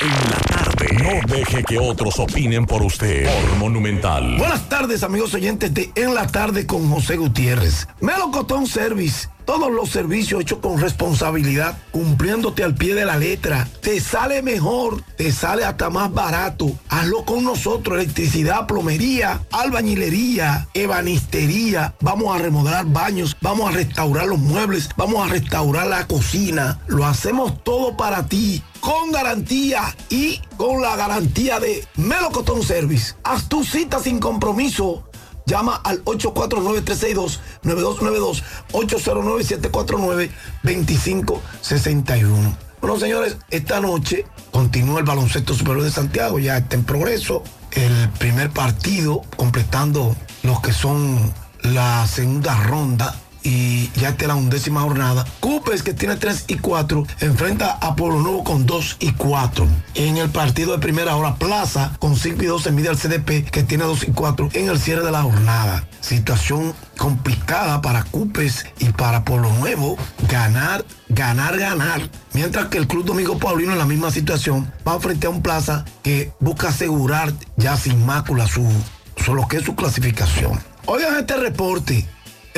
En la tarde. No deje que otros opinen por usted. Monumental. Buenas tardes, amigos oyentes de En la Tarde con José Gutiérrez. Melocotón Service. Todos los servicios hechos con responsabilidad, cumpliéndote al pie de la letra. Te sale mejor, te sale hasta más barato. Hazlo con nosotros. Electricidad, plomería, albañilería, ebanistería. Vamos a remodelar baños, vamos a restaurar los muebles, vamos a restaurar la cocina. Lo hacemos todo para ti con garantía y con la garantía de Melocotón Service. Haz tu cita sin compromiso. Llama al 849-362-9292, 809-749-2561. Bueno, señores, esta noche continúa el baloncesto superior de Santiago, ya está en progreso. El primer partido, completando los que son la segunda ronda y ya está la undécima jornada. Cupes, que tiene 3 y 4, enfrenta a Pueblo Nuevo con 2 y 4. En el partido de primera hora, Plaza con 5 y 2 se mide al CDP, que tiene 2 y 4 en el cierre de la jornada. Situación complicada para Cupes y para Pueblo Nuevo. Ganar, ganar, ganar. Mientras que el Club Domingo Paulino en la misma situación va frente a un Plaza que busca asegurar ya sin mácula su, su lo que es su clasificación. Oigan este reporte.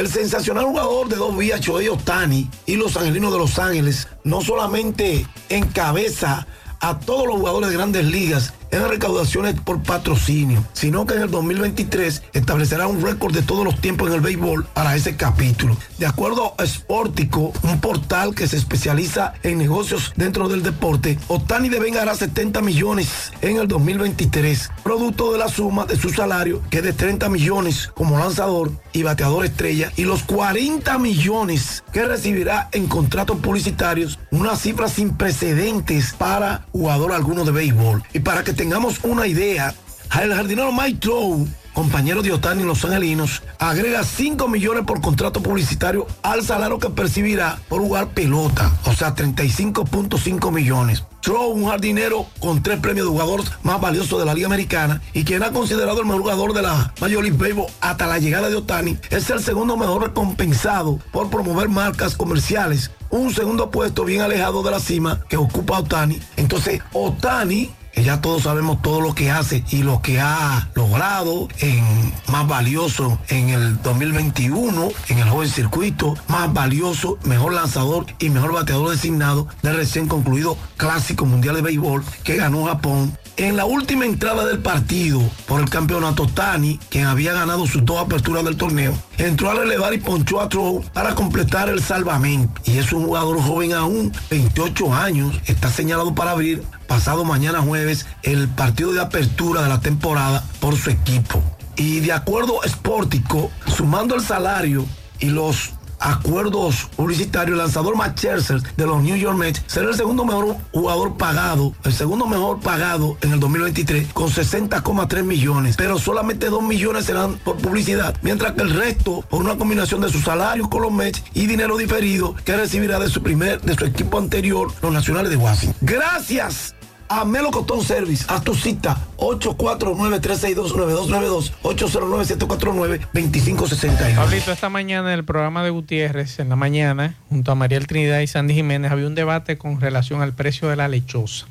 El sensacional jugador de dos vías, Choey Otani, y los angelinos de Los Ángeles, no solamente encabeza a todos los jugadores de grandes ligas en recaudaciones por patrocinio, sino que en el 2023 establecerá un récord de todos los tiempos en el béisbol para ese capítulo. De acuerdo a Sportico, un portal que se especializa en negocios dentro del deporte, Otani devengará 70 millones en el 2023, producto de la suma de su salario, que es de 30 millones como lanzador y bateador estrella, y los 40 millones que recibirá en contratos publicitarios, una cifra sin precedentes para jugador alguno de béisbol. Y para que tengamos una idea, el jardinero Mike Trout, compañero de Otani en Los Angelinos, agrega 5 millones por contrato publicitario al salario que percibirá por jugar pelota, o sea, 35.5 millones. Trout, un jardinero con tres premios de jugador más valioso de la Liga Americana y quien ha considerado el mejor jugador de la Major League Baseball hasta la llegada de Otani, es el segundo mejor recompensado por promover marcas comerciales. Un segundo puesto bien alejado de la cima que ocupa Otani. Entonces, Otani ya todos sabemos todo lo que hace y lo que ha logrado en más valioso en el 2021 en el joven circuito, más valioso, mejor lanzador y mejor bateador designado del recién concluido Clásico Mundial de Béisbol que ganó Japón. En la última entrada del partido por el campeonato Tani, quien había ganado sus dos aperturas del torneo, entró a relevar y ponchó a Trout para completar el salvamento. Y es un jugador joven aún, 28 años, está señalado para abrir pasado mañana jueves el partido de apertura de la temporada por su equipo. Y de acuerdo Sportico, sumando el salario y los acuerdos publicitarios, el lanzador Matt Scherzer de los New York Mets será el segundo mejor jugador pagado, el segundo mejor pagado en el 2023 con 60,3 millones, pero solamente 2 millones serán por publicidad, mientras que el resto por una combinación de su salario con los Mets y dinero diferido que recibirá de su primer de su equipo anterior, los Nacionales de Washington. Gracias a Melocotón Service. Haz tu cita 849-362-9292, 809-749-2561. Pablito, esta mañana en el programa de Gutiérrez, en la mañana, junto a Mariel Trinidad y Sandy Jiménez, había un debate con relación al precio de la lechosa.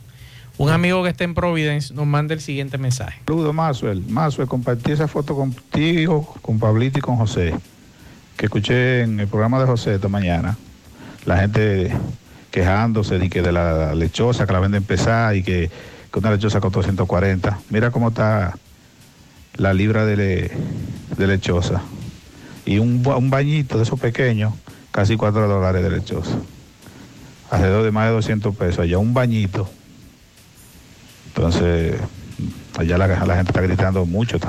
Un amigo que está en Providence nos manda el siguiente mensaje. Saludos, Maxwell. Maxwell, compartí esa foto contigo, con Pablito y con José, que escuché en el programa de José esta mañana. La gente quejándose de que de la lechosa que la venden pesada y que, que una lechosa costó 140. Mira cómo está la libra de, le- de lechosa. Y un, un bañito de esos pequeños, casi 4 dólares de lechosa. Alrededor de más de 200 pesos. Allá un bañito. Entonces, allá la, la gente está gritando mucho